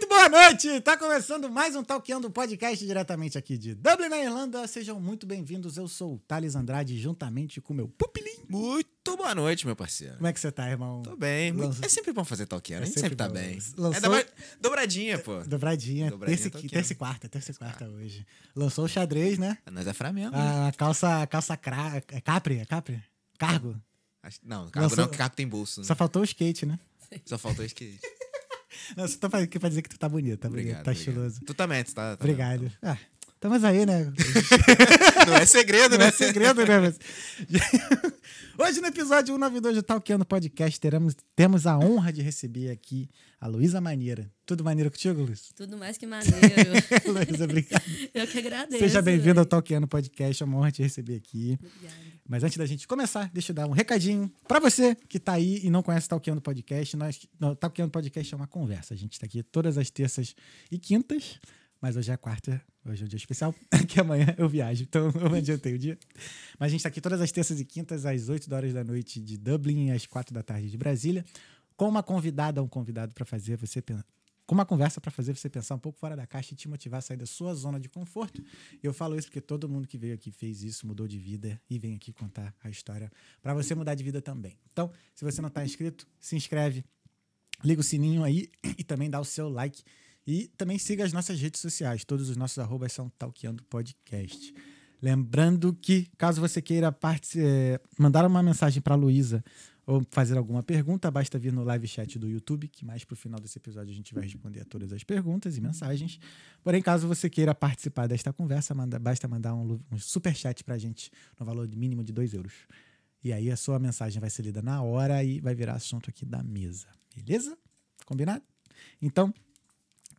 Muito boa noite! Tá começando mais um Talkando Podcast diretamente aqui de Dublin, na Irlanda. Sejam muito bem-vindos. Eu sou o Thales Andrade, juntamente com meu pupilim. Muito boa noite, meu parceiro. Como é que você tá, irmão? Tô bem. Lança- É sempre bom fazer talqueiro. É a gente sempre, sempre tá bem. Lançou- É dobra- dobradinha, pô. Dobradinha. Dobradinha terça, e- Talkando. terça e quarta, terça e quarta hoje. Lançou o xadrez, né? Nós é Flamengo. A calça, calça cra... é capri, é capri? Cargo. Não, carro Lançou- não, carro tem bolso. né? Só faltou o skate, né? Só faltou isso que. Não, só tô aqui pra dizer que tu tá bonito, tá bonito, Obrigado. tá obrigado. estiloso. Tu também, tu tá. tá Obrigado. Ah, estamos aí, né? Não é segredo, Não né? é segredo, né? Mas... Hoje, no episódio 192 do Talkando Podcast, teremos, temos a honra de receber aqui a Luísa Maneira. Tudo maneiro contigo, Luiz? Tudo mais que maneiro. Luísa, obrigado. Eu que agradeço. Seja bem-vindo ao. Talkando Podcast, é uma honra te receber aqui. Obrigada. Mas antes da gente começar, deixa eu dar um recadinho pra você que tá aí e não conhece o Talkando Podcast. Nós, não, o Talkando Podcast é uma conversa. A gente tá aqui todas as terças e quintas, mas hoje é quarta, hoje é um dia especial, que amanhã eu viajo, então eu adiantei o dia. Mas a gente tá aqui todas as terças e quintas, às 8 horas da noite de Dublin às 4 da tarde de Brasília, com uma convidada um convidado pra fazer você pensar. Com uma conversa pra fazer você pensar um pouco fora da caixa e te motivar a sair da sua zona de conforto. Eu falo isso porque todo mundo que veio aqui fez isso, mudou de vida e vem aqui contar a história para você mudar de vida também. Então, se você não está inscrito, se inscreve, liga o sininho aí e também dá o seu like. E também siga as nossas redes sociais. Todos os nossos arrobas são Talkeando Podcast. Lembrando que, caso você queira eh, mandar uma mensagem para a Luísa ou fazer alguma pergunta, basta vir no live chat do YouTube, que mais pro final desse episódio a gente vai responder a todas as perguntas e mensagens. Porém, caso você queira participar desta conversa, manda- basta mandar um, um super chat pra gente no valor mínimo de 2 euros. E aí a sua mensagem vai ser lida na hora e vai virar assunto aqui da mesa. Beleza? Combinado? Então,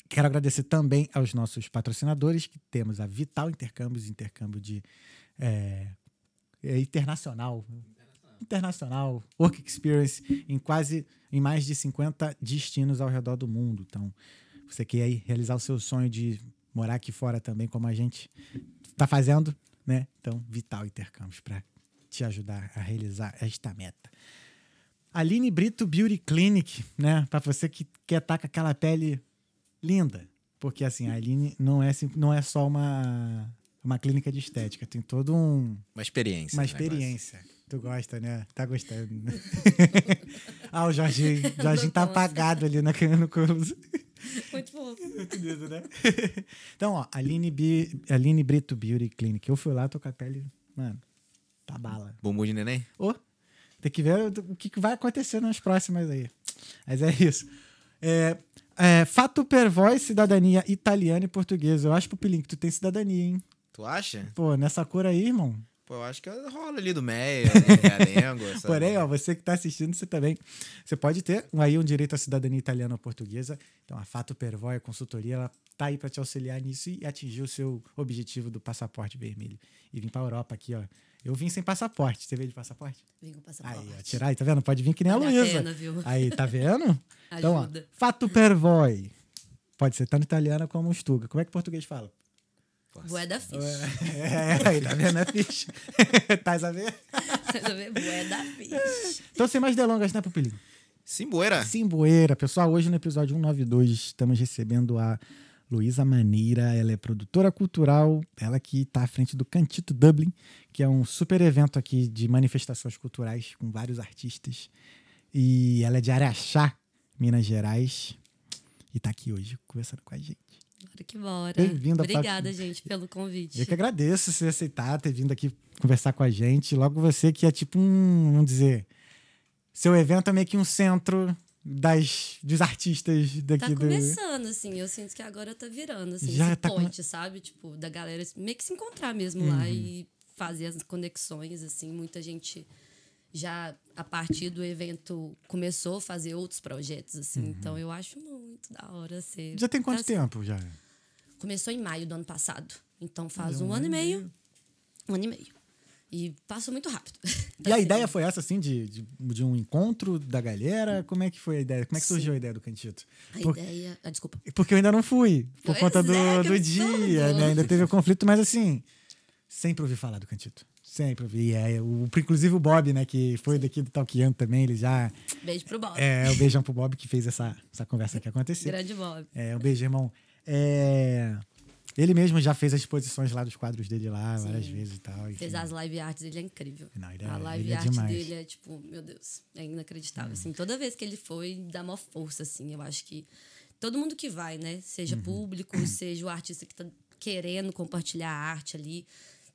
quero agradecer também aos nossos patrocinadores, que temos a Vital Intercâmbios, intercâmbio de é, é, internacional. Internacional, Work Experience em quase em mais de 50 destinos ao redor do mundo. Então, você quer aí realizar o seu sonho de morar aqui fora também, como a gente está fazendo, né? Então, Vital Intercâmbios para te ajudar a realizar esta meta. Aline Brito Beauty Clinic, né? Para você que quer estar com aquela pele linda. Porque assim, a Aline não é, sim- não é só uma, uma clínica de estética, tem todo um, Uma experiência. uma né, negócio. experiência. Tu gosta, né? Tá gostando. né? ah, o Jorginho. O Jorginho tá apagado ali na, no curso. Muito fofo. Muito lindo, né? então, ó, Aline, Bi, Aline Brito Beauty Clinic. Eu fui lá, tô com a pele, mano, tá bala. Bumbum de neném? Ô, tem que ver o que que vai acontecer nas próximas aí. Mas é isso. É, é, Fato per voz, cidadania italiana e portuguesa. Eu acho, Pupilinho, que tu tem cidadania, hein? Tu acha? Pô, nessa cor aí, irmão. Pô, eu acho que rola ali do ali, Realengo. sabe? Porém, ó, você que está assistindo, você também. Você pode ter aí um direito à cidadania italiana ou portuguesa. Então, a Fato Pervoy, a consultoria, ela tá aí para te auxiliar nisso e atingir o seu objetivo do passaporte vermelho. E vir para Europa aqui, ó. Eu vim sem passaporte. Você veio de passaporte? Vem com Aí, passaporte. ó, tirar aí, tá vendo? Pode vir que nem a Vale a Luísa. Aí, tá vendo? Então, ó, Ajuda. Fato Pervoy. Pode ser tanto italiana como Stuga. Como é que o português fala? Bué da ficha. É, aí, tá vendo? É ficha. tá a ver? Tá vendo? Bué da ficha. Então, sem mais delongas, né, Pupilinho? Simboeira. Simboeira. Pessoal, hoje no episódio 192 estamos recebendo a Luísa Maneira. Ela é produtora cultural, ela que está à frente do Cantito Dublin, que é um super evento aqui de manifestações culturais com vários artistas. E ela é de Araxá, Minas Gerais. E está aqui hoje conversando com a gente. Bora que bora. Bem-vinda, Obrigada, Paty. gente, pelo convite. Eu que agradeço você aceitar, ter vindo aqui conversar com a gente. Logo você que é tipo um, vamos dizer, seu evento é meio que um centro das, dos artistas daqui Tá do... começando, assim. Eu sinto que agora tá virando, assim, Já esse tá ponte, sabe? Tipo, da galera meio que se encontrar mesmo Uhum. lá e fazer as conexões, assim. Muita gente já, a partir do evento, começou a fazer outros projetos, assim. Então, eu acho muito da hora ser... Uhum. Já tem quanto tá- tempo já? Começou em maio do ano passado. Então, faz Olha, um ano e meio. Um ano e meio. E passou muito rápido. E a ideia foi essa, assim, de, de, de um encontro da galera? Como é que foi a ideia? Como é que surgiu a ideia do Cantito? A Por- ideia... Ah, desculpa. Porque eu ainda não fui, por Pois conta do, é, que do dia, né? Ainda teve o conflito, mas assim, sempre ouvi falar do Cantito. Sempre vi. É, o, inclusive o Bob, né, que foi daqui do Talkiano também, ele já. Beijo pro Bob. É, o beijão pro Bob que fez essa, essa conversa aqui acontecer. Grande Bob. É, um beijo, irmão. É, ele mesmo já fez as exposições lá dos quadros dele lá várias vezes e tal. Fez as live arts, ele é incrível. Não, ele é- a live ele é art demais. Hum. dele é tipo, meu Deus, é inacreditável. Assim, toda vez que ele foi, dá maior força, assim. Eu acho que todo mundo que vai, né? Seja Uhum. público, seja o artista que tá querendo compartilhar a arte ali,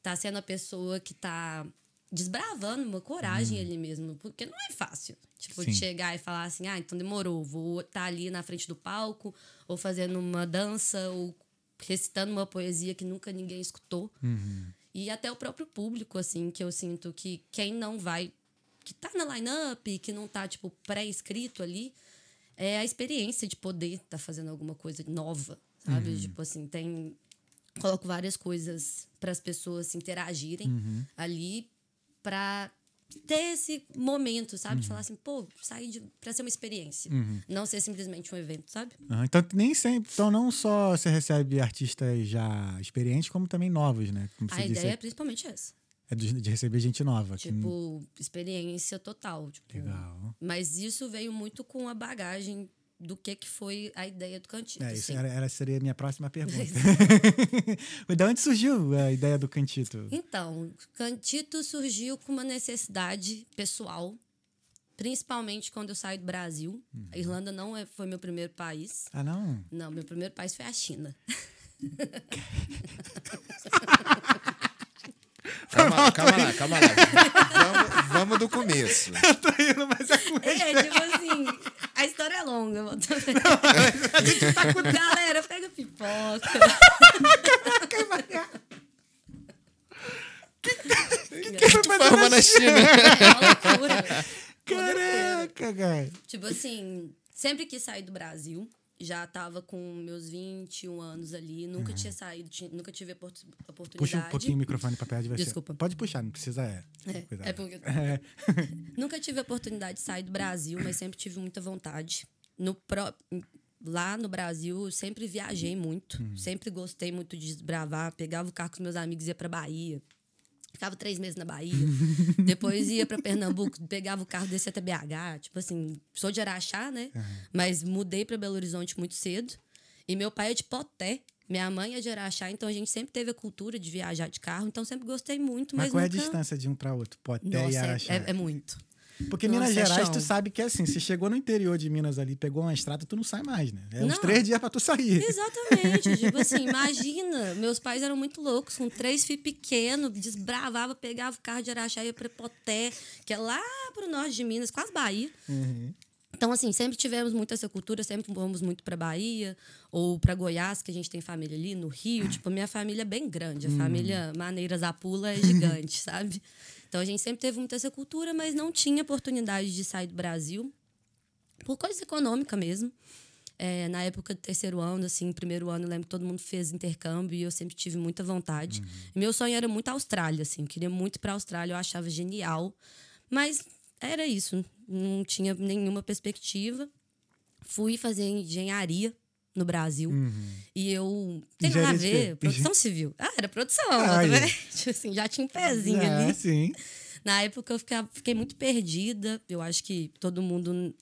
tá sendo a pessoa que tá desbravando uma coragem ali mesmo, porque não é fácil. Tipo. Sim. de chegar e falar assim, ah, então demorou, vou estar ali na frente do palco, ou fazendo uma dança, ou recitando uma poesia que nunca ninguém escutou. Uhum. E até o próprio público, assim, que eu sinto que quem não vai, que tá na line-up, que não tá, tipo, pré-escrito ali, é a experiência de poder estar fazendo alguma coisa nova, sabe? Tipo assim, tem. Coloco várias coisas para as pessoas se interagirem ali para ter esse momento, sabe? De falar assim, pô, sair de, pra ser uma experiência. Não ser simplesmente um evento, sabe? Aham, então, nem sempre, então, não só você recebe artistas já experientes, como também novos, né? Como A disse, ideia é principalmente essa. é de, de receber gente nova. que- Tipo, experiência total. Tipo, Legal. Mas isso veio muito com a bagagem do que, que foi a ideia do Cantito. É, isso assim. era, era- seria a minha próxima pergunta. de onde surgiu a ideia do cantito? Então, Cantito surgiu com uma necessidade pessoal, principalmente quando eu saí do Brasil. Uhum. A Irlanda não é, foi meu primeiro país. Ah, não? Não, meu primeiro país foi a China. Calma lá, calma lá, calma lá. Vamos, vamos do começo. Tô rindo, mas é com É, tipo assim, a história é longa. eu vou- tá Galera, pega pipoca. Fama na China. É uma loucura. Caraca, cara. Tipo assim, sempre quis sair do Brasil. Já tava com meus 21 anos ali. Nunca tinha saído, tinha- nunca tive a opor- oportunidade. Puxa um pouquinho o microfone pra perto de você. Desculpa. Pode puxar, não precisa. É, É, é porque É. nunca tive a oportunidade de sair do Brasil, mas sempre tive muita vontade. No pró- Lá no Brasil, eu sempre viajei muito. Uhum. Sempre gostei muito de desbravar. Pegava o carro com meus amigos e ia pra Bahia. Ficava três meses na Bahia. Depois ia pra Pernambuco, pegava o carro, descia até BH. Tipo assim, sou de Araxá, né? Mas mudei pra Belo Horizonte muito cedo. E meu pai é de Poté. Minha mãe é de Araxá, então a gente sempre teve a cultura de viajar de carro. Então sempre gostei muito, Mas mas, qual é a nunca... distância de um pra outro? Poté Nossa, e é- Araxá. é, é muito. Porque Nossa, Minas é Gerais, tu chão. sabe que é assim, se chegou no interior de Minas ali, pegou uma estrada, tu não sai mais, né? É uns Não. três dias pra tu sair. Exatamente. tipo assim, imagina. Meus pais eram muito loucos, com três filhos pequenos, desbravava, pegava o carro de Araxá e ia pra Poté, que é lá pro norte de Minas, quase Bahia. Então, assim, sempre tivemos muito essa cultura, sempre fomos muito pra Bahia ou pra Goiás, que a gente tem família ali, no Rio. Tipo, minha família é bem grande. A família Maneiras Apula é gigante, sabe? Então, a gente sempre teve muito essa cultura, mas não tinha oportunidade de sair do Brasil por coisa econômica mesmo. É, na época do terceiro ano, assim, primeiro ano, eu lembro que todo mundo fez intercâmbio e eu sempre tive muita vontade. E meu sonho era muito a Austrália, assim, eu queria muito ir pra Austrália, eu achava genial. Mas era isso, não tinha nenhuma perspectiva. Fui fazer engenharia no Brasil. E eu. Tem nada a Uhum. Ver, produção civil. Ah, era produção, Ah, vendo? Tipo assim, já tinha um pezinho Ah, ali. sim. Na época eu ficava- fiquei muito perdida. Eu acho que todo mundo,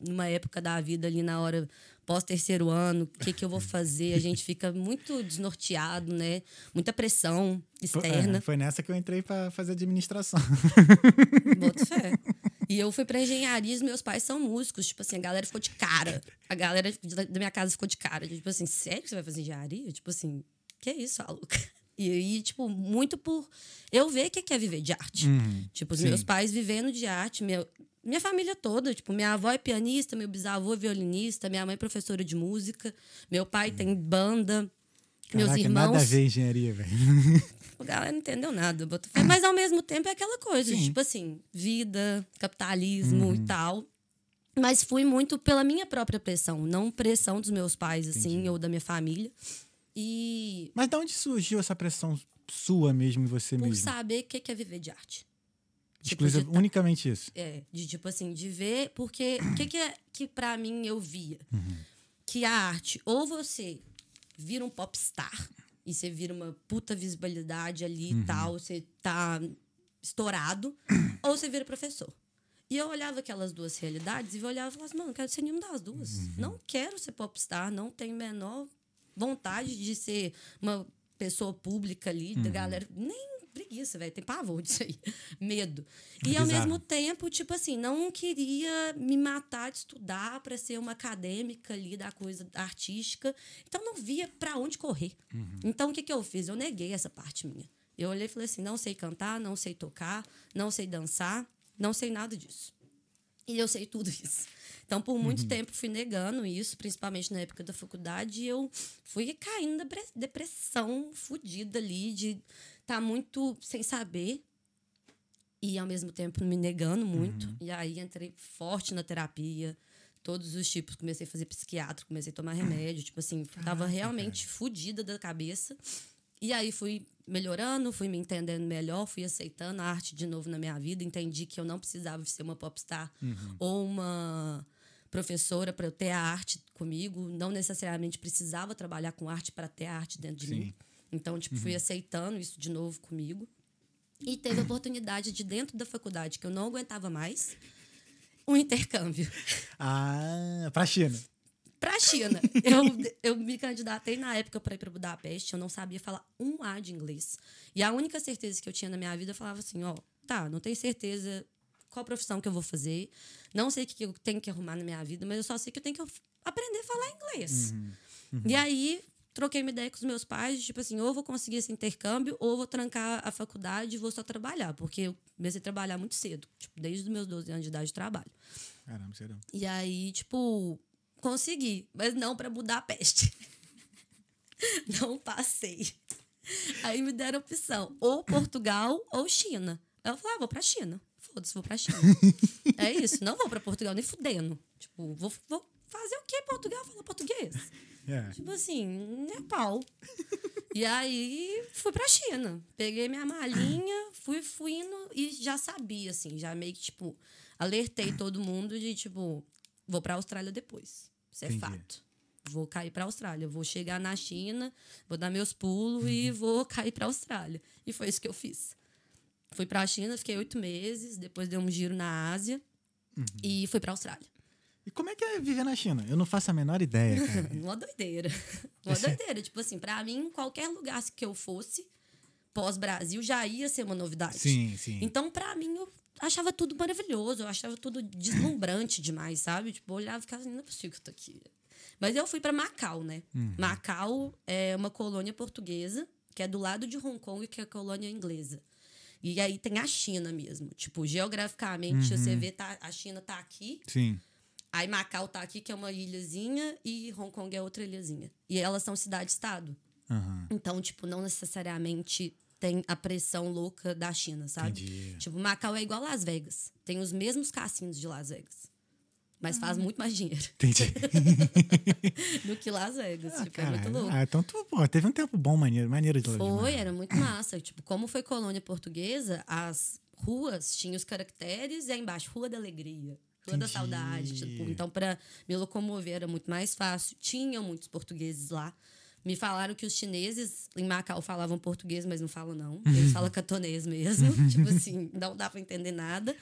numa época da vida ali na hora pós-terceiro ano, o que, que eu vou fazer? A gente fica muito desnorteado, né? Muita pressão Foi, externa. é, foi nessa que eu entrei pra fazer administração. Boto fé. E eu fui pra engenharia e os meus pais são músicos. Tipo assim, a galera ficou de cara. A galera da minha casa ficou de cara. Tipo assim, sério que você vai fazer engenharia? Tipo assim, que isso, maluca? E aí, tipo, muito por eu ver o que é viver de arte. Tipo, os Sim. meus pais vivendo de arte, meu, minha família toda. Tipo, minha avó é pianista, meu bisavô é violinista, minha mãe é professora de música, meu pai tem banda. meus Caraca, irmãos. nada a ver engenharia, velho. A galera não entendeu nada. Mas ao mesmo tempo é aquela coisa, Sim. tipo assim, vida, capitalismo Uhum. e tal. Mas fui muito pela minha própria pressão, não pressão dos meus pais, assim, ou da minha família. E Mas de onde surgiu essa pressão sua mesmo em você por mesmo? saber o que é viver de arte. Exclusiva, tipo, tá- unicamente isso. É, de tipo assim, de ver, porque o que, que é que pra mim eu via? Que a arte, ou você vira um popstar e você vira uma puta visibilidade ali e tal, você tá estourado, ou você vira professor. E eu olhava aquelas duas realidades e eu olhava e falava assim, mano, não quero ser nenhuma das duas. Não quero ser popstar, não tenho menor vontade de ser uma pessoa pública ali, da galera. Nem preguiça, velho. Tem pavor disso aí. Medo. É E ao bizarro. mesmo tempo, tipo assim, não queria me matar de estudar para ser uma acadêmica ali da coisa artística. Então não via para onde correr. Então o que, que eu fiz? Eu neguei essa parte minha. Eu olhei e falei assim: não sei cantar, não sei tocar, não sei dançar, não sei nada disso. E eu sei tudo isso. Então, por muito tempo, fui negando isso, principalmente na época da faculdade, e eu fui caindo na bre- depressão fodida ali, de estar muito sem saber e, ao mesmo tempo, me negando muito. E aí, entrei forte na terapia, todos os tipos. Comecei a fazer psiquiatra, comecei a tomar remédio, tipo assim, tava realmente fodida da cabeça. E aí fui melhorando, fui me entendendo melhor, fui aceitando a arte de novo na minha vida, entendi que eu não precisava ser uma popstar ou uma professora para eu ter a arte comigo, não necessariamente precisava trabalhar com arte para ter a arte dentro de mim. Então, tipo, fui aceitando isso de novo comigo. E teve a oportunidade de dentro da faculdade que eu não aguentava mais, um intercâmbio Ah, pra China. pra China. Eu, eu me candidatei na época para ir para Budapeste, eu não sabia falar um A de inglês. E a única certeza que eu tinha na minha vida, eu falava assim, ó, tá, não tenho certeza qual profissão que eu vou fazer, não sei o que que eu tenho que arrumar na minha vida, mas eu só sei que eu tenho que aprender a falar inglês. E aí, troquei uma ideia com os meus pais, tipo assim, ou vou conseguir esse intercâmbio, ou vou trancar a faculdade e vou só trabalhar, porque eu comecei a trabalhar muito cedo, tipo, desde os meus 12 anos de idade de trabalho. Caramba, serão. E aí, tipo, consegui, mas não pra Budapeste. não passei. Aí me deram opção, ou Portugal ou China. Aí eu falei, ah, vou pra China. Foda-se, vou pra China. é isso, não vou pra Portugal nem fudendo. Tipo, vou, vou fazer o quê em Portugal? Falar português. É. Tipo assim, pau. e aí fui pra China. Peguei minha malinha, fui, fui indo e já sabia, assim, já meio que, tipo, alertei todo mundo de, tipo, vou pra Austrália depois. Isso é Entendi. fato. Vou cair pra Austrália. Vou chegar na China, vou dar meus pulos e vou cair pra Austrália. E foi isso que eu fiz. Fui pra China, fiquei oito meses, depois dei um giro na Ásia e fui pra Austrália. E como é que é viver na China? Eu não faço a menor ideia, cara. Uma doideira. Uma doideira. Tipo assim, pra mim, qualquer lugar que eu fosse, pós-Brasil, já ia ser uma novidade. Sim, sim. Então, pra mim, eu achava tudo maravilhoso. Eu achava tudo deslumbrante demais, sabe? Tipo, eu olhava e ficava assim, não é possível que eu tô aqui. Mas eu fui pra Macau, né? Macau é uma colônia portuguesa, que é do lado de Hong Kong, que é a colônia inglesa. E aí tem a China mesmo. Tipo, geograficamente, você vê, tá, a China tá aqui, Sim. Aí Macau tá aqui, que é uma ilhazinha, e Hong Kong é outra ilhazinha. E elas são cidade-estado. Aham. Então, tipo, não necessariamente tem a pressão louca da China, sabe? Entendi. Tipo, Macau é igual Las Vegas. Tem os mesmos cassinos de Las Vegas. Mas faz muito mais dinheiro Entendi. do que Las Vegas. Ah, tipo, é muito caralho. louco. Ah, então tu, pô, teve um tempo bom, maneiro, maneiro de. Foi, era muito massa. Tipo, como foi colônia portuguesa, as ruas tinham os caracteres e aí embaixo, Rua da Alegria, Rua da Entendi. Saudade. Tipo, então, para me locomover era muito mais fácil. Tinham muitos portugueses lá. Me falaram que os chineses em Macau falavam português, mas não falam, não. Eles falam catonês mesmo. tipo assim, não dá para entender nada.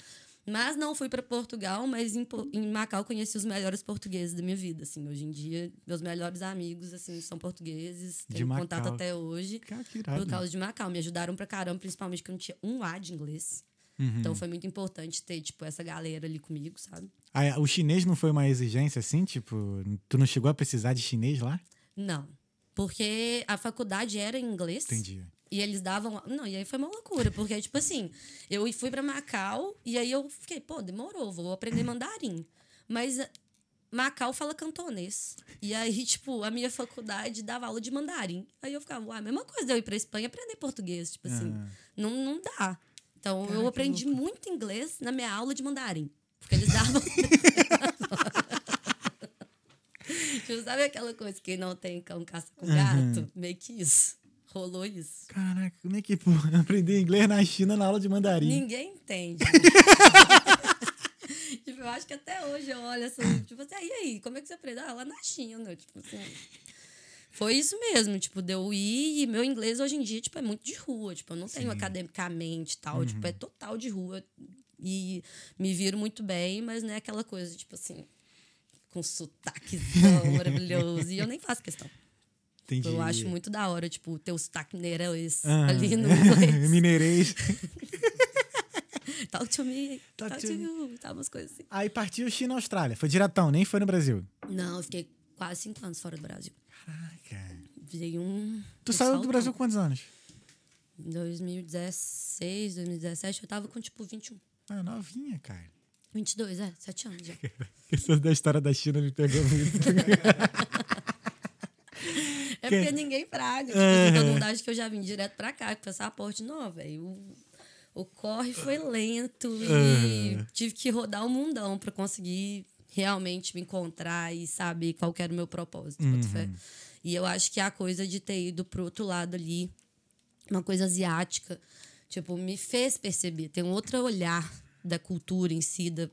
Mas não fui para Portugal, mas em, em Macau conheci os melhores portugueses da minha vida. Assim, hoje em dia, meus melhores amigos assim, são portugueses. De Tenho contato Macau. até hoje. Cara. Por causa de Macau. Me ajudaram pra caramba, principalmente que eu não tinha um A de inglês. Uhum. Então foi muito importante ter, tipo, essa galera ali comigo, sabe? Ah, o chinês não foi uma exigência assim? Tipo, tu não chegou a precisar de chinês lá? Não. Porque a faculdade era em inglês. Entendi. E eles davam. Não, e aí foi uma loucura, porque, tipo assim, eu fui pra Macau e aí eu fiquei, pô, demorou, vou aprender mandarim. Mas eh, Macau fala cantonês. E aí, tipo, a minha faculdade dava aula de mandarim. Aí eu ficava, uai, a mesma coisa eu ir pra Espanha e aprender português. Tipo assim, Ah. não, não dá. Então, Cara, eu aprendi muito inglês na minha aula de mandarim. Porque eles davam. tipo, sabe aquela coisa que não tem cão caça com gato? Meio que isso. Rolou isso. Caraca, como é que pô, aprender inglês na China na aula de mandarim? Ninguém entende. tipo, eu acho que até hoje eu olho assim, tipo assim, ah, e aí, como é que você aprendeu? Ah, lá na China, tipo assim. Foi isso mesmo, tipo, de eu ir e meu inglês hoje em dia, tipo, é muito de rua. Tipo, eu não tenho Sim. academicamente e tal. Uhum. Tipo, é total de rua. E me viro muito bem, mas não é aquela coisa, tipo assim, com sotaquezão maravilhoso. E eu nem faço questão. Entendi. Eu acho muito da hora, tipo, ter o sotaque mineirês Ah. ali no inglês. Mineirês. talk to me, Talk talk, to to you, tá, umas coisas assim. Aí partiu China Austrália. Foi diretão, nem foi no Brasil. Não, eu fiquei quase cinco anos fora do Brasil. Caraca. Dei um. Tu um saiu do. Brasil com quantos anos? Em 2016, 2017, eu tava com tipo 21. Ah, novinha, cara. 22, é, 7 anos já. Isso da história da China me pegou muito. É Que- porque ninguém praga. Tipo, Aham. assim, todo mundo acha que eu já vim direto pra cá, com passaporte. Não, velho. O, o corre foi lento e Aham. tive que rodar o mundão pra conseguir realmente me encontrar e saber qual que era o meu propósito. Uhum. E eu acho que a coisa de ter ido pro outro lado ali, uma coisa asiática, tipo, me fez perceber, tem um outro olhar da cultura em si, da,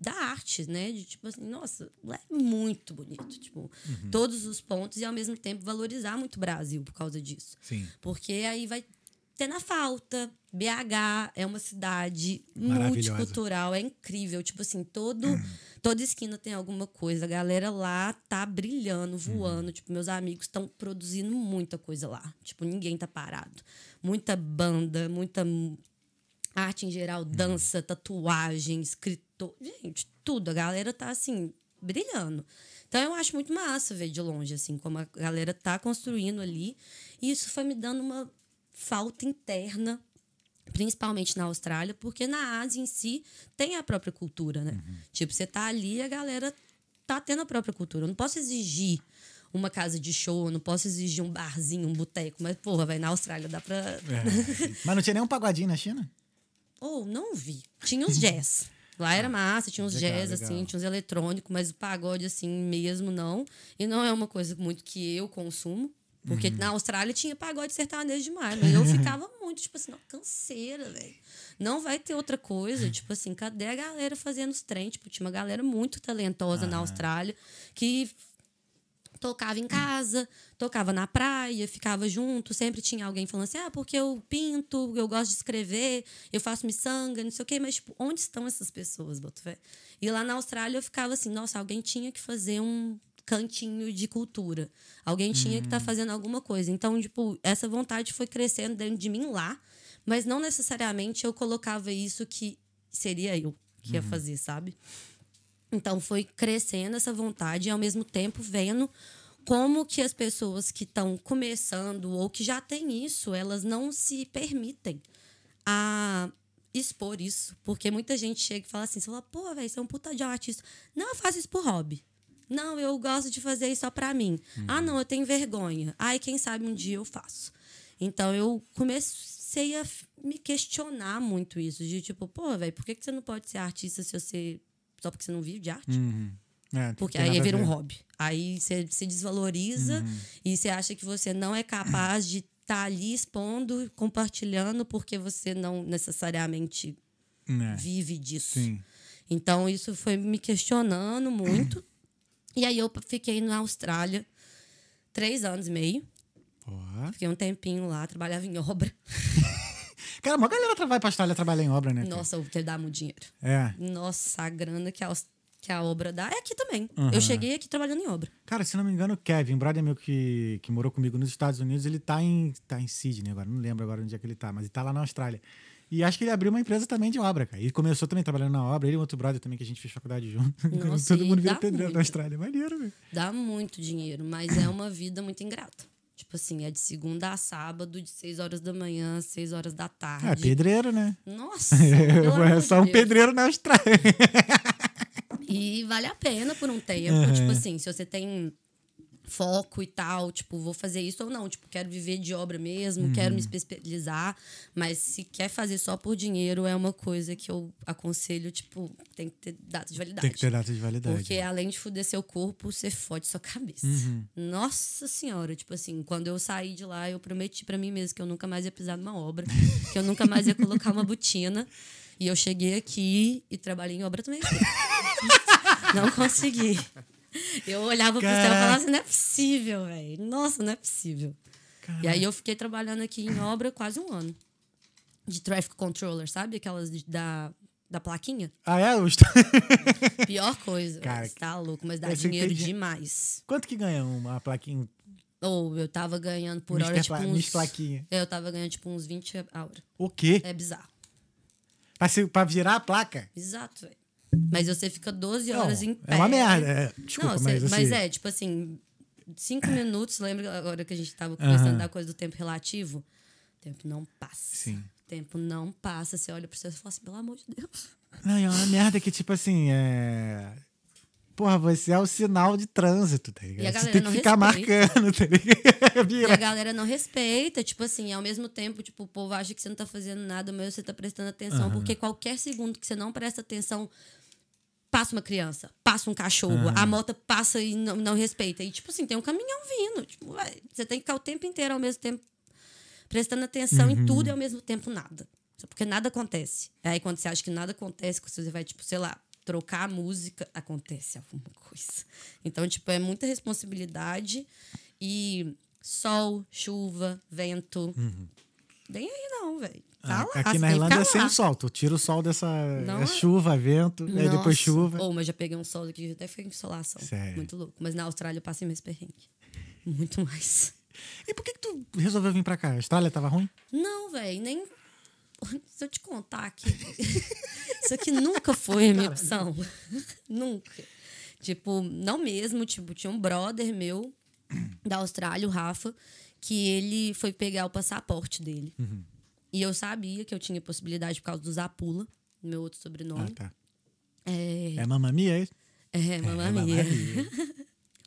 da arte, né? De tipo assim, nossa, é muito bonito, tipo, todos os pontos e ao mesmo tempo valorizar muito o Brasil por causa disso. Sim. Porque aí vai ter na falta. BH é uma cidade multicultural, é incrível. Tipo assim, todo, toda esquina tem alguma coisa. A galera lá tá brilhando, voando. Tipo, meus amigos estão produzindo muita coisa lá. Tipo, ninguém tá parado. Muita banda, muita arte em geral, dança, tatuagem, escritor. Gente, tudo. A galera tá assim, brilhando. Então eu acho muito massa ver de longe, assim, como a galera tá construindo ali. E isso foi me dando uma falta interna, principalmente na Austrália, porque na Ásia em si tem a própria cultura, né? Tipo, você tá ali e a galera tá tendo a própria cultura. Eu não posso exigir uma casa de show, eu não posso exigir um barzinho, um boteco, mas, porra, vai na Austrália dá pra. É. Mas não tinha nenhum pagodinho na China? Ou não vi. Tinha uns jazz. Lá era massa, tinha uns Legal, jazz, legal. assim, tinha uns eletrônicos, mas o pagode, assim, mesmo não. E não é uma coisa muito que eu consumo. Porque Uhum. na Austrália tinha pagode sertanejo demais. Mas eu ficava muito, tipo assim, não, canseira, velho. Não vai ter outra coisa. Tipo assim, cadê a galera fazendo os trem? Tipo, tinha uma galera muito talentosa na Austrália que tocava em casa, tocava na praia, ficava junto, sempre tinha alguém falando assim: "Ah, porque eu pinto, eu gosto de escrever, eu faço miçanga, não sei o quê", mas tipo, onde estão essas pessoas, boto fé? E lá na Austrália eu ficava assim: "Nossa, alguém tinha que fazer um cantinho de cultura. Alguém tinha que estar fazendo alguma coisa". Então, tipo, essa vontade foi crescendo dentro de mim lá, mas não necessariamente eu colocava isso que seria eu que ia fazer, sabe? Então foi crescendo essa vontade e ao mesmo tempo vendo como que as pessoas que estão começando ou que já têm isso, elas não se permitem a expor isso. Porque muita gente chega e fala assim, você fala, pô, velho, você é um puta de artista. Não, eu faço isso por hobby. Não, eu gosto de fazer isso só pra mim. Ah, não, eu tenho vergonha. Ai, quem sabe um dia eu faço. Então eu comecei a me questionar muito isso. De tipo, pô, velho, por que, que você não pode ser artista se você. Só porque você não vive de arte? Uhum. É, Porque aí vira um hobby. Aí você se desvaloriza e você acha que você não é capaz de estar ali expondo, compartilhando, porque você não necessariamente É, vive disso. Sim. Então isso foi me questionando muito. E aí eu fiquei na Austrália três anos e meio. Pô. Fiquei um tempinho lá, trabalhava em obra. Cara, uma galera vai pra Austrália trabalhar em obra, né? cara? Nossa, o que dá muito dinheiro. É. Nossa, a grana que a, que a obra dá é aqui também. Aham. Eu cheguei aqui trabalhando em obra. Cara, se não me engano, o Kevin, brother meu que, que morou comigo nos Estados Unidos, ele tá em, tá em Sydney agora, não lembro agora onde é que ele tá, mas ele tá lá na Austrália. E acho que ele abriu uma empresa também de obra, cara. E começou também trabalhando na obra. Ele e um outro brother também que a gente fez faculdade junto. Nossa, Todo mundo vira pedreiro muito. na Austrália. Maneiro, velho. Dá muito dinheiro, mas é uma vida muito ingrata. Tipo assim, é de segunda a sábado, de 6 horas da manhã às 6 horas da tarde. É, pedreiro, né? Nossa! é só um Deus. pedreiro na Austrália. E vale a pena por um tempo. Uhum. Tipo assim, se você tem foco e tal, tipo, vou fazer isso ou não. Tipo, quero viver de obra mesmo, quero Uhum. me especializar. Mas se quer fazer só por dinheiro, é uma coisa que eu aconselho, tipo, tem que ter data de validade. Tem que ter data de validade. Porque além de fuder seu corpo, você fode sua cabeça. Uhum. Nossa senhora, tipo assim, quando eu saí de lá, eu prometi pra mim mesmo que eu nunca mais ia pisar numa obra, que eu nunca mais ia colocar uma botina. E eu cheguei aqui e trabalhei em obra também. Não consegui. Eu olhava pro céu e Caraca. falava assim, não é possível, velho. Nossa, não é possível. E aí eu fiquei trabalhando aqui em obra quase um ano. De traffic controller, sabe? Aquelas de- da, da plaquinha. Ah, é? Pior coisa. Cara, Você tá louco, mas dá dinheiro entendi- demais. Quanto que ganha uma plaquinha? Ou eu tava ganhando por Mister hora, tipo, Pla- uns... Plaquinha. É, Eu tava ganhando, tipo, uns 20 a hora. O quê? É bizarro. Pra, se- pra virar a placa? Exato, velho. Mas você fica 12 Não, horas em pé. é uma merda. é, desculpa, Não, mas, assim, mas é, tipo assim, cinco minutos, lembra agora que a gente tava conversando Aham. da coisa do tempo relativo? O tempo não passa. Sim. O tempo não passa. Você olha pro céu e fala assim, pelo amor de Deus. Não, é uma merda que, tipo assim, é. Porra, você é o sinal de trânsito, tá ligado? E a Você galera tem que não ficar respeita. marcando, tá ligado? E a galera não respeita, tipo assim, ao mesmo tempo, tipo, o povo acha que você não tá fazendo nada, mas você tá prestando atenção, porque qualquer segundo que você não presta atenção, passa uma criança, passa um cachorro, a moto passa e não, não respeita. E, tipo assim, tem um caminhão vindo. Tipo, ué, você tem que ficar o tempo inteiro ao mesmo tempo prestando atenção em tudo e ao mesmo tempo nada. Só Porque nada acontece. Aí quando você acha que nada acontece, quando você vai, tipo, sei lá, trocar a música, acontece alguma coisa. Então, tipo, é muita responsabilidade e sol, chuva, vento. Nem aí não, velho. Tá Ah. Aqui na Irlanda é sem lá. sol. Tu tira o sol dessa Não é é? chuva, vento, aí depois Nossa. chuva. Ô, mas já peguei um sol aqui, até foi insolação. Sério? Muito louco. Mas na Austrália eu passei mais perrengue. Muito mais. E por que, que tu resolveu vir pra cá? A Austrália tava ruim? Não, velho, nem. Se eu te contar aqui. Isso aqui nunca foi a minha opção. nunca. Tipo, não mesmo. Tipo, tinha um brother meu da Austrália, o Rafa, que ele foi pegar o passaporte dele. E eu sabia que eu tinha possibilidade por causa do Zapula, meu outro Ah, sobrenome. tá. É, É mamamia, é isso? é, mamma É, mia.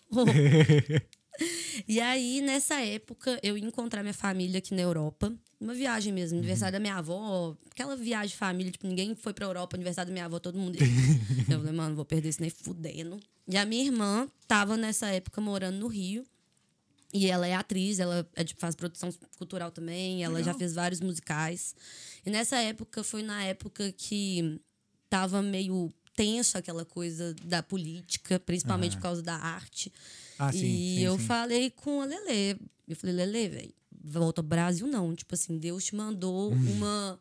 Mamma E aí, nessa época, eu ia encontrar minha família aqui na Europa. Uma viagem mesmo, aniversário da minha avó. Aquela viagem de família, tipo, ninguém foi pra Europa, aniversário da minha avó, todo mundo eu falei, mano, vou perder isso nem fudendo. E a minha irmã tava nessa época morando no Rio. E ela é atriz, ela é, tipo, faz produção cultural também, ela já fez vários musicais. E nessa época, foi na época que tava meio tenso aquela coisa da política, principalmente por causa da arte. Ah, sim, e sim, eu sim. falei com a Lelê. Eu falei, Lelê, velho, volta ao Brasil não. Tipo assim, Deus te mandou Hum. uma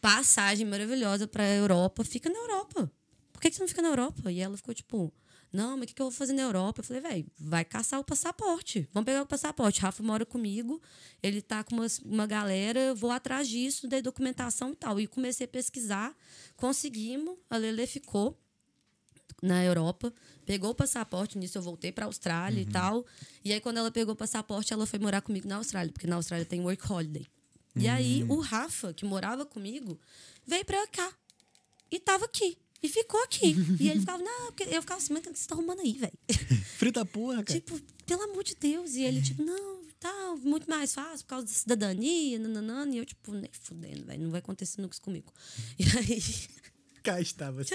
passagem maravilhosa pra Europa. Fica na Europa. Por que, que você não fica na Europa? E ela ficou tipo, não, mas o que, que eu vou fazer na Europa? Eu falei, velho, vai caçar o passaporte. Vamos pegar o passaporte. Rafa mora comigo, ele tá com uma, uma galera, eu vou atrás disso, dei documentação e tal. E comecei a pesquisar, conseguimos, a Lelê ficou na Europa, pegou o passaporte, nisso eu voltei pra Austrália Uhum. e tal. E aí, quando ela pegou o passaporte, ela foi morar comigo na Austrália, porque na Austrália tem work holiday. E aí, Hum. o Rafa, que morava comigo, veio pra cá. E tava aqui. E ficou aqui. e ele ficava, não, porque eu ficava assim, mas o que você tá arrumando aí, velho? Frita porra, cara. tipo, pelo amor de Deus. E ele, tipo, não, tá muito mais fácil por causa da cidadania, nananana. E eu, tipo, nem fudendo, velho, não vai acontecer nunca isso comigo. E aí. Cá está você.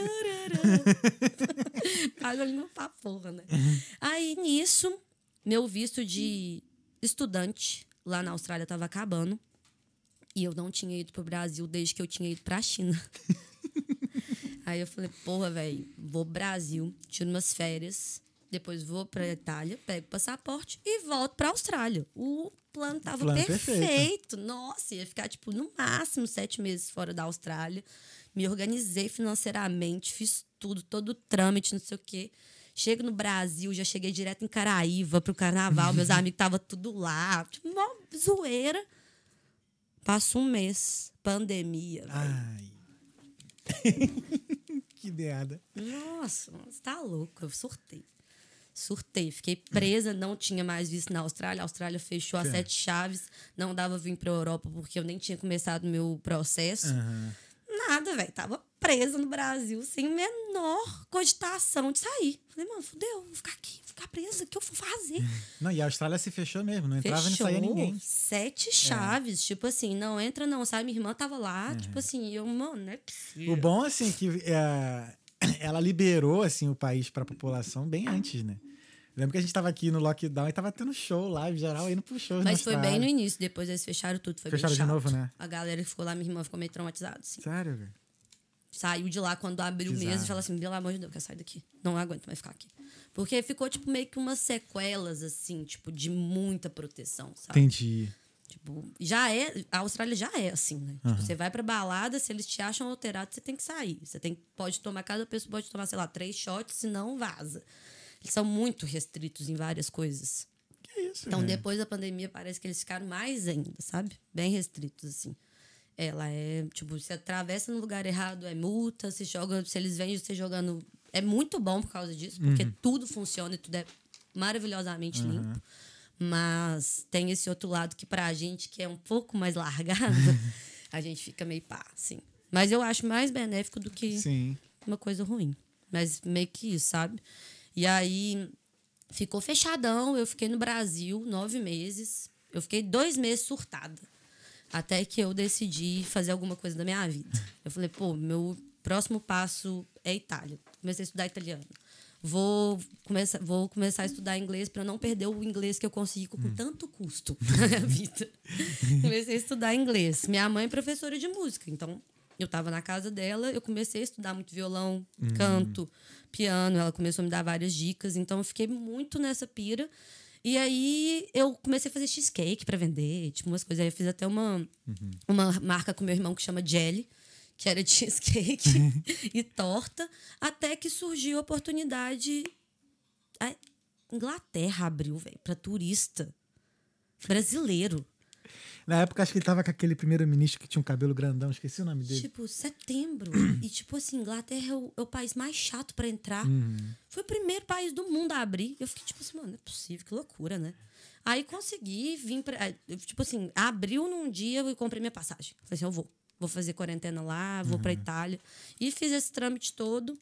Paga língua pra porra, né? Aí, nisso, meu visto de estudante lá na Austrália tava acabando. E eu não tinha ido pro Brasil desde que eu tinha ido pra China. Aí eu falei, porra, velho, vou pro Brasil, tiro umas férias, depois vou pra Itália, pego o passaporte e volto pra Austrália. O plano tava Plano perfeito. perfeito. Nossa, ia ficar, tipo, no máximo sete meses fora da Austrália. Me organizei financeiramente, fiz tudo, todo o trâmite, não sei o quê. Chego no Brasil, já cheguei direto em Caraíva pro carnaval, meus amigos estavam tudo lá. Tipo, mó zoeira. Passa um mês, pandemia. Ai. que merda. Nossa, você tá louco. Eu surtei. Surtei. Fiquei presa, não tinha mais visto na Austrália. A Austrália fechou as sete chaves. Não dava vir pra Europa porque eu nem tinha começado meu processo. Aham. Nada, velho. Tava presa no Brasil sem menor cogitação de sair. Falei, mano, fudeu, vou ficar aqui, vou ficar presa. O que eu vou fazer? Não, e a Austrália se fechou mesmo, não entrava Fechou. nem saía ninguém. Sete chaves. Tipo assim, não entra, não sai. Minha irmã tava lá. Tipo assim, eu, mano, não é possível. O bom, assim, que é, ela liberou, assim, o país pra população bem antes, né? Lembro que a gente tava aqui no lockdown e tava tendo show live geral indo pro show. Mas foi bem no início, depois eles fecharam tudo. Foi Fecharam bem de novo, né? A galera que ficou lá, minha irmã ficou meio traumatizada, assim. Sério, velho? saiu de lá quando abriu Bizarro. mesmo e falou assim: pelo amor de Deus, eu quero sair daqui. Não aguento mais ficar aqui. Porque ficou, tipo, meio que umas sequelas, assim, tipo, de muita proteção, sabe? Entendi. Tipo, já é. A Austrália já é assim, né? Tipo, você vai pra balada, se eles te acham alterado, você tem que sair. Você tem, pode tomar, cada pessoa pode tomar, sei lá, três shots, senão vaza. Eles são muito restritos em várias coisas. Que isso, Então, né? depois da pandemia, parece que eles ficaram mais ainda, sabe? Bem restritos, assim. Ela é, tipo, se atravessa no lugar errado, é multa, se joga, se eles veem você jogando. É muito bom por causa disso, porque tudo funciona e tudo é maravilhosamente limpo. Mas tem esse outro lado que pra gente, que é um pouco mais largado, a gente fica meio pá, assim. Mas eu acho mais benéfico do que Sim. uma coisa ruim. Mas meio que isso, sabe? E aí ficou fechadão. Eu fiquei no Brasil nove meses. Eu fiquei dois meses surtada. Até que eu decidi fazer alguma coisa da minha vida. Eu falei, pô, meu próximo passo é Itália. Comecei a estudar italiano. Vou começar, vou começar a estudar inglês para não perder o inglês que eu consegui com tanto custo na minha vida. comecei a estudar inglês. Minha mãe é professora de música, então eu estava na casa dela, eu comecei a estudar muito violão, canto, piano. Ela começou a me dar várias dicas, então eu fiquei muito nessa pira. E aí eu comecei a fazer cheesecake para vender, tipo umas coisas. Aí eu fiz até uma, uma marca com meu irmão que chama Jelly, que era cheesecake e torta, até que surgiu a oportunidade. A Inglaterra abriu, velho, para turista brasileiro. Na época, acho que ele tava com aquele primeiro-ministro que tinha um cabelo grandão, esqueci o nome dele. Tipo, setembro. e, tipo assim, Inglaterra é o, é o país mais chato pra entrar. Foi o primeiro país do mundo a abrir. Eu fiquei, tipo assim, mano, não é possível, que loucura, né? Aí consegui, vim pra. eh, Tipo assim, abriu num dia e comprei minha passagem. Falei assim, eu vou. Vou fazer quarentena lá, vou pra Itália. E fiz esse trâmite todo.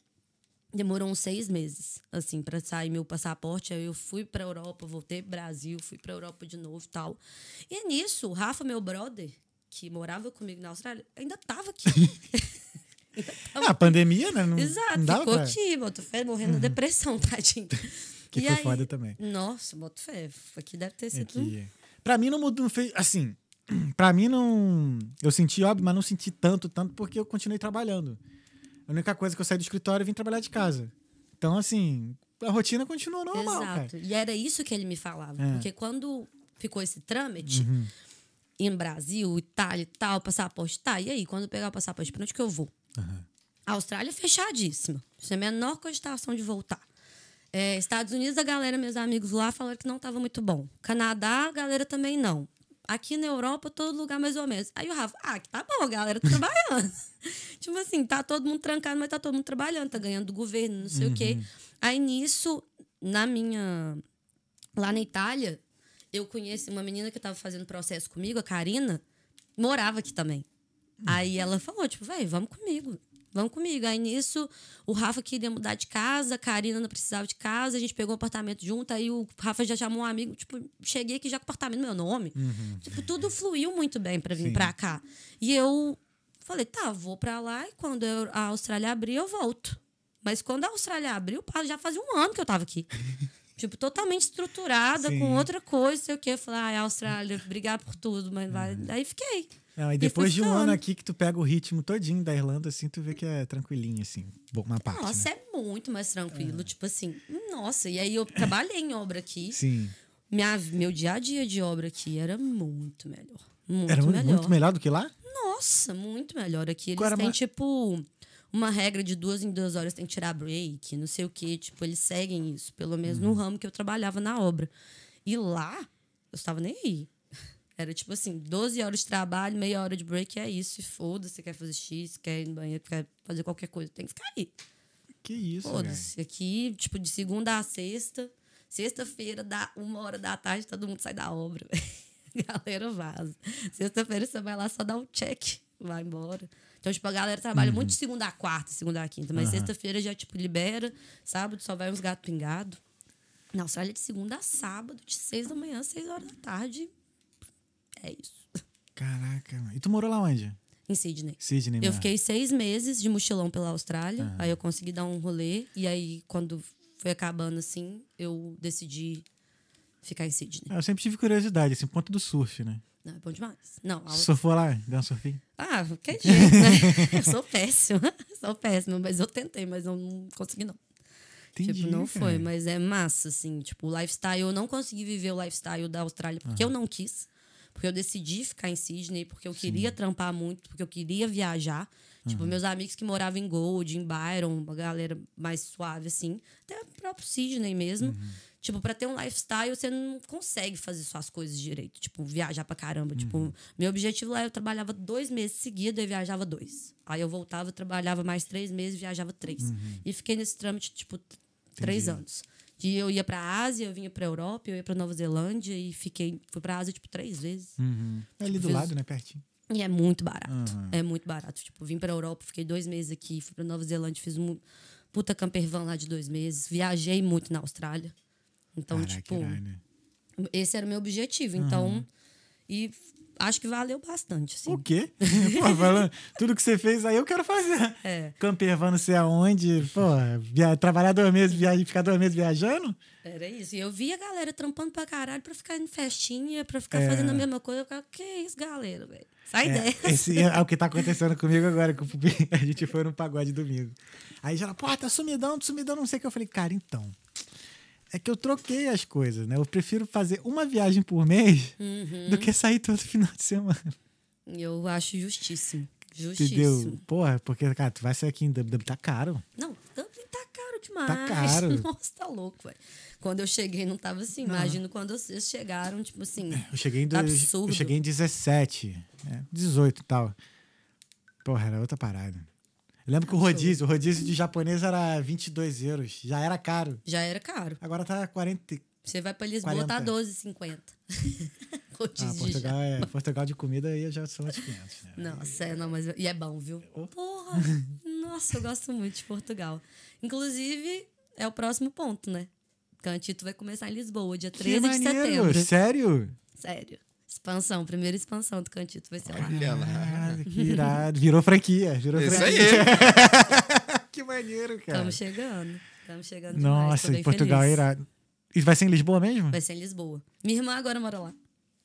Demorou uns seis meses, assim, pra sair meu passaporte. Aí eu fui pra Europa, voltei pro Brasil, fui pra Europa de novo e tal. E nisso, o Rafa, meu brother, que morava comigo na Austrália, ainda tava aqui. Ah, a pandemia, né? Não, Exato, não ficou pra... aqui, boto fé, morrendo de depressão, tadinho. Que E foi aí- foda também. Nossa, boto fé. Aqui deve ter É sido. que... Pra mim não mudou, não fez... Assim, pra mim não... Eu senti óbvio, mas não senti tanto, tanto porque eu continuei trabalhando. A única coisa que eu saí do escritório e vim trabalhar de casa. Então, assim, a rotina continuou normal, Exato. cara. E era isso que ele me falava. É. Uhum. Porque quando ficou esse trâmite, em Brasil, Itália e tal, passaporte, tá, e aí, quando eu pegar o passaporte, pra onde que eu vou? A Austrália é fechadíssima. Sem a menor cogitação de voltar. É, Estados Unidos, a galera, meus amigos lá, falaram que não estava muito bom. Canadá, a galera também não. Aqui na Europa, todo lugar mais ou menos. Aí o Rafa, ah, que tá bom, a galera tá trabalhando. tipo assim, tá todo mundo trancado, mas tá todo mundo trabalhando, tá ganhando do governo, não sei o quê. Aí nisso, na minha. Lá na Itália, eu conheci uma menina que tava fazendo processo comigo, a Karina, morava aqui também. Aí ela falou, tipo, velho, vamos comigo. Vamos comigo. Aí nisso, o Rafa queria mudar de casa, a Karina não precisava de casa, a gente pegou um apartamento junto, aí o Rafa já chamou um amigo, tipo, cheguei aqui já com o apartamento no meu nome. Tipo, tudo fluiu muito bem pra vir Sim. pra cá. E eu falei, tá, vou pra lá e quando eu- a Austrália abrir, eu volto. Mas quando a Austrália abriu, já fazia um ano que eu tava aqui. tipo, totalmente estruturada, Sim. com outra coisa, sei o quê. Eu falei, ai, Austrália, obrigado por tudo, mas vai. Aí fiquei. Não, e depois de um ano aqui que tu pega o ritmo todinho da Irlanda, assim, tu vê que é tranquilinho, assim, uma parte, Nossa, né? é muito mais tranquilo. Tipo assim, nossa. E aí eu trabalhei em obra aqui. Sim. Minha, meu dia a dia de obra aqui era muito melhor. Muito Era melhor. muito melhor do que lá? Nossa, muito melhor aqui. Eles era têm, tipo, uma regra de duas em duas horas tem que tirar break, não sei o quê. Tipo, eles seguem isso, pelo menos Uhum. no ramo que eu trabalhava na obra. E lá, eu estava nem aí. Era tipo assim, 12 horas de trabalho, meia hora de break, é isso. E foda-se, quer fazer X, quer ir no banheiro, quer fazer qualquer coisa, tem que ficar aí. Que isso. Foda-se. Aqui, tipo, de segunda a sexta, sexta-feira, dá uma hora da tarde, todo mundo sai da obra. galera vaza. Sexta-feira você vai lá só dar um check, vai embora. Então, tipo, a galera trabalha muito de segunda a quarta, segunda a quinta, mas Uhum. Sexta-feira já, tipo, libera, sábado só vai uns gatos pingados. Na Austrália, de segunda a sábado, de seis da manhã, seis horas da tarde. É isso. Caraca. E tu morou lá onde? Em Sydney. Sydney, Eu né? fiquei seis meses de mochilão pela Austrália. Aí eu consegui dar um rolê. E aí, quando foi acabando assim, eu decidi ficar em Sydney. Eu sempre tive curiosidade, assim, ponto do surf, né? Não, é bom demais. Não, a... Surfou lá? Deu um surfinho? ah, que jeito, né? eu sou péssima. Sou péssima, mas eu tentei, mas eu não consegui, não. Entendi, tipo, não cara. foi, mas é massa, assim. Tipo, o lifestyle, eu não consegui viver o lifestyle da Austrália porque eu não quis. Porque eu decidi ficar em Sydney, porque eu queria trampar muito, porque eu queria viajar. Tipo, meus amigos que moravam em Gold, em Byron, uma galera mais suave, assim. Até o próprio Sydney mesmo. Tipo, pra ter um lifestyle, você não consegue fazer suas coisas direito. Tipo, viajar pra caramba. Tipo, meu objetivo lá, eu trabalhava dois meses seguidos e viajava dois. Aí eu voltava, trabalhava mais três meses, viajava três. E fiquei nesse trâmite, tipo, t- três anos. E eu ia pra Ásia, eu vinha pra Europa, eu ia pra Nova Zelândia e fiquei... Fui pra Ásia, tipo, três vezes. Uhum. É ali do Fiz- lado, né? Pertinho. E é muito barato. É muito barato. Tipo, vim pra Europa, fiquei dois meses aqui, fui pra Nova Zelândia, fiz um puta campervan lá de dois meses. Viajei muito na Austrália. Então, Caraca, tipo, irado. esse era o meu objetivo. Então, e f- acho que valeu bastante, assim. O quê? Pô, falando, tudo que você fez aí eu quero fazer. É. Campervan não sei aonde. Pô, via- trabalhar dois meses, viajar, ficar dois meses viajando? Era isso. E eu via a galera trampando pra caralho pra ficar em festinha, pra ficar É. fazendo a mesma coisa. Eu ficava, que isso, galera, velho? Sai É, dessa. esse é o que tá acontecendo comigo agora. Pupi- a gente foi no pagode domingo. Aí já, pô, tá sumidão, sumidão, não sei o que. Eu falei, cara, então. É que eu troquei as coisas, né? Eu prefiro fazer uma viagem por mês Uhum. do que sair todo final de semana. Eu acho justíssimo. Entendeu? Justíssimo. Porra, porque, cara, tu vai sair aqui em Dublin, tá caro. Não, Dublin tá caro demais. Tá caro. Nossa, tá louco, velho. Quando eu cheguei, não tava assim. Imagino quando vocês chegaram, tipo assim. Eu cheguei em, dois- Absurdo. eu cheguei em 17, é, 18 e tal. Porra, era outra parada. Eu lembro que o rodízio, o rodízio de japonês era 22 euros. Já era caro. Já era caro. Agora tá 40. Você vai pra Lisboa, 40. tá 12,50. Ah, Rodízio de Portugal, já. é, Portugal de comida aí já são outros 500, né? Nossa, é, não, mas. E é bom, viu? Porra! Nossa, eu gosto muito de Portugal. Inclusive, é o próximo ponto, né? Cantito vai começar em Lisboa, dia 13 de setembro. Sério? Sério. Expansão, primeira expansão do Cantito vai ser lá. Olha lá. Que irado. Virou franquia. Virou Isso franquia. aí. que maneiro, cara. Estamos chegando. Estamos chegando demais. Nossa, em Portugal é feliz. irado. E vai ser em Lisboa mesmo? Vai ser em Lisboa. Minha irmã agora mora lá.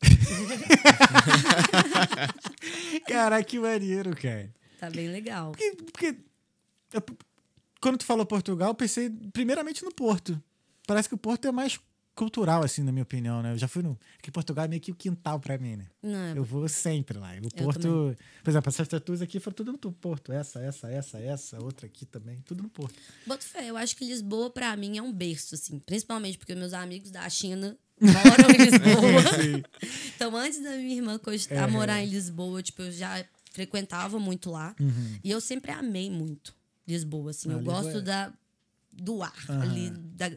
Caraca, que maneiro, cara. Tá bem legal. Porque, porque eu- quando tu falou Portugal, eu pensei primeiramente no Porto. Parece que o Porto é mais cultural, assim, na minha opinião, né? Eu já fui no. Porque Portugal é meio que o quintal pra mim, né? Não, é- Eu vou sempre lá. O Porto. também. Por exemplo, essas tatuas aqui foram tudo no Porto. Essa, essa, essa, essa, outra aqui também. Tudo no Porto. Boto fé, eu acho que Lisboa, pra mim, é um berço, assim. Principalmente porque meus amigos da China moram em Lisboa. então, antes da minha irmã cogitar É. morar em Lisboa, tipo, eu já frequentava muito lá. E eu sempre amei muito Lisboa, assim. Ah, eu Lisboa gosto é- da, do ar Aham. ali. Da,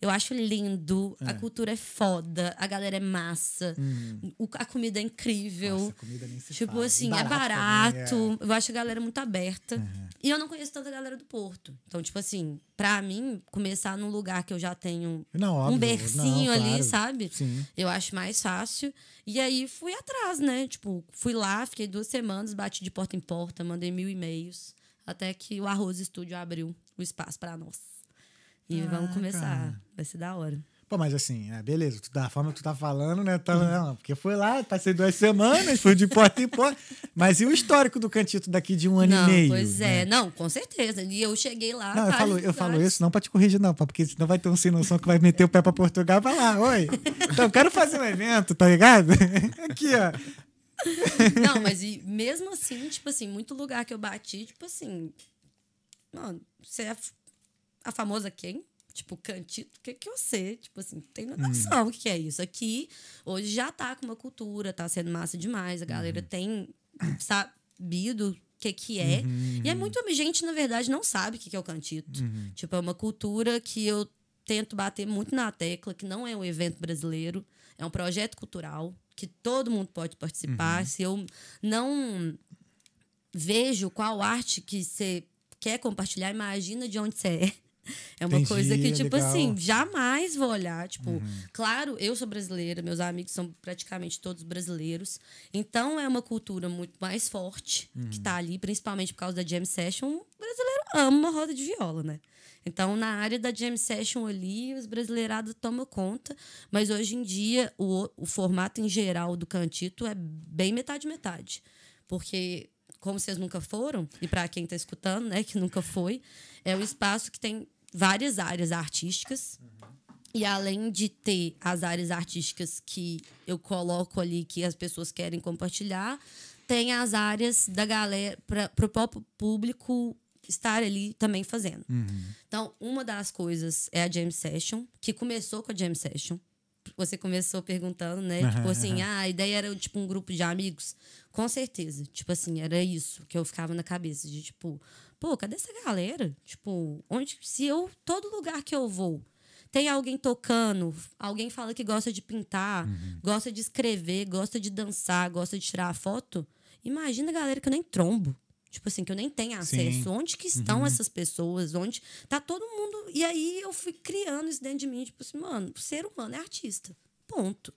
eu acho lindo, a cultura é foda, a galera é massa, o- a comida é incrível. Nossa, comida nem se Tipo fala. Assim, é também, barato. Eu acho a galera muito aberta. E eu não conheço tanta galera do Porto. Então, tipo assim, pra mim, começar num lugar que eu já tenho Não, óbvio. um bercinho Não, ali, claro. sabe? Sim. Eu acho mais fácil. E aí fui atrás, né? Tipo, fui lá, fiquei duas semanas, bati de porta em porta, mandei mil e-mails. Até que o Arroz Estúdio abriu o espaço pra nós. E Ah, vamos começar. cara. Vai ser da hora. Pô, mas assim, é, beleza, tu- da forma que tu tá falando, né? Tá, não, porque foi lá, passei duas semanas, fui de porta em porta. Mas e o histórico do cantito daqui de um ano não, e meio? pois né? é. Não, com certeza. E eu cheguei lá. Não, eu falo, eu falo isso não pra te corrigir, não, porque senão vai ter um sem noção que vai meter o pé pra Portugal e vai lá, oi. Então, eu quero fazer um evento, tá ligado? Aqui, ó. Não, mas e mesmo assim, tipo assim, muito lugar que eu bati, tipo assim. Mano, você é a, famosa quem? Tipo, cantito, o que que eu sei? Tipo assim, tem noção o que é isso. Aqui, hoje já tá com uma cultura, tá sendo massa demais. A galera tem sabido o que que é. E é muito gente, na verdade, não sabe o que que é o cantito. Tipo, é uma cultura que eu tento bater muito na tecla, que não é um evento brasileiro, é um projeto cultural, que todo mundo pode participar. Se eu não vejo qual arte que você quer compartilhar, imagina de onde você é. É uma Entendi, coisa que, tipo legal. assim, jamais vou olhar. Tipo, claro, eu sou brasileira, meus amigos são praticamente todos brasileiros. Então é uma cultura muito mais forte que tá ali, principalmente por causa da Jam Session. O brasileiro ama uma roda de viola, né? Então, na área da Jam Session ali, os brasileirados tomam conta. Mas hoje em dia, o, o formato em geral do cantito é bem metade-metade. Porque como vocês nunca foram, e para quem está escutando, né, que nunca foi, é um espaço que tem várias áreas artísticas. E além de ter as áreas artísticas que eu coloco ali, que as pessoas querem compartilhar, tem as áreas da galera, para o próprio público estar ali também fazendo. Então, uma das coisas é a Jam Session, que começou com a Jam Session. Você começou perguntando, né? Tipo assim, ah, a ideia era tipo um grupo de amigos. Com certeza. Tipo assim, era isso que eu ficava na cabeça. De tipo, pô, cadê essa galera? Tipo, onde. Se eu. Todo lugar que eu vou. Tem alguém tocando, alguém fala que gosta de pintar, Uhum. gosta de escrever, gosta de dançar, gosta de tirar foto. Imagina a galera que eu nem trombo. Tipo assim, que eu nem tenho acesso. Sim. Onde que estão essas pessoas? Onde tá todo mundo. E aí eu fui criando isso dentro de mim, tipo assim, mano, o ser humano é artista. Ponto.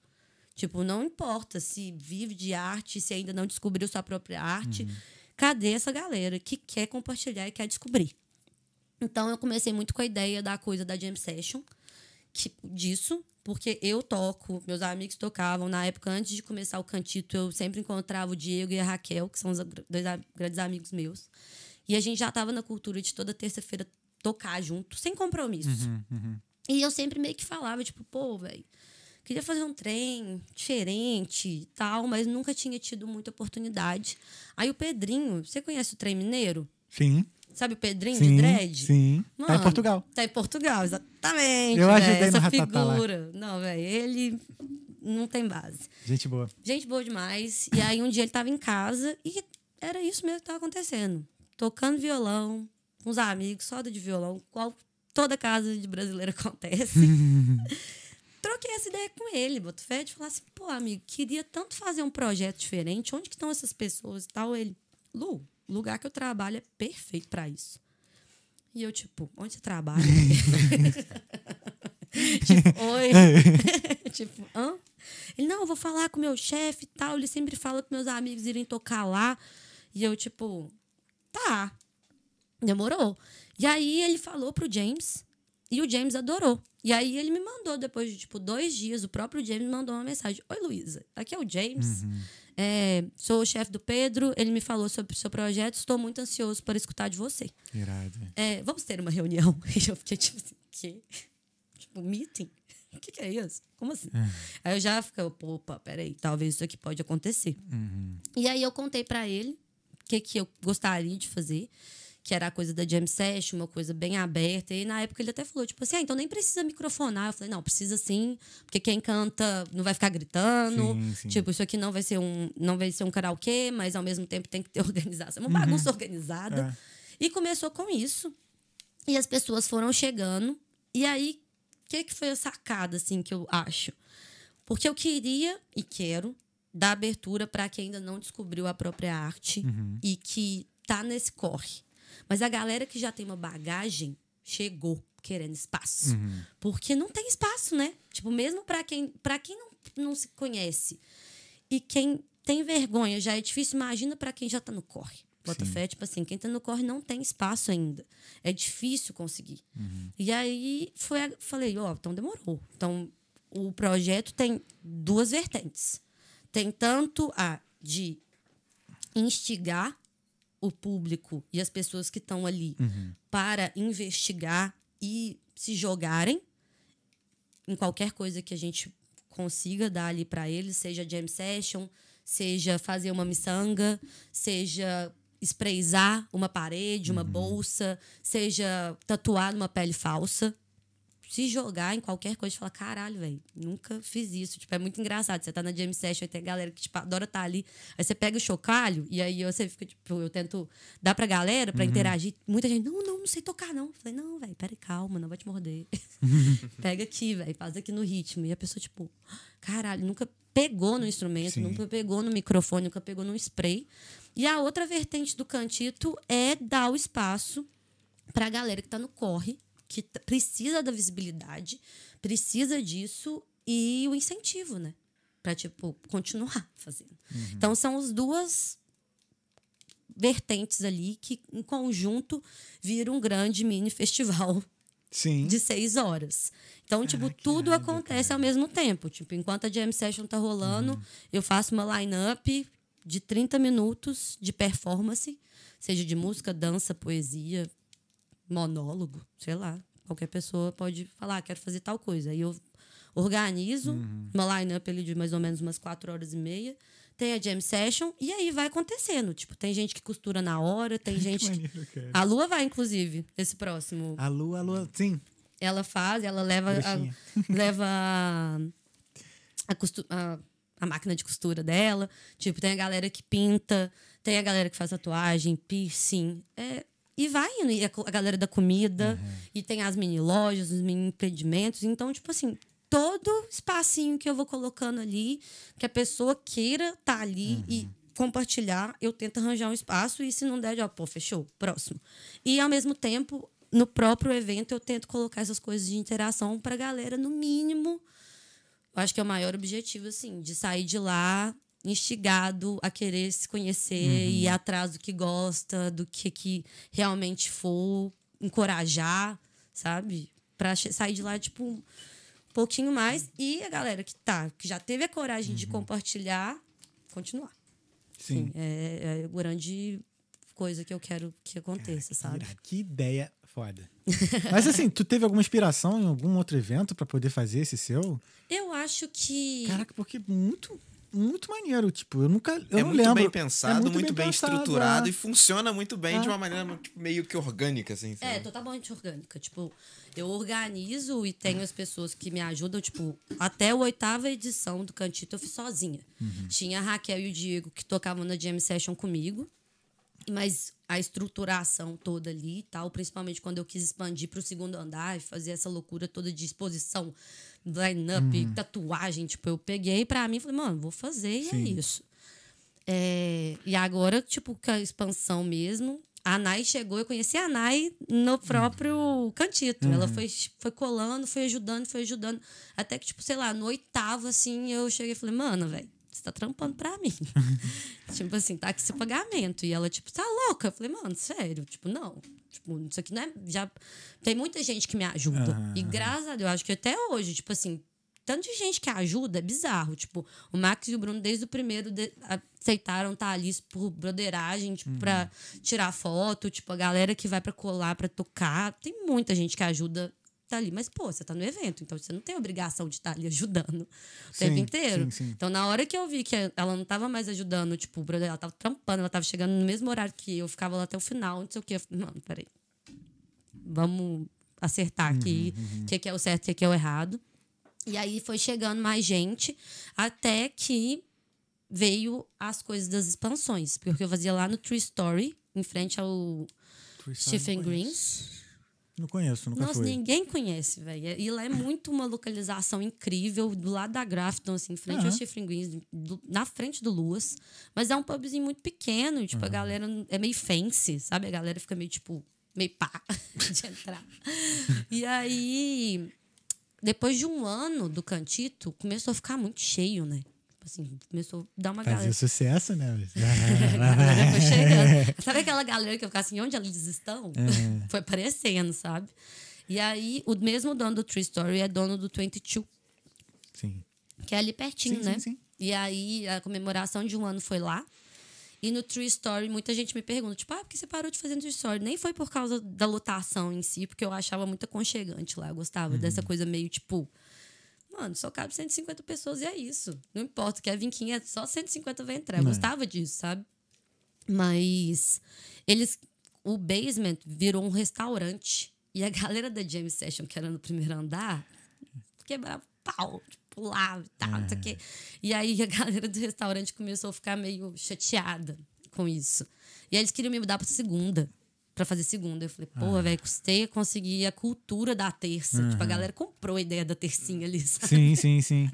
Tipo, não importa se vive de arte, se ainda não descobriu sua própria arte. Cadê essa galera que quer compartilhar e quer descobrir? Então eu comecei muito com a ideia da coisa da jam session, que, disso, porque eu toco, meus amigos tocavam. Na época, antes de começar o cantito, eu sempre encontrava o Diego e a Raquel, que são os dois grandes amigos meus. E a gente já estava na cultura de toda terça-feira tocar junto, sem compromisso. E eu sempre meio que falava, tipo, pô, velho, queria fazer um trem diferente e tal, mas nunca tinha tido muita oportunidade. Aí o Pedrinho, você conhece o trem mineiro? Sim. Sabe o Pedrinho Sim. de dread? Sim. tá em Mano, Portugal. Tá em Portugal, exatamente. Eu ajudei no essa lá. figura. Não, velho, ele não tem base. Gente boa. Gente boa demais. E aí um dia ele tava em casa e era isso mesmo que tava acontecendo. Tocando violão, com os amigos, só de violão, qual toda casa de brasileiro acontece. Troquei essa ideia com ele, boto fé, de falar assim, pô, amigo, queria tanto fazer um projeto diferente, onde que estão essas pessoas e tal? Ele, Lu, o lugar que eu trabalho é perfeito pra isso. E eu, tipo, onde você trabalha? tipo, oi. tipo, hã? Ele, não, eu vou falar com meu chefe e tal. Ele sempre fala que meus amigos irem tocar lá. E eu, tipo, tá. Demorou. E aí ele falou pro James e o James adorou. E aí ele me mandou, depois de tipo dois dias, o próprio James me mandou uma mensagem: Oi, Luísa, aqui é o James. É, sou o chefe do Pedro. Ele me falou sobre o seu projeto. Estou muito ansioso para escutar de você. Irado. É, vamos ter uma reunião. E eu fiquei tipo assim: quê? Tipo, meeting? O que, que é isso? Como assim? Aí eu já fiquei, opa, peraí, talvez isso aqui pode acontecer. E aí eu contei pra ele o que, que eu gostaria de fazer, que era a coisa da jam session, uma coisa bem aberta. E na época ele até falou, tipo assim, ah, então nem precisa microfonar. Eu falei, não, precisa sim, porque quem canta não vai ficar gritando. Sim, sim. Tipo, isso aqui não vai ser um, não vai ser um karaokê, mas ao mesmo tempo tem que ter organização. É uma bagunça organizada. E começou com isso. E as pessoas foram chegando. E aí, o que, que foi a sacada, assim, que eu acho? Porque eu queria e quero dar abertura para quem ainda não descobriu a própria arte e que tá nesse corre. Mas a galera que já tem uma bagagem chegou querendo espaço. Porque não tem espaço, né? Tipo, mesmo para quem, pra quem não, não se conhece e quem tem vergonha já é difícil, imagina para quem já tá no corre. Bota fé, tipo assim, quem tá no corre não tem espaço ainda. É difícil conseguir. E aí foi, falei, ó, então demorou. Então o projeto tem duas vertentes. Tem tanto a de instigar o público e as pessoas que estão ali para investigar e se jogarem em qualquer coisa que a gente consiga dar ali para eles, seja jam session, seja fazer uma miçanga, seja sprayzar uma parede, uma bolsa, seja tatuar numa pele falsa. Se jogar em qualquer coisa e falar, caralho, velho, nunca fiz isso. Tipo, é muito engraçado. Você tá na jam session e tem galera que tipo, adora estar ali. Aí você pega o chocalho e aí você fica, tipo, eu tento dar pra galera pra interagir. Muita gente, não, não, não sei tocar, não. Eu falei, não, velho, peraí, calma, não vai te morder. Pega aqui, velho, faz aqui no ritmo. E a pessoa, tipo, caralho, nunca pegou no instrumento, Sim. nunca pegou no microfone, nunca pegou no spray. E a outra vertente do cantito é dar o espaço pra galera que tá no corre, que precisa da visibilidade, precisa disso e o incentivo, né? Pra, tipo, continuar fazendo. Então, são as duas vertentes ali que, em conjunto, viram um grande mini festival Sim. de seis horas. Então, tipo, tudo acontece ao mesmo tempo. Tipo, enquanto a jam session tá rolando, eu faço uma line-up de 30 minutos de performance, seja de música, dança, poesia, monólogo, sei lá. Qualquer pessoa pode falar, ah, quero fazer tal coisa. Aí eu organizo uma line-up ali de mais ou menos umas quatro horas e meia. Tem a jam session e aí vai acontecendo. Tipo, tem gente que costura na hora, tem gente. que- maneiro, cara. A Lua vai, inclusive, esse próximo. Alô, alô, sim. Ela faz, ela leva a, leva a, a, costu- a- a máquina de costura dela. Tipo, tem a galera que pinta, tem a galera que faz tatuagem, piercing. É, e vai indo. E a, a galera da comida, e tem as mini lojas, os mini empreendimentos. Então, tipo assim, todo espacinho que eu vou colocando ali, que a pessoa queira estar ali e compartilhar, eu tento arranjar um espaço e se não der, já, pô, fechou, próximo. E ao mesmo tempo, no próprio evento, eu tento colocar essas coisas de interação pra galera, no mínimo. Eu acho que é o maior objetivo, assim, de sair de lá instigado a querer se conhecer e ir atrás do que gosta, do que, que realmente for, encorajar, sabe? Pra sair de lá, tipo, um pouquinho mais. E a galera que tá, que já teve a coragem de compartilhar, continuar. Sim. Sim, é, é a grande coisa que eu quero que aconteça, sabe? Que ideia foda. Mas assim, tu teve alguma inspiração em algum outro evento pra poder fazer esse seu? Eu acho que. Caraca, porque muito, muito maneiro. Tipo, eu nunca. Eu é não muito lembro. bem É pensado, muito, bem, pensado, estruturado é. e funciona muito bem de É. uma maneira tipo, meio que orgânica, assim. sabe? É, totalmente orgânica. Tipo, eu organizo e tenho as pessoas que me ajudam. Tipo, até a oitava edição do Cantito eu fiz sozinha. Tinha a Raquel e o Diego que tocavam na Jam Session comigo. Mas a estruturação toda ali e tal, principalmente quando eu quis expandir para o segundo andar e fazer essa loucura toda de exposição, line-up, tatuagem, tipo, eu peguei pra mim e falei, mano, vou fazer e é Sim. isso. É, e agora, tipo, com a expansão mesmo, a Nai chegou, eu conheci a Nai no próprio cantito. Ela foi, foi colando, foi ajudando, foi ajudando. Até que, tipo, sei lá, no oitavo, assim, eu cheguei e falei, mano, velho, você tá trampando pra mim. tipo assim, tá aqui seu pagamento. E ela, tipo, tá louca? Eu falei, mano, sério, tipo, não. Tipo, isso aqui não é. Já... Tem muita gente que me ajuda. Aham, E graças a Deus, acho que até hoje, tipo assim, tanto de gente que ajuda é bizarro. Tipo, o Max e o Bruno, desde o primeiro, de- aceitaram estar ali por broderagem, tipo, pra tirar foto. Tipo, a galera que vai pra colar, pra tocar. Tem muita gente que ajuda tá ali. Mas, pô, você tá no evento, então você não tem obrigação de estar ali ajudando o tempo Sim, inteiro. sim, sim. Então, na hora que eu vi que ela não tava mais ajudando, tipo, ela tava trampando, ela tava chegando no mesmo horário que eu, ficava lá até o final, não sei o quê. Eu falei, mano, peraí. Vamos acertar aqui o que, que é o certo e o que é o errado. E aí foi chegando mais gente, até que veio as coisas das expansões. Porque eu fazia lá no Tree Story, em frente ao Stephen Greens. Não conheço, nunca Nossa, fui. ninguém conhece, velho. E lá é muito uma localização incrível, do lado da Grafton, assim, em frente ao Aham. Stephen Greens, do- na frente do Luas. Mas é um pubzinho muito pequeno, tipo, a galera é meio fancy, sabe? A galera fica meio, tipo, meio pá de entrar. e aí, depois de um ano do Cantito, começou a ficar muito cheio, né? Tipo assim, começou a dar uma Fazia galera. sucesso, né? Foi chegando. Sabe aquela galera que eu ficava assim, onde eles estão? É. foi aparecendo, sabe? E aí, o mesmo dono do Tree Story é dono do 22, Sim. que é ali pertinho, Sim, né? sim, sim. E aí, a comemoração de um ano foi lá. E no Tree Story, muita gente me pergunta, tipo, ah, por que você parou de fazer no Tree Story? Nem foi por causa da lotação em si, porque eu achava muito aconchegante lá. Eu gostava Uhum. dessa coisa meio, tipo... Mano, só cabe 150 pessoas e é isso. Não importa, quer vir quem é só 150 vai entrar. Eu Não. gostava disso, sabe? Mas eles. O basement virou um restaurante. E a galera da Jam Session, que era no primeiro andar, quebrava pau, tipo, pulava e tal, quê. E aí a galera do restaurante começou a ficar meio chateada com isso. E aí eles queriam me mudar pra segunda. Pra fazer segunda. Eu falei, pô, velho, custei a conseguir a cultura da terça. Tipo, a galera comprou a ideia da tercinha ali, sabe? Sim, sim, sim.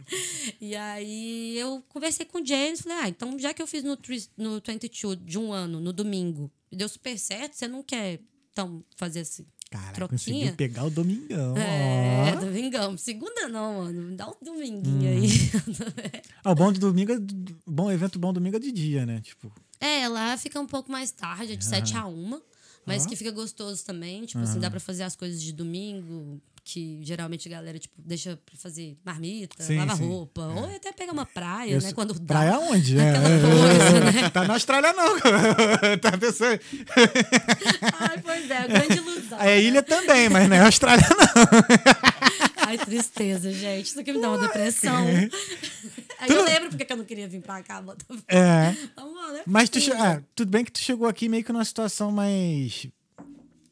E aí eu conversei com o James, falei, ah, então já que eu fiz no, no 22 de um ano, no domingo, e deu super certo, você não quer, então, fazer assim? Cara, Troquinha? conseguiu pegar o domingão. É, ó. domingão. Segunda não, mano. Dá um dominguinho aí. Ah, o bom de domingo é. Bom evento bom domingo é de dia, né? Tipo. é, lá fica um pouco mais tarde, é de 7 a 1. Mas Ó. que fica gostoso também. Tipo assim, dá pra fazer as coisas de domingo, que geralmente a galera, tipo, deixa pra fazer marmita, Sim, lava sim. roupa, ou até pegar uma praia, né? Quando dá. Praia onde? É, é, coisa, é, né? Tá na Austrália, não. tá pensando. Ai, pois é, grande ilusão. É né? ilha também, mas não é Austrália, não. Ai, tristeza, gente. Isso aqui me dá uma depressão. Aí Tu eu não- lembro porque que eu não queria vir pra cá. bota fé. É. Vamos, né? Mas tu che... ah, tudo bem que tu chegou aqui meio que numa situação mais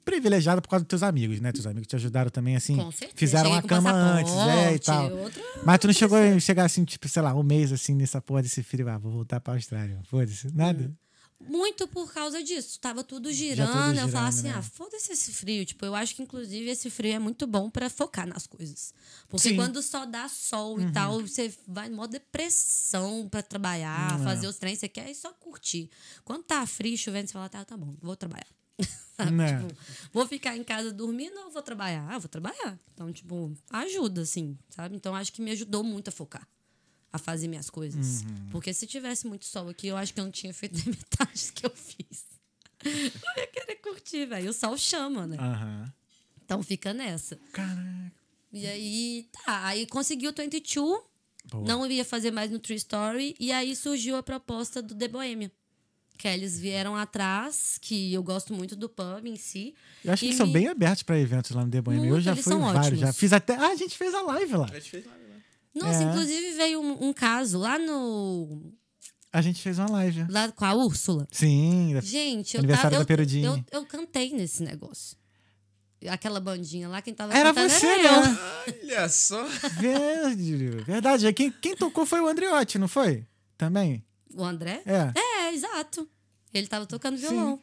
privilegiada por causa dos teus amigos, né? Teus amigos te ajudaram também, assim. Com certeza. Fizeram Cheguei a cama antes, é, e tal. outra- Mas tu não chegou a chegar assim, tipo, sei lá, um mês assim nessa porra desse frio. Ah, vou voltar pra Austrália. Foda-se. Nada. Muito por causa disso. Tava tudo girando. tudo eu girando, falava assim: né? ah, foda-se esse frio. Tipo, eu acho que inclusive esse frio é muito bom pra focar nas coisas. Porque Sim. quando só dá sol Uhum. e tal, você vai mó depressão pra trabalhar, é. fazer os trens, você quer e só curtir. Quando tá frio, chovendo, você fala: tá, tá bom, vou trabalhar. Né? Tipo, vou ficar em casa dormindo ou vou trabalhar? Ah, vou trabalhar. Então, tipo, ajuda, assim, sabe? Então, acho que me ajudou muito a focar, a fazer minhas coisas. Uhum. Porque se tivesse muito sol aqui, eu acho que eu não tinha feito nem metade do que eu fiz. Eu ia querer curtir, velho. O sol chama, né? Aham. Então, fica nessa. Caraca. E aí, tá. Aí consegui o 22. Boa. Não ia fazer mais no True Story. E aí surgiu a proposta do The Bohemia. Que eles vieram atrás, que eu gosto muito do pub em si. Eu acho que eles são me- bem abertos pra eventos lá no The Bohemia. Eu Muito, já eles fui são vários. ótimos. Já fiz até. Ah, a gente fez a live lá. A gente fez live? Nossa, É. inclusive veio um, um caso lá no. A gente fez uma live. Lá com a Úrsula. Sim. Gente, eu, tava, eu, eu, eu cantei nesse negócio. Aquela bandinha lá, quem tava Era cantando você, era eu. né? Olha só. Verdade. Verdade. Quem, quem tocou foi o Andriotti, não foi? Também? O André? É. É, exato. Ele tava tocando Sim. violão.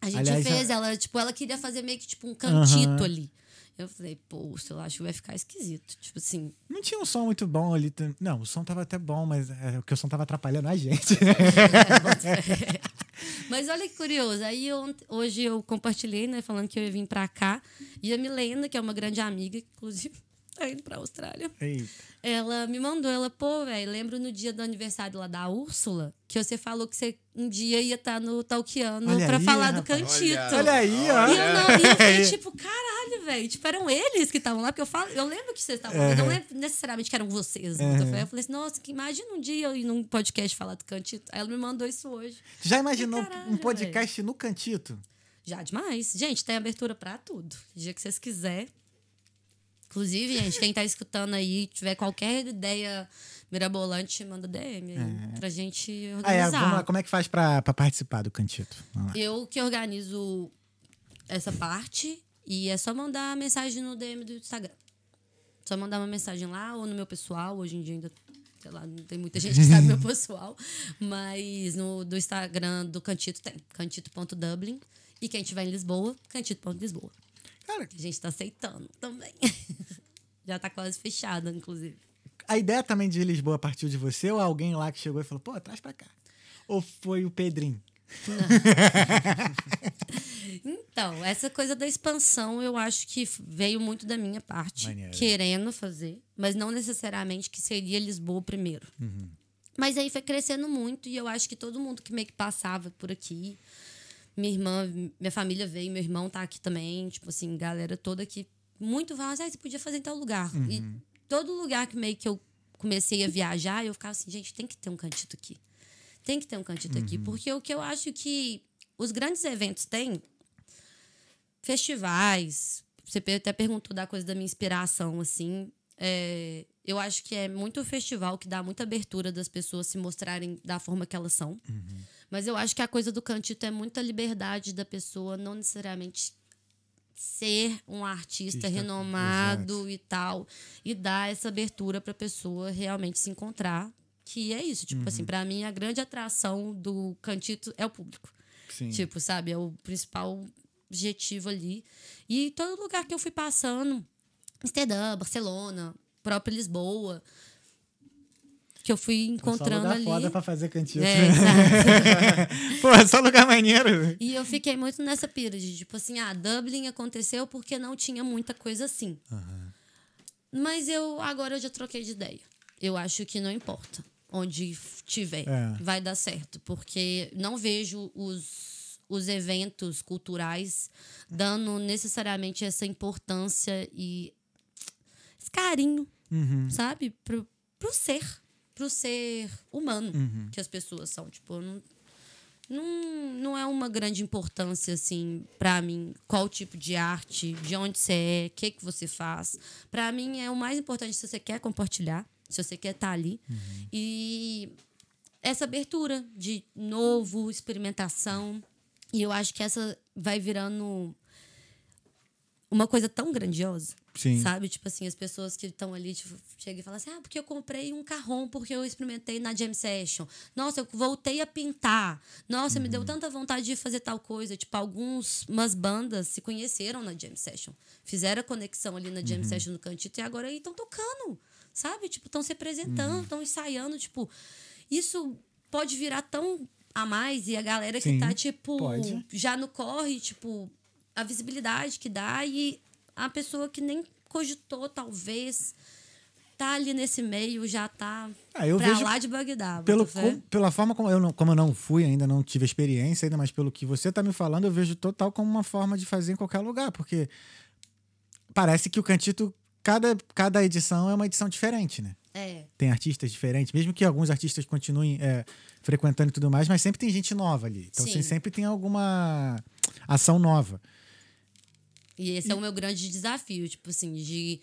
A gente Aliás, fez, a- ela, tipo, ela queria fazer meio que tipo um cantito ali. Eu falei, pô, eu acho que vai ficar esquisito. Tipo assim, Não tinha um som muito bom ali. Não, o som tava até bom, mas é porque o som tava atrapalhando a gente. É. Mas olha que curioso. Aí eu- hoje eu compartilhei, né, falando que eu ia vir pra cá. E a Milena, que é uma grande amiga, que, inclusive, tá indo pra Austrália. Eita. Ela me mandou, ela, pô, velho, lembro no dia do aniversário lá da Úrsula, que você falou que você um dia ia estar no Talkiano Olha pra aí, falar do rapaz. cantito. Olha- Olha aí, ó. E eu, não, e eu fiquei tipo, caralho, velho. Tipo, eram eles que estavam lá, porque eu falo, eu lembro que vocês estavam lá, não lembro necessariamente que eram vocês. Então, eu falei assim, nossa, que imagina um dia eu ir num podcast falar do cantito. Aí ela me mandou isso hoje. Já imaginou Caralho, um podcast no cantito? Já demais. Gente, tem abertura pra tudo. O dia que vocês quiserem. Inclusive, gente, quem tá escutando aí, tiver qualquer ideia mirabolante, manda DM aí, pra gente Ah, é, organizar. vamos lá, como é que faz pra, pra participar do cantito? Eu que organizo essa parte e é só mandar mensagem no DM do Instagram. Só mandar uma mensagem lá ou no meu pessoal. Hoje em dia ainda, sei lá, não tem muita gente que sabe meu pessoal. Mas no do Instagram do Cantito tem. Cantito.dublin. E quem estiver em Lisboa, cantito.lisboa. Cara, A gente tá aceitando também. Já tá quase fechada, inclusive. a ideia também de Lisboa partiu de você ou alguém lá que chegou e falou, pô, traz pra cá? Ou foi o Pedrinho? Então, essa coisa da expansão eu acho que veio muito da minha parte, Maneiro. querendo fazer, mas não necessariamente que seria Lisboa primeiro. Mas aí foi crescendo muito e eu acho que todo mundo que meio que passava por aqui, minha irmã, minha família veio, meu irmão tá aqui também, tipo assim, galera toda aqui, muito fala assim, ah, você podia fazer em tal lugar. E todo lugar que meio que eu comecei a viajar, eu ficava assim, gente, tem que ter um cantito aqui. Tem que ter um cantito aqui, porque o que eu acho que os grandes eventos têm festivais. Você até perguntou da coisa da minha inspiração, assim. É, eu acho que é muito o festival que dá muita abertura das pessoas se mostrarem da forma que elas são. Mas eu acho que a coisa do cantito é muita liberdade da pessoa, não necessariamente ser um artista Artista, renomado e tal. E dar essa abertura pra pessoa realmente se encontrar. Que é isso. Tipo assim, pra mim, a grande atração do cantito é o público. Sim. Tipo, sabe? É o principal objetivo ali. E todo lugar que eu fui passando, Amsterdã, Barcelona, própria Lisboa, que eu fui Só encontrando lugar ali. foda pra fazer cantito. É. Pô, é só lugar maneiro. E eu fiquei muito nessa pira de, tipo assim, ah, Dublin aconteceu porque não tinha muita coisa assim. Mas eu, agora eu já troquei de ideia. Eu acho que não importa onde tiver, É. vai dar certo. Porque não vejo os, os eventos culturais dando necessariamente essa importância e carinho, Uhum. sabe? Pro, pro ser. Pro ser humano Uhum. que as pessoas são. Tipo, não, não, não é uma grande importância, assim, pra mim, qual tipo de arte, de onde você é, o que, que você faz. Pra mim, é o mais importante se você quer compartilhar, se você quer estar ali. E essa abertura de novo, experimentação. E eu acho que essa vai virando uma coisa tão grandiosa. Sim. Sabe? Tipo assim, as pessoas que estão ali tipo, chegam e falam assim: ah, porque eu comprei um carrom, porque eu experimentei na Jam Session. Nossa, eu voltei a pintar. Nossa, me Uhum. deu tanta vontade de fazer tal coisa. Tipo, algumas umas bandas se conheceram na Jam Session. Fizeram a conexão ali na Jam Uhum. Session no Cantito e agora estão tocando. Sabe? Tipo, estão se apresentando, Uhum. estão ensaiando. Tipo, isso pode virar tão a mais e a galera que Sim, tá, tipo, pode. já no corre, tipo, a visibilidade que dá e a pessoa que nem cogitou, talvez, tá ali nesse meio, já tá Ah, eu pra vejo lá de Bagdá. Pelo, com- pela forma como eu, não, como eu não fui, ainda não tive experiência ainda, mas pelo que você tá me falando, eu vejo total como uma forma de fazer em qualquer lugar, porque parece que o Cantito, cada, cada edição é uma edição diferente, né? É, Tem artistas diferentes, mesmo que alguns artistas continuem é, frequentando e tudo mais, mas sempre tem gente nova ali. Então Sim. assim, sempre tem alguma ação nova. E esse é o meu grande desafio, tipo assim, de.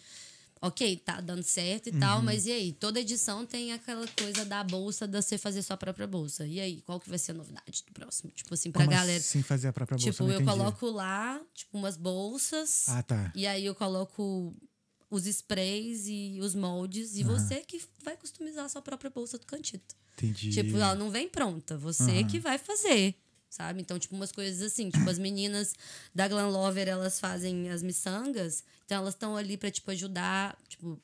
Ok, tá dando certo e Uhum. tal, mas e aí? Toda edição tem aquela coisa da bolsa, de você fazer sua própria bolsa. E aí, qual que vai ser a novidade do próximo? Tipo assim, pra Como galera. assim fazer a própria bolsa? tipo, eu entendi. coloco lá, tipo, umas bolsas. Ah, tá. E aí eu coloco os sprays e os moldes. E você que vai customizar a sua própria bolsa do cantito. Entendi. Tipo, ela não vem pronta. Você Aham. que vai fazer. Sabe? Então, tipo, umas coisas assim. Tipo, as meninas da Glam Lover, elas fazem as miçangas. Então, elas estão ali pra, tipo, ajudar. Tipo,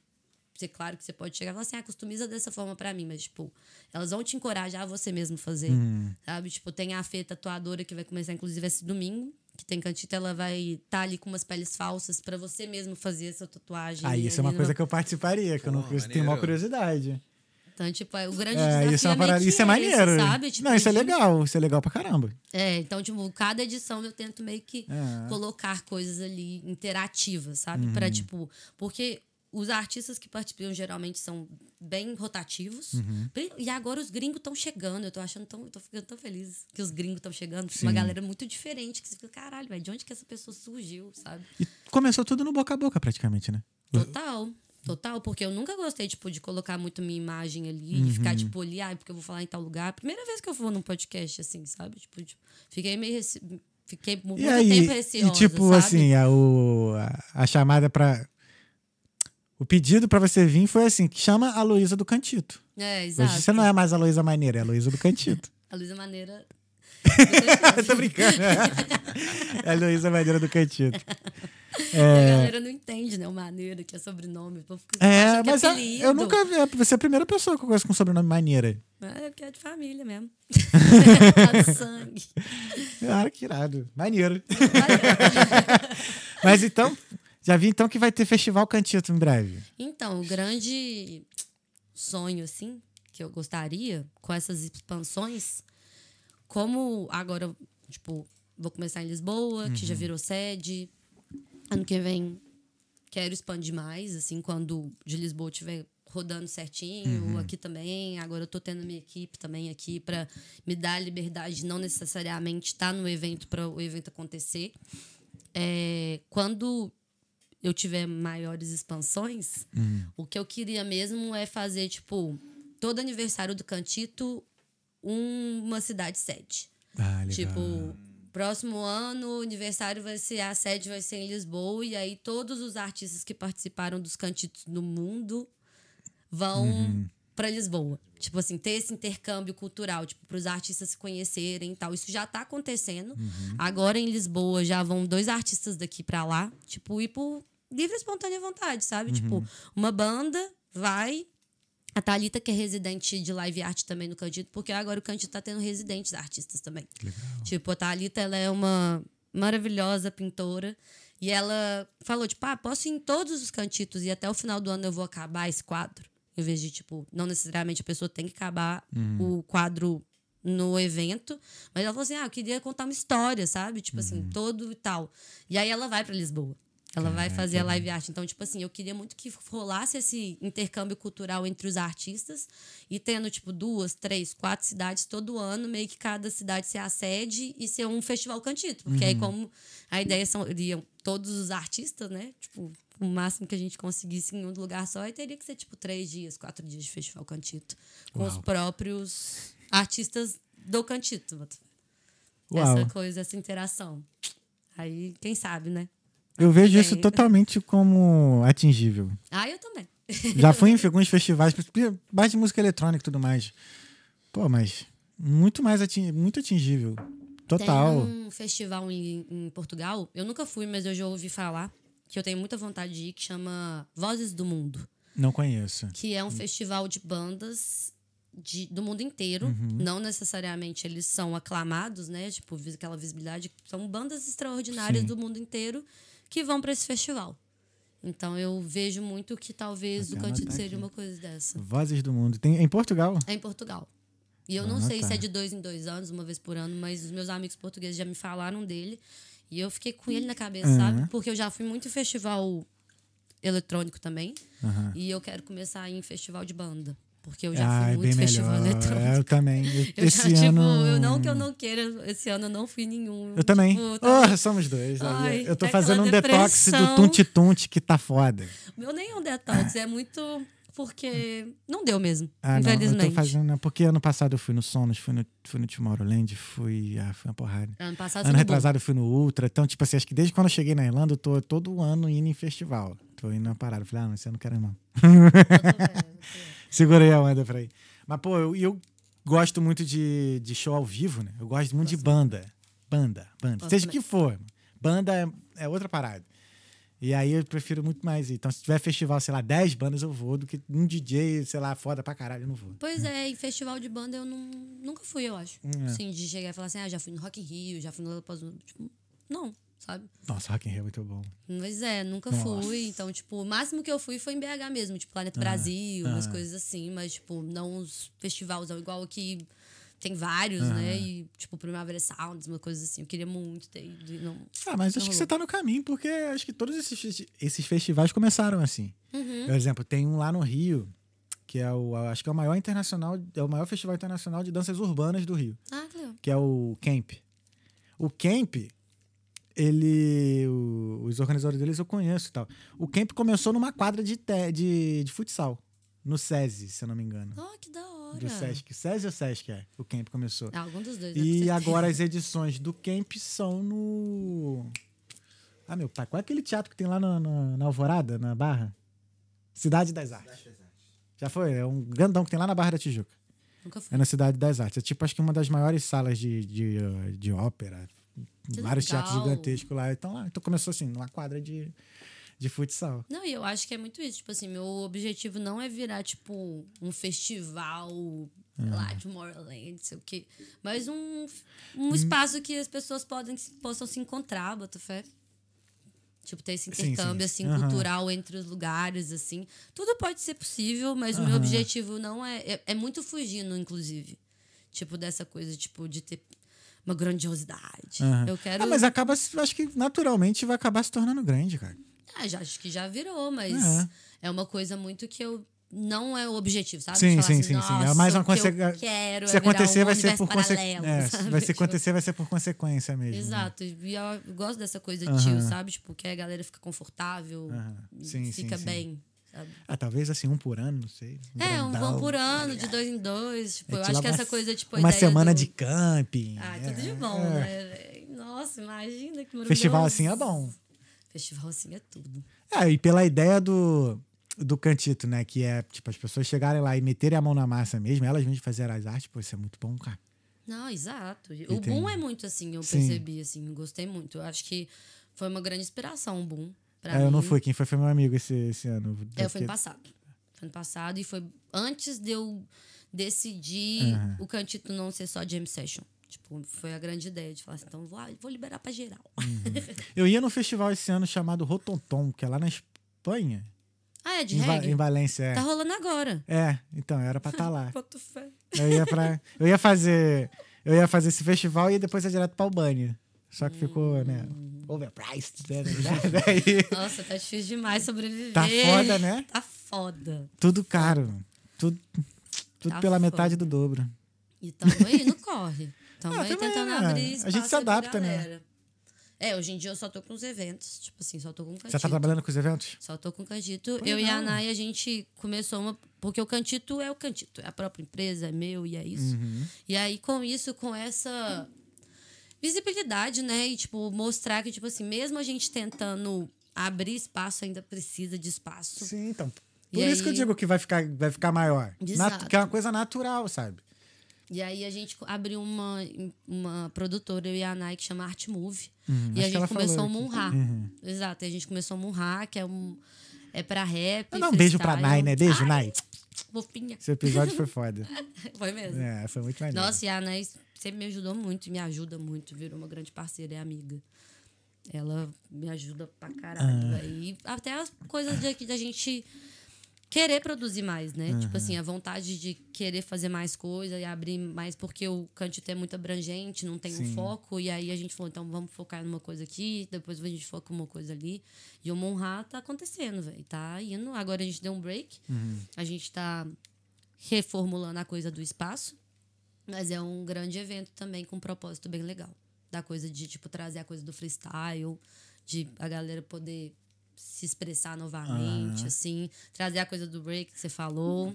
ser claro que você pode chegar e falar assim, ah, customiza dessa forma pra mim. Mas, tipo, elas vão te encorajar a você mesmo fazer. Uhum. Sabe? Tipo, tem a Fê tatuadora que vai começar, inclusive, esse domingo. Que tem cantita, ela vai estar ali com umas peles falsas pra você mesmo fazer essa tatuagem. Ah, isso é uma coisa no- que eu participaria, que eu não Pô, eu tenho uma curiosidade. Então, tipo, é, o grande É, desafio isso é, meio parada, isso é esse, maneiro. sabe? Tipo, não, isso é legal, isso é legal pra caramba. É, então, tipo, cada edição eu tento meio que É. colocar coisas ali interativas, sabe? Uhum. Pra, tipo, porque os artistas que participam geralmente são bem rotativos. Uhum. E agora os gringos estão chegando. Eu tô achando tão. Eu tô ficando tão feliz que os gringos estão chegando. Tipo, Uma Sim. galera muito diferente. Que você fica, caralho, velho, de onde que essa pessoa surgiu, sabe? E começou tudo no boca a boca, praticamente, né? Total. Total, porque eu nunca gostei, tipo, de colocar muito minha imagem ali e Uhum. ficar, tipo, ali, ah, porque eu vou falar em tal lugar. Primeira vez que eu vou num podcast, assim, sabe? Tipo, tipo, fiquei meio. rece- Fiquei muito E aí, tempo receosa. e tipo sabe? assim, a, o, a, a chamada pra. O pedido pra você vir foi assim: que chama a Luísa do Cantito. É, exato. Hoje você não é mais a Luísa Maneira, é a Luísa do Cantito. A Luísa Maneira. Eu tô brincando. é a Luísa Maneira do Cantito. A galera não entende, né? O Maneira, que é sobrenome. É, que mas é eu nunca vi. Você é a primeira pessoa que eu conheço com sobrenome Maneira. É porque é de família mesmo. é sangue. Ah, que irado. Maneiro. Mas então, já vi então que vai ter Festival Cantito em breve. Então, o grande sonho, assim, que eu gostaria, com essas expansões, como agora, tipo, vou começar em Lisboa, que já Uhum. virou sede. Ano que vem quero expandir mais, assim, quando de Lisboa estiver rodando certinho, Uhum. aqui também. Agora eu tô tendo minha equipe também aqui para me dar a liberdade de não necessariamente estar no evento para o evento acontecer. É, quando eu tiver maiores expansões, o que eu queria mesmo é fazer, tipo, todo aniversário do Cantito, um- uma cidade sede. Ah, legal. Tipo, próximo ano, o aniversário vai ser, a sede vai ser em Lisboa, e aí todos os artistas que participaram dos cantitos no mundo vão Uhum. pra Lisboa. Tipo assim, ter esse intercâmbio cultural, tipo, pros artistas se conhecerem e tal. Isso já tá acontecendo. Uhum. Agora em Lisboa já vão dois artistas daqui pra lá, tipo, ir por livre e espontânea vontade, sabe? Uhum. Tipo, uma banda vai. A Thalita, que é residente de live art também no Candito, porque agora o Candito tá tendo residentes artistas também. Tipo, a Thalita, ela é uma maravilhosa pintora. E ela falou, tipo, ah, posso ir em todos os cantitos e até o final do ano eu vou acabar esse quadro. Em vez de, tipo, não necessariamente a pessoa tem que acabar o quadro no evento. Mas ela falou assim, ah, eu queria contar uma história, sabe? Tipo assim, todo e tal. E aí ela vai pra Lisboa. Ela vai fazer a live art. Então, tipo assim, eu queria muito que rolasse esse intercâmbio cultural entre os artistas e tendo, tipo, duas, três, quatro cidades todo ano, meio que cada cidade ser a sede e ser um festival cantito. Porque Uhum. aí, como a ideia são iriam todos os artistas, né? Tipo, o máximo que a gente conseguisse em um lugar só, aí teria que ser, tipo, três dias, quatro dias de festival cantito. Com os Uau. próprios artistas do cantito. Uau. Essa coisa, essa interação. Aí, quem sabe, né? Eu vejo isso totalmente como atingível. Ah, eu também. Já fui em alguns festivais, mais de música eletrônica e tudo mais. Pô, mas muito mais ating, muito atingível. Total. Tem um festival em, em Portugal, eu nunca fui, mas eu já ouvi falar, que eu tenho muita vontade de ir, que chama Vozes do Mundo. Não conheço. Que é um festival de bandas de, do mundo inteiro. Uhum. Não necessariamente eles são aclamados, né? Tipo, aquela visibilidade. São bandas extraordinárias Sim. do mundo inteiro que vão para esse festival. Então eu vejo muito que talvez Até o Cântico anotar seja uma coisa dessa. Vozes do Mundo. Tem em Portugal? É em Portugal. E eu Vou não sei anotar. se é de dois em dois anos, uma vez por ano, mas os meus amigos portugueses já me falaram dele. E eu fiquei com ele na cabeça, Uhum. sabe? Porque eu já fui muito em festival eletrônico também. Aham. E eu quero começar a ir em festival de banda. Porque eu já Ah, fui é muito festival melhor. eletrônico. É, eu também. Eu Esse já, ano. tipo, eu não que eu não queira, esse ano eu não fui nenhum. Eu também. Tipo, tá- Oh, somos dois. Ai, eu tô é fazendo um aquela detox do depressão. tunti-tunti que tá foda. Meu nem é um detox, é muito. Porque não deu mesmo, Ah, não. Eu infelizmente. tô fazendo. Porque ano passado eu fui no Sonos, fui no, fui no Tomorrowland, fui. Ah, foi uma porrada. Ano passado Ano retrasado eu fui no Ultra. Então, tipo assim, acho que desde quando eu cheguei na Irlanda, eu tô todo ano indo em festival. Tô indo na parada. Eu Falei, ah, não, esse ano eu não quero ir, não. Segurei a onda pra ir. Mas, pô, eu, eu gosto muito de, de show ao vivo, né? Eu gosto muito de banda. Banda, banda. Gosto Seja o também. que for. Banda é, é outra parada. E aí eu prefiro muito mais ir. Então, se tiver festival, sei lá, 10 bandas eu vou, do que um DJ, sei lá, foda pra caralho, eu não vou. Pois é, em festival de banda eu não, nunca fui, eu acho. É. Assim, de chegar e falar assim, ah, já fui no Rock in Rio, já fui no Lollapalooza. Tipo, não, sabe? Nossa, Rock in Rio é muito bom. Mas é, nunca Nossa. fui. Então, tipo, o máximo que eu fui foi em BH mesmo, tipo, Planeta Brasil, umas coisas assim. Mas, tipo, não os festivais, igual aqui tem vários, né? E, tipo, Primavera Sounds, uma coisa assim. Eu queria muito ter ido. Não... Ah, mas acho que rolou. você tá no caminho, porque acho que todos esses, esses festivais começaram assim. Uhum. Por exemplo, tem um lá no Rio, que é o. Acho que é o maior internacional, é o maior festival internacional de danças urbanas do Rio, Ah, que que é o Camp. O Camp, ele. o- os organizadores deles eu conheço e tal. O Camp começou numa quadra de, te- de, de futsal, no SESI, se eu não me engano. Oh, que da hora. Do Sesc. SESI ou Sesc é? O Camp começou. Ah, algum dos dois. E agora as edições do Camp são no. Ah, meu pai, qual é aquele teatro que tem lá na, na, na Alvorada, na Barra? Cidade das Artes. Já foi? É um grandão que tem lá na Barra da Tijuca. Nunca fui. É na Cidade das Artes. É tipo, acho que uma das maiores salas de, de, de ópera. Que vários legal. teatros gigantescos lá. Então, lá. Então começou assim, numa quadra de, de futsal. Não, e eu acho que é muito isso. Tipo assim, meu objetivo não é virar, tipo, um festival, sei lá, de Tomorrowland, sei o quê. Mas um, um Hum. espaço que as pessoas podem, possam se encontrar, bota fé. Tipo, ter esse Sim, intercâmbio, sim. assim, Aham. cultural entre os lugares, assim. Tudo pode ser possível, mas o meu Aham. objetivo não é... É, é muito fugindo, inclusive. Tipo, dessa coisa, tipo, de ter uma grandiosidade. Aham. Eu quero... Ah, mas acaba, se- acho que naturalmente vai acabar se tornando grande, cara. Ah, já, acho que já virou, mas É. é. uma coisa muito que eu. Não é o objetivo, sabe? Sim, sim, assim, sim, sim. É "Nossa, mais uma o que eu consequência- quero Se é acontecer, um vai ser por consequência. É, vai ser Tipo, acontecer, vai ser por consequência mesmo. né? Exato. E eu gosto dessa coisa Aham. de tio, sabe? Tipo, que a galera fica confortável, Aham. e Sim, sim, fica sim. bem. Sabe? Ah, talvez assim, um por ano, não sei. É, um grandão. vão por ano, de dois em dois. Tipo, eu acho que uma- essa coisa, tipo, Uma semana do- de camping. Ah, é, tudo de bom, né? Nossa, imagina que maravilhoso. Festival assim é bom. Festival assim é tudo. É, e pela ideia do, do cantito, né? Que é, tipo, as pessoas chegarem lá e meterem a mão na massa mesmo, elas mesmas fazerem as artes, pô, isso é muito bom, cara. Não, exato. O Entendi. Boom é muito assim, eu Sim. percebi, assim, gostei muito. Eu acho que foi uma grande inspiração o Boom. É, eu não fui, quem foi foi meu amigo esse, esse ano. É, foi Porque- ano passado. Foi ano passado e foi antes de eu decidir Aham. o cantito não ser só jam session. Tipo, foi a grande ideia de falar assim, então vou, vou liberar pra geral. Eu ia num festival esse ano chamado Rotontom, que é lá na Espanha, ah, é de em, reggae? em Valência. É. Tá rolando agora. é, então, era pra estar lá. Boto fé. Eu ia, pra, eu ia fazer. Eu ia fazer esse festival e ia depois ia direto pra Albânia. Só que ficou, né? Hum. Overpriced, né? Nossa, tá difícil demais sobreviver. Tá foda, né? Tá foda. tudo caro. Tudo, tudo Tá pela foda. metade do dobro. E tamo aí no corre. Tamo Ah, aí tentando abrir A espaço gente se adapta, né? É, hoje em dia eu só tô com os eventos. Tipo assim, só tô com o Você Cantito. tá trabalhando com os eventos? Só tô com o Cantito. Eu e a. Nai, a gente começou uma. Porque o Cantito é o Cantito. É a própria empresa, é meu e é isso. Uhum. E aí, com isso, com essa visibilidade, né? E, tipo, mostrar que, tipo assim, mesmo a gente tentando abrir espaço, ainda precisa de espaço. Sim, então. E Por isso que eu aí- digo que vai ficar, vai ficar maior. Exato. Que é uma coisa natural, sabe? E aí a gente abriu uma, uma produtora, eu e a Nai, que chama Art Move. Uhum, e a gente começou a. Munhar. Uhum. Exato, e a gente começou a Munhar, que é um. É pra rap. Dá um beijo pra. Nai, né? Beijo, Ai, Nai. Fofinha. Esse episódio foi foda. Foi mesmo. É, foi muito maneiro. Nossa, e a Nai sempre me ajudou muito, e me ajuda muito, virou uma grande parceira e amiga. Ela me ajuda pra caralho. Ah. E até as coisas de, da gente querer produzir mais, né? Tipo assim, a vontade de querer fazer mais coisa e abrir mais, porque o Cantito é muito abrangente, não tem Sim. um foco. E aí a gente falou, então vamos focar numa coisa aqui, depois a gente foca numa coisa ali. E o Monra tá acontecendo, velho. Tá indo. Agora a gente deu um break. Uhum. A gente tá reformulando a coisa do espaço. Mas é um grande evento também com um propósito bem legal. Da coisa de, tipo, trazer a coisa do freestyle, de a galera poder se expressar novamente, assim. Trazer a coisa do break que você falou.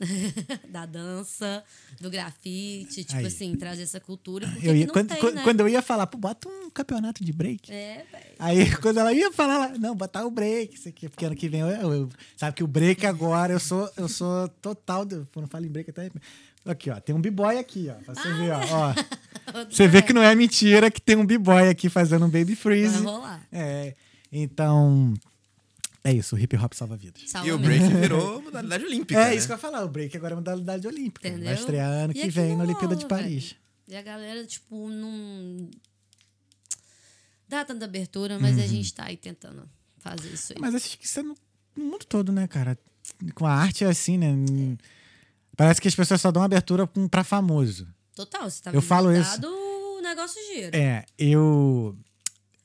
da dança, do grafite, tipo Aí. assim, trazer essa cultura. Eu ia, não quando, tem, quando- né? quando eu ia falar, pô, bota um campeonato de break. É, velho. Aí, quando ela ia falar, ela, não, botar o break, isso aqui, porque ano que vem eu, eu- eu- sabe que o break agora, eu sou, eu sou total, eu falo em break até, aqui, ó, tem um b-boy aqui, ó, pra você ver, ó, ó. Você vê que não é mentira que tem um b-boy aqui fazendo um baby Vai freeze. rolar. É, então, é isso, o hip hop salva vidas. Salva E o mesmo. break virou modalidade olímpica. É né? isso que eu ia falar, o break agora é modalidade olímpica. Entendeu? Vai estrear ano E que aqui vem na Olimpíada de rola, Paris. velho. E a galera, tipo, não dá tanta abertura, mas a gente tá aí tentando fazer isso aí. Mas acho que isso é no, no mundo todo, né, cara? Com a arte é assim, né? Parece que as pessoas só dão abertura com- pra famoso. Total, você tá Eu falo ligado, o negócio gira. É, eu.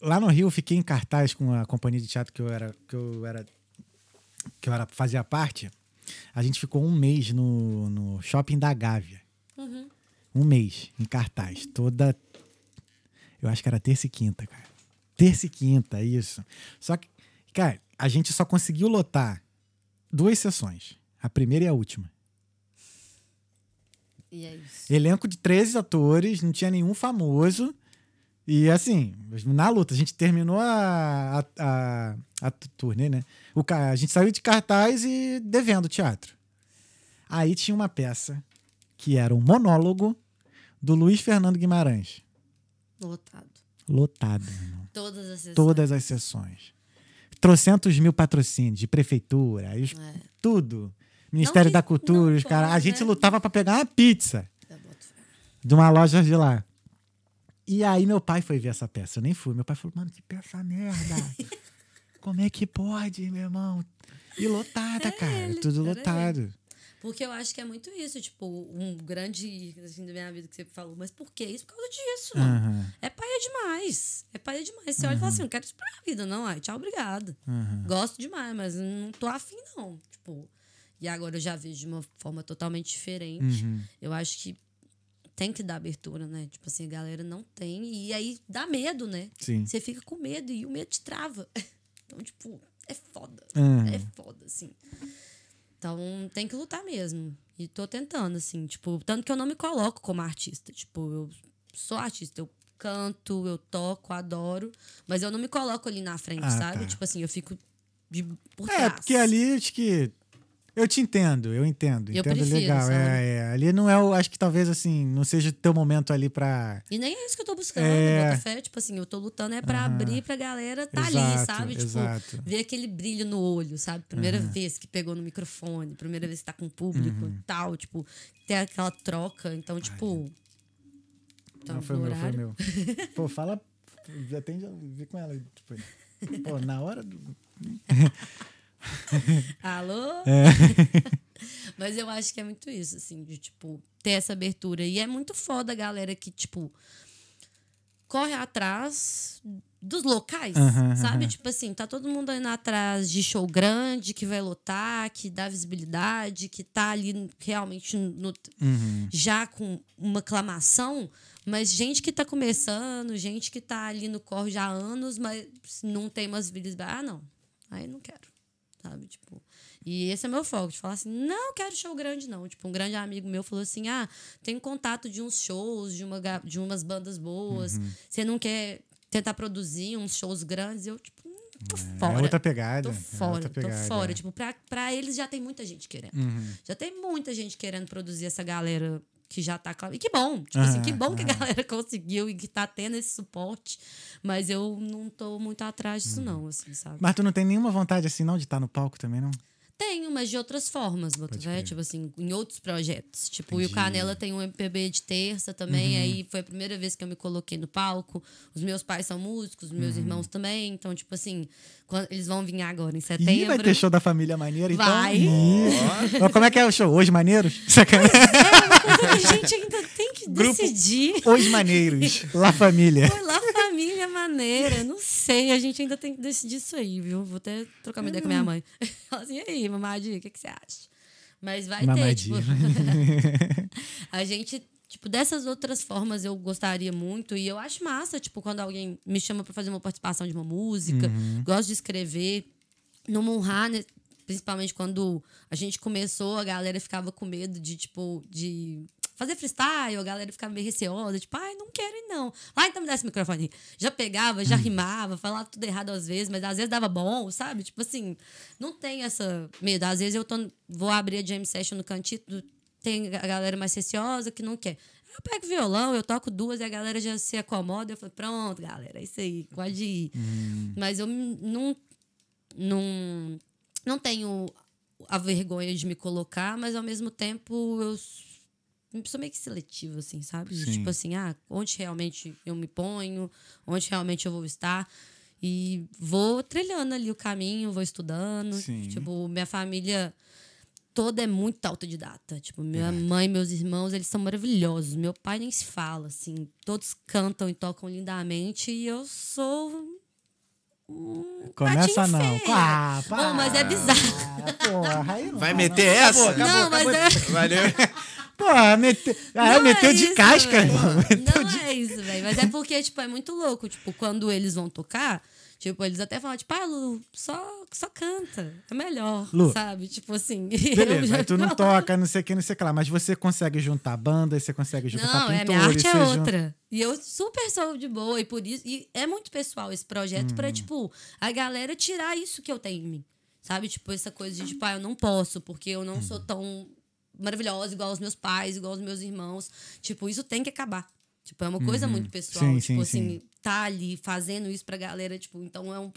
Lá no Rio, eu fiquei em cartaz com a companhia de teatro que eu era. Que eu era. Que eu era, fazia parte. A gente ficou um mês no, no shopping da Gávea. Uhum. Um mês em cartaz. Toda. Eu acho que era terça e quinta, cara. Terça e quinta, isso. Só que, cara, a gente só conseguiu lotar duas sessões. A primeira e a última. E é isso. Elenco de 13 atores, não tinha nenhum famoso. E assim, na luta, a gente terminou a, a, a, a turnê, né? O, a gente saiu de cartaz e devendo teatro. Aí tinha uma peça que era um monólogo do Luiz Fernando Guimarães. Lotado. Lotado, irmão. Todas as sessões. Todas as sessões. Trocentos mil patrocínios de prefeitura, os- É. tudo. Ministério que da Cultura, os caras. A gente né? lutava pra pegar uma pizza boto fé. de uma loja de lá. E aí meu pai foi ver essa peça. Eu nem fui. Meu pai falou, mano, que peça merda. Como é que pode, meu irmão? E lotada, cara. ele, Tudo lotado. Porque eu acho que é muito isso, tipo, um grande assim, da minha vida que você falou, mas por que isso? Por causa disso, mano. Aham, É paia demais. É paia demais. Você olha e fala assim, não quero isso pra minha vida, não. Ai, tchau, obrigado. aham. Gosto demais, mas não tô afim, não. Tipo, e agora eu já vejo de uma forma totalmente diferente. Uhum. Eu acho que tem que dar abertura, né? Tipo assim, a galera não tem. E aí dá medo, né? Sim. Você fica com medo e o medo te trava. Então, tipo, é foda. Uhum. É foda, assim. Então, tem que lutar mesmo. E tô tentando, assim, tipo, tanto que eu não me coloco como artista. Tipo, eu sou artista, eu canto, eu toco, adoro, mas eu não me coloco ali na frente, Ah, sabe? tá. Tipo assim, eu fico de por É, trás. porque ali acho que. Eu te entendo, eu entendo. Eu entendo prefiro, legal. sabe? É, é. Ali não é o. Acho que talvez assim, não seja o teu momento ali pra. E nem é isso que eu tô buscando, É. Tipo assim, eu tô lutando é pra Aham. abrir pra galera tá ali, Exato, sabe? Tipo, exato. ver aquele brilho no olho, sabe? Primeira vez que pegou no microfone, primeira vez que tá com o público Uhum. e tal, tipo, ter aquela troca. Então, tipo. Não, Estamos foi no meu, foi meu. Pô, fala. Atende, vê com ela. Tipo, pô, na hora do. Alô? É. Mas eu acho que é muito isso, assim, de, tipo, ter essa abertura. E é muito foda a galera que, tipo, corre atrás dos locais, Aham, sabe? aham. Tipo assim, tá todo mundo indo atrás de show grande, que vai lotar, que dá visibilidade, que tá ali realmente no, Uhum. já com uma aclamação, mas gente que tá começando, gente que tá ali no corre já há anos, mas não tem umas visibilidade. Ah, não. Aí não quero. Sabe? Tipo. E esse é meu foco, de falar assim, não quero show grande, não. Tipo, um grande amigo meu falou assim: ah, tenho contato de uns shows, de, uma, de umas bandas boas. Uhum. Você não quer tentar produzir uns shows grandes? Eu, tipo, hum, tô É fora. outra pegada. Tô é fora, outra tô pegada, fora. é. Tipo, pra, pra eles já tem muita gente querendo. Uhum. Já tem muita gente querendo produzir essa galera que já tá. E que bom. Tipo Aham, assim, que bom que a aham. galera conseguiu e que tá tendo esse suporte. Mas eu não tô muito atrás disso, não, assim, sabe? Mas tu não tem nenhuma vontade assim, não, de estar no palco também, não? Tenho, mas de outras formas, crer. tipo assim, em outros projetos. Tipo, e o Entendi. Canela tem um MPB de terça também, aí foi a primeira vez que eu me coloquei no palco. Os meus pais são músicos, os meus irmãos também, então, tipo assim, quando, eles vão vir agora em setembro. Ih, vai ter show da família maneira, então. Vai. Ó, Como é que é o show? Hoje maneiros? Sacanagem. É a gente ainda tem que Grupo- decidir. Hoje maneiros. La Família. Foi lá, família maneira. Não sei, a gente ainda tem que decidir isso aí, viu? Vou até trocar uma ideia com minha mãe. Ela assim, e aí, mamadinha, o que, que você acha? Mas vai Mamadinha. ter, tipo... a gente, tipo, dessas outras formas eu gostaria muito. E eu acho massa, tipo, quando alguém me chama pra fazer uma participação de uma música. Uhum. Gosto de escrever. No Munha, né, principalmente quando a gente começou, a galera ficava com medo de, tipo, de fazer freestyle, a galera ficava meio receosa, tipo, ai, não quero ir não. Ah, então me dá esse microfone. Já pegava, Hum. já rimava, falava tudo errado às vezes, mas às vezes dava bom, sabe? Tipo assim, não tem essa medo. Às vezes eu tô, vou abrir a jam session no cantito, tem a galera mais receosa que não quer. Eu pego violão, eu toco duas e a galera já se acomoda. Eu falo, pronto, galera, é isso aí, pode ir. Hum. Mas eu não, não, não tenho a vergonha de me colocar, mas ao mesmo tempo eu s- sou meio que seletiva, assim, sabe? De, Sim. Tipo assim, ah, onde realmente eu me ponho, onde realmente eu vou estar. E vou trilhando ali o caminho, vou estudando. Sim. Tipo, minha família toda é muito autodidata. Tipo, minha mãe, meus irmãos, eles são maravilhosos. Meu pai nem se fala, assim. Todos cantam e tocam lindamente. E eu sou Começa Patinho não. feio. Ah, pá. Não, mas é bizarro. Porra, aí não Vai meter não. essa? Acabou, Não, acabou, mas acabou. é- Valeu. Porra, meteu, ah, Não meteu é de isso, casca, velho. irmão. Meteu Não de- é isso, velho. Mas é porque, tipo, é muito louco. Tipo, quando eles vão tocar, tipo, eles até falam, tipo, ah, Lu, só, só canta. É melhor, Lu. sabe? Tipo assim. Beleza, já- tu não toca, não sei o que, não sei o que lá. Mas você consegue juntar bandas, você consegue juntar Não, é, pintores. minha arte é outra. E eu super sou de boa, e por isso. E é muito pessoal esse projeto Uhum. pra, tipo, a galera tirar isso que eu tenho em mim. Sabe? Tipo, essa coisa de, tipo, ah, eu não posso, porque eu não Uhum. sou tão maravilhosa igual os meus pais, igual os meus irmãos. Tipo, isso tem que acabar. Tipo, é uma coisa muito pessoal. Uhum. Sim, tipo sim, assim, tá ali fazendo isso pra galera, tipo, então é um,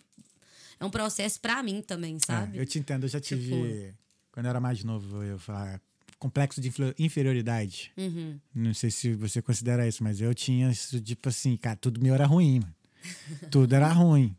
é um processo pra mim também, sabe? É, eu te entendo, eu já tive. Tipo- Quando eu era mais novo, eu falar complexo de inferioridade. Uhum. Não sei se você considera isso, mas eu tinha isso, tipo assim, cara, tudo meu era ruim, mano. Tudo era ruim.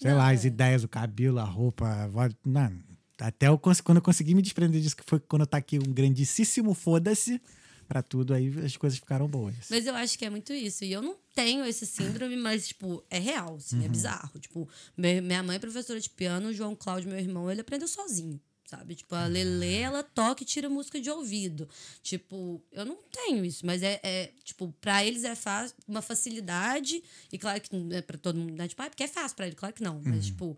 Sei lá, é. as ideias, o cabelo, a roupa, a voz. Mano, até eu, quando eu consegui me desprender disso, que foi quando eu taquei um grandíssimo foda-se pra tudo, aí as coisas ficaram boas. Mas eu acho que é muito isso. E eu não tenho esse síndrome, mas, tipo, é real, assim, Uhum. é bizarro. Tipo, minha mãe é professora de piano, o João Cláudio, meu irmão, ele aprendeu sozinho. Sabe? Tipo, a Lele, ela toca e tira música de ouvido. Tipo, eu não tenho isso, mas é, é tipo, pra eles é fácil, uma facilidade. E claro que não é pra todo mundo, né? Tipo, ah, porque é fácil pra ele, claro que não. Mas, tipo,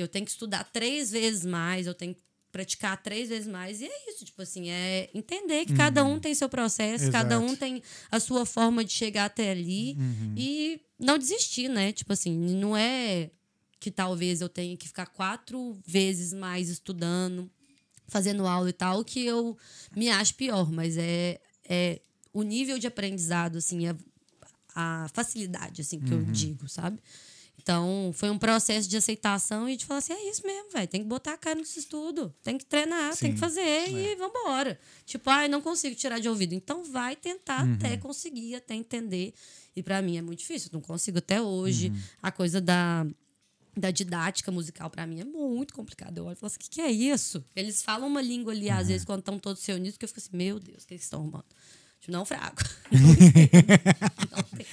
eu tenho que estudar três vezes mais, eu tenho que praticar três vezes mais. E é isso, tipo assim, é entender que cada um tem seu processo, cada Exato. um tem a sua forma de chegar até ali e não desistir, né? Tipo assim, não é que talvez eu tenha que ficar quatro vezes mais estudando, fazendo aula e tal, que eu me acho pior, mas é, é o nível de aprendizado, assim, a, a facilidade, assim, que eu digo, sabe? Então, foi um processo de aceitação e de falar assim: é isso mesmo, velho. Tem que botar a cara nesse estudo, tem que treinar, tem Sim, que fazer e vambora. Tipo, ai, não consigo tirar de ouvido. Então, vai tentar até conseguir, até entender. E pra mim é muito difícil, não consigo até hoje. A coisa da, da didática musical pra mim é muito complicado. Eu olho e falo assim: o que, que é isso? Eles falam uma língua ali, às vezes, quando estão todos se unidos, que eu fico assim: meu Deus, o que eles estão arrumando? Tipo, não fraco. Não tento.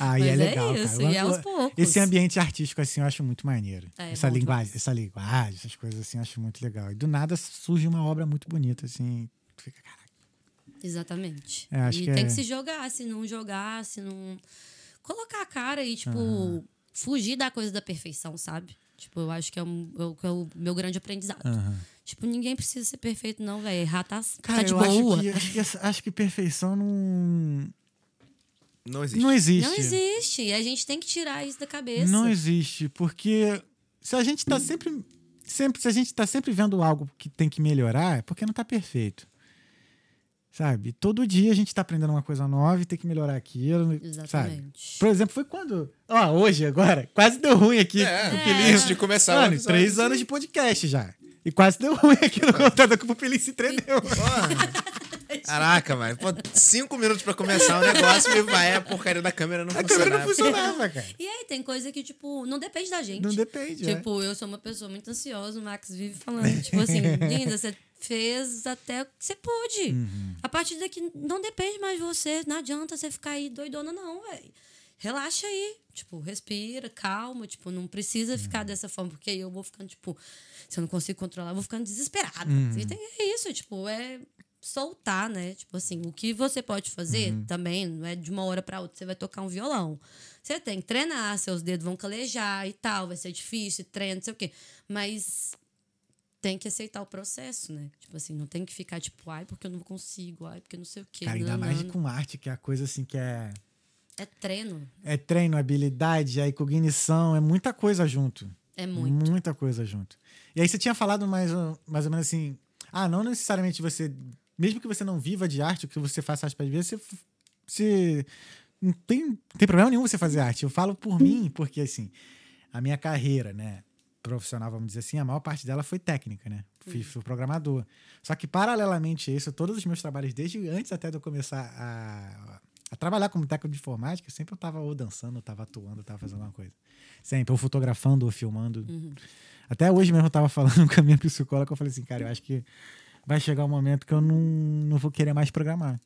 Aí Mas é é legal, isso, cara. e aos poucos. Esse ambiente artístico, assim, eu acho muito maneiro. É, essa, bom linguagem, essa linguagem, essas coisas assim, eu acho muito legal. E do nada surge uma obra muito bonita, assim. Tu fica, caraca. Exatamente. É, acho e que tem é- que se jogar, se não jogar, se não. Colocar a cara e, tipo, fugir da coisa da perfeição, sabe? Tipo, eu acho que é, o- é o meu grande aprendizado. Aham. Tipo, ninguém precisa ser perfeito, não, velho. Errar tá, Cara, tá de eu boa. acho que, acho, que, essa- acho que perfeição não. Não existe. Não existe. Não existe. E a gente tem que tirar isso da cabeça. Não existe, porque se a gente tá sempre, sempre, se a gente tá sempre vendo algo que tem que melhorar, é porque não tá perfeito. Sabe? Todo dia a gente tá aprendendo uma coisa nova e tem que melhorar aquilo, sabe? Exatamente. Por exemplo, foi quando, ó, hoje agora, quase deu ruim aqui. É, com É. Antes de começar Mano, episódio, três sim. anos de podcast já. E quase deu ruim aqui no computador que o Pupilinho se tremeu. Porra. Caraca, mano. Pô, cinco minutos pra começar o negócio e vai a porcaria da câmera não A câmera não funcionar. funcionava, cara. E aí, tem coisa que, tipo, não depende da gente. Não depende, é. Tipo, eu sou uma pessoa muito ansiosa, o Max vive falando. Tipo assim, linda, você fez até o que você pôde. Uhum. A partir daqui, não depende mais de você. Não adianta você ficar aí doidona, não, velho. Relaxa aí. Tipo, respira, calma. Tipo, não precisa ficar Uhum. dessa forma, porque aí eu vou ficando, tipo, se eu não consigo controlar, eu vou ficando desesperada. Uhum. É isso, tipo, é soltar, né? Tipo assim, o que você pode fazer Uhum. também não é de uma hora para outra você vai tocar um violão. Você tem que treinar, seus dedos vão calejar e tal, vai ser difícil, treino, não sei o quê. Mas tem que aceitar o processo, né? Tipo assim, não tem que ficar tipo, ai, porque eu não consigo, ai, porque não sei o quê. Cara, ainda não, mais não, com arte, que é a coisa assim que é. É treino. É treino, habilidade, aí cognição, é muita coisa junto. É muito. Muita coisa junto. E aí você tinha falado mais, ou- mais ou menos assim, ah, não necessariamente você, mesmo que você não viva de arte, o que você faça arte para ver, você, você não tem, não tem problema nenhum você fazer arte. Eu falo por mim, porque assim, a minha carreira, né, profissional, vamos dizer assim, a maior parte dela foi técnica, né? Fui, fui programador. Só que paralelamente a isso, todos os meus trabalhos, desde antes até de eu começar a, a trabalhar como técnico de informática, sempre eu tava ou dançando, ou tava atuando, ou tava fazendo alguma coisa. Sempre, ou fotografando, ou filmando. Até hoje mesmo eu tava falando com a minha psicóloga, eu falei assim, cara, eu acho que vai chegar um momento que eu não, não vou querer mais programar.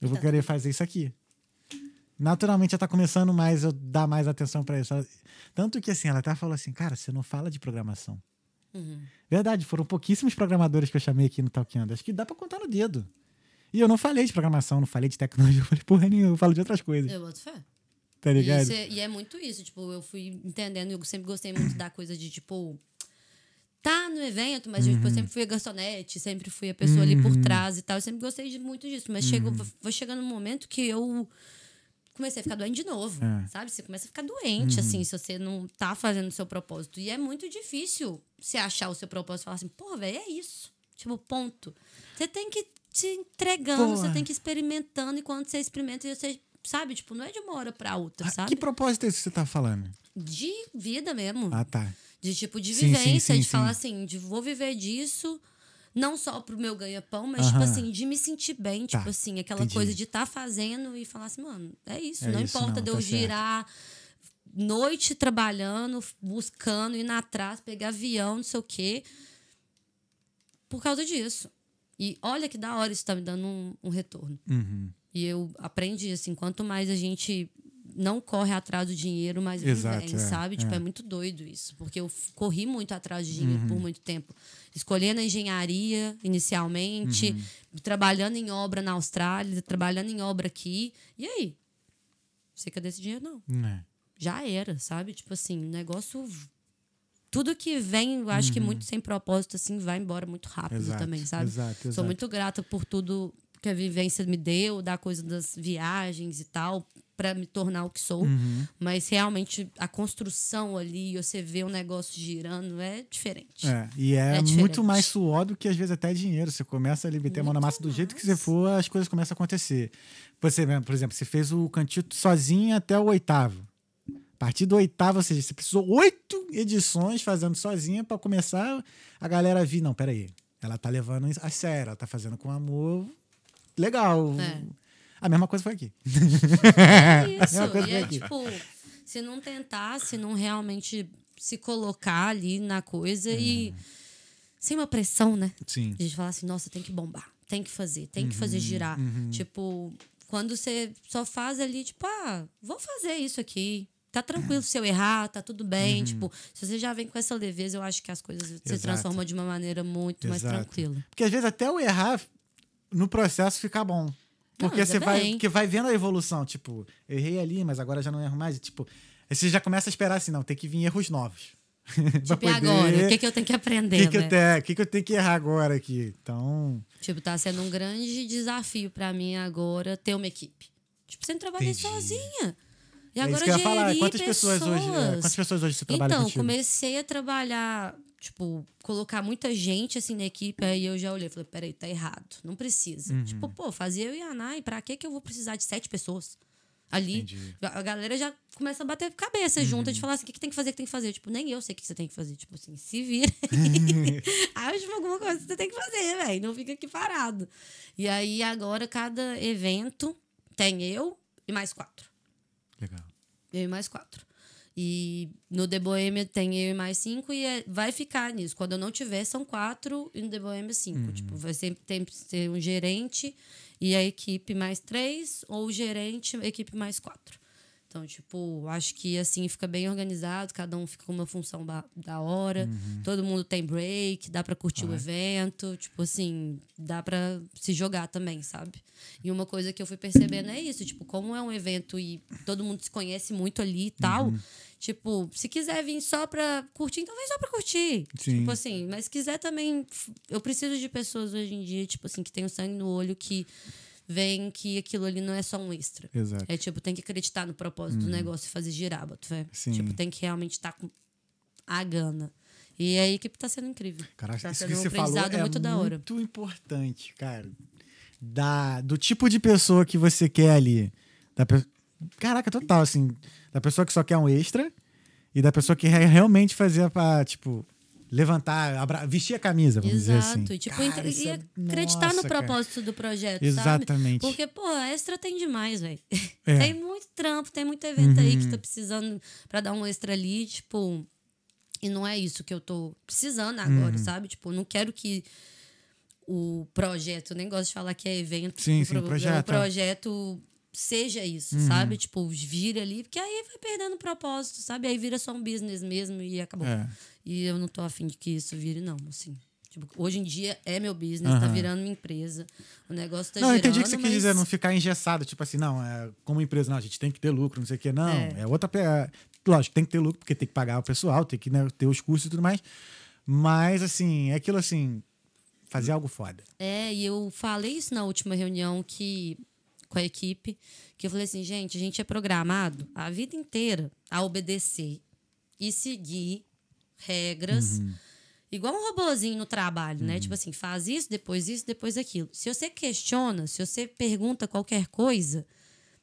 Eu vou Tá querer fazer isso aqui. Naturalmente já tá começando mais, eu dar mais atenção para isso. Ela- Tanto que assim, ela até falou assim, cara, você não fala de programação. Uhum. Verdade, foram pouquíssimos programadores que eu chamei aqui no Talkando. Acho que dá pra contar no dedo. E eu não falei de programação, não falei de tecnologia, eu falei, porra nenhuma, eu falo de outras coisas. Eu boto fé. Tá E, ligado? isso é, e é muito isso, tipo, eu fui entendendo, eu sempre gostei muito da coisa de, tipo, tá no evento, mas tipo, eu Uhum. sempre fui a garçonete, sempre fui a pessoa ali por trás e tal, eu sempre gostei de muito disso, mas chegou, Uhum. foi chegando um momento que eu comecei a ficar doente de novo, É. Uhum. sabe? Você começa a ficar doente, assim, se você não tá fazendo o seu propósito. E é muito difícil você achar o seu propósito e falar assim, pô, velho, é isso. Tipo, ponto. Você tem que te entregando, Pô. você tem que ir experimentando, e quando você experimenta, você, sabe? Tipo, não é de uma hora pra outra, Ah, sabe? que propósito é esse que você tá falando? De vida mesmo. Ah, tá. De tipo, de Sim, sim, vivência, sim, de falar sim. assim, de vou viver disso, não só pro meu ganha-pão, mas, tipo assim, de me sentir bem, Tá, tipo assim, aquela entendi. coisa de estar tá fazendo e falar assim, mano, é isso. É não isso, importa não, de eu tá certo. girar noite trabalhando, buscando, indo atrás, pegar avião, não sei o quê. Por causa disso. E olha que da hora isso tá me dando um, um retorno. Uhum. E eu aprendi, assim, quanto mais a gente não corre atrás do dinheiro, mais ele Exato, vem, é, sabe? Tipo, é. é muito doido isso. Porque eu corri muito atrás de dinheiro Uhum. por muito tempo. Escolhendo a engenharia inicialmente, Uhum. trabalhando em obra na Austrália, trabalhando em obra aqui. E aí? Você quer desse dinheiro? Não. É. Já era, sabe? Tipo assim, o negócio. Tudo que vem, eu acho que muito sem propósito, assim, vai embora muito rápido Uhum. Exato, também, sabe? exato, Sou exato. muito grata por tudo que a vivência me deu, da coisa das viagens e tal, para me tornar o que sou. Uhum. Mas realmente a construção ali, você vê o negócio girando, é diferente. É, e é, É muito mais suor do que às vezes até dinheiro. Você começa a meter a mão na massa do jeito que você for, as coisas começam a acontecer. Você, por exemplo, você fez o cantito sozinho até o oitavo. A partir do oitavo, ou seja, você precisou oito edições fazendo sozinha para começar a galera vir. Não, peraí. Ela tá levando a sério, ela tá fazendo com amor. Legal. É. A mesma coisa foi aqui. É isso. E é aqui. tipo, se não tentar, se não realmente se colocar ali na coisa e sem uma pressão, né? Sim. De falar assim, nossa, tem que bombar. tem que fazer, tem que fazer girar. Tipo, quando você só faz ali, tipo, ah, vou fazer isso aqui. Tá tranquilo se eu errar, tá tudo bem. Tipo, se você já vem com essa leveza, eu acho que as coisas se Exato. transformam de uma maneira muito mais Exato. tranquila. Porque às vezes até o errar no processo fica bom. Porque ainda você vai, porque vai vendo a evolução. Tipo, eu errei ali, mas agora já não erro mais. E, tipo, você já começa a esperar assim, não, tem que vir erros novos. Tipo, e agora? O que, que eu tenho que aprender, que, que, né? eu tenho, que, que eu tenho que errar agora aqui? Então, Tipo, tá sendo um grande desafio pra mim agora ter uma equipe. Tipo, você não trabalha Entendi. sozinha. E é agora isso que eu ia falar. Quantas pessoas, hoje, é, pessoas. quantas pessoas hoje você trabalha então, contigo? comecei a trabalhar, tipo, colocar muita gente assim na equipe, aí eu já olhei e falei, peraí, tá errado. Não precisa. Uhum. Tipo, pô, fazia eu e a Ana, e pra que que eu vou precisar de sete pessoas? Ali, Entendi. a galera já começa a bater cabeça Uhum. junto, de falar assim, o que, que tem que fazer, o que tem que fazer? Tipo, nem eu sei o que você tem que fazer. Tipo assim, se vira. Acha alguma coisa que você tem que fazer, velho. Não fica aqui parado. E aí, agora, cada evento tem eu e mais quatro. Legal. Eu e mais quatro. E no The Bohemia tem eu e mais cinco, e é- vai ficar nisso. Quando eu não tiver, são quatro, e no The Bohemia, cinco. Tipo, vai sempre tem, ter um gerente e a equipe mais três, ou o gerente, a equipe mais quatro. Então, tipo, acho que assim fica bem organizado, cada um fica com uma função da hora, todo mundo tem break, dá pra curtir o evento, tipo assim, dá pra se jogar também, sabe? E uma coisa que eu fui percebendo é isso, tipo, como é um evento e todo mundo se conhece muito ali e tal, tipo, se quiser vir só pra curtir, então vem só pra curtir. Sim. Tipo assim, mas se quiser também, eu preciso de pessoas hoje em dia, tipo assim, que tem o sangue no olho, que veem que aquilo ali não é só um extra. Exato. É tipo, tem que acreditar no propósito do negócio e fazer girar, boto fé. Sim. Tipo, tem que realmente estar com a gana. E a equipe tá sendo incrível. Caraca, tá isso que um você falou é muito da hora. muito importante, cara. Da, do tipo de pessoa que você quer ali. Da, caraca, total, assim. Da pessoa que só quer um extra e da pessoa que realmente fazer pra, tipo, levantar, abra- vestir a camisa, vamos dizer Exato. assim. E, tipo, Cara, e é- acreditar nossa, no cara. propósito do projeto, Exatamente. sabe? Porque, pô, a extra tem demais, velho. É. Uhum. Tem muito trampo, tem muito evento aí que tá precisando pra dar um extra ali, tipo. E não é isso que eu tô precisando agora, Uhum. sabe? Tipo, não quero que o projeto, eu nem gosto de falar que é evento, Sim, o sim, pro- projeto, é. o projeto seja isso, Uhum. sabe? Tipo, vira ali, porque aí vai perdendo o propósito, sabe? Aí vira só um business mesmo e acabou. É. E eu não tô afim de que isso vire, não, assim. Tipo, hoje em dia é meu business, tá Aham. virando minha empresa. O negócio tá Não, girando, entendi o que você quis mas- dizer, não ficar engessado, tipo assim, não, é, como empresa, não, a gente tem que ter lucro, não sei o quê. Não, é, É. outra. é, Lógico, tem que ter lucro, porque tem que pagar o pessoal, tem que né, ter os custos e tudo mais. Mas, assim, é aquilo assim, fazer algo foda. É, e eu falei isso na última reunião que com a equipe, que eu falei assim, gente, a gente é programado a vida inteira a obedecer e seguir regras. Igual um robozinho no trabalho, né? Tipo assim, faz isso, depois isso, depois aquilo. Se você questiona, se você pergunta qualquer coisa,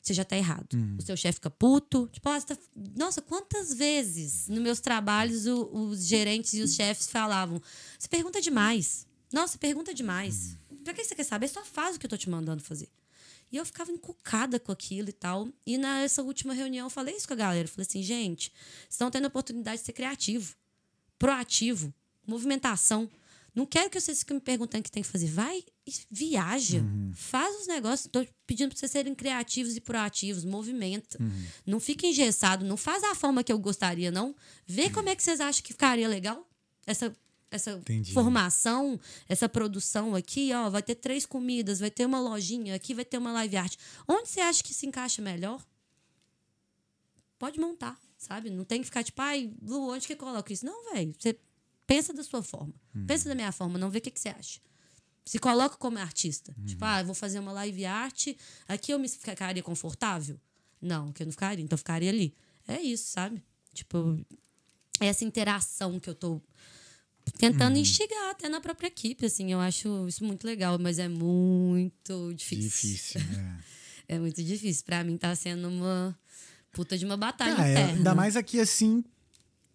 você já tá errado. O seu chefe fica puto. Tipo, ah, tá- nossa, quantas vezes nos meus trabalhos o- os gerentes e os chefes falavam: você pergunta demais. Nossa, pergunta demais. Pra que você quer saber? Só faz o que eu tô te mandando fazer. E eu ficava encucada com aquilo e tal. E nessa última reunião eu falei isso com a galera. Eu falei assim, gente, vocês estão tendo a oportunidade de ser criativo, proativo, movimentação. Não quero que vocês fiquem me perguntando o que tem que fazer. Vai e viaja. Faz os negócios. Estou pedindo para vocês serem criativos e proativos. Movimenta. Não fica engessado. Não faz da forma que eu gostaria, não. Vê como é que vocês acham que ficaria legal. Essa, essa Entendi. formação, essa produção aqui, ó, vai ter três comidas, vai ter uma lojinha, aqui vai ter uma live art. Onde você acha que se encaixa melhor? Pode montar, sabe? Não tem que ficar tipo, ai, Lu, onde que eu coloco isso? Não, velho. Você pensa da sua forma. Pensa da minha forma, não vê o que, que você acha. Se coloca como artista. Tipo, ah, eu vou fazer uma live art, aqui eu me ficaria confortável? Não, que eu não ficaria, então eu ficaria ali. É isso, sabe? Tipo, essa interação que eu tô tentando instigar até na própria equipe, assim, eu acho isso muito legal, mas é muito difícil. Difícil, né? É muito difícil. Pra mim tá sendo uma puta de uma batalha Ah, é, interna. ainda mais aqui assim,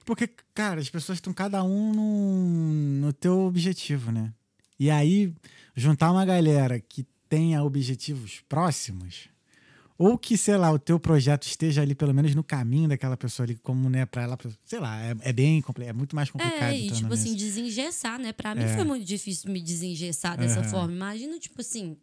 porque, cara, as pessoas estão cada um no, no teu objetivo, né? E aí, juntar uma galera que tenha objetivos próximos, ou que, sei lá, o teu projeto esteja ali pelo menos no caminho daquela pessoa ali, como, né, pra ela, sei lá, é, é bem é muito mais complicado. É, e tipo assim, desengessar, né? Pra mim É. foi muito difícil me desengessar dessa forma. Imagina, tipo assim,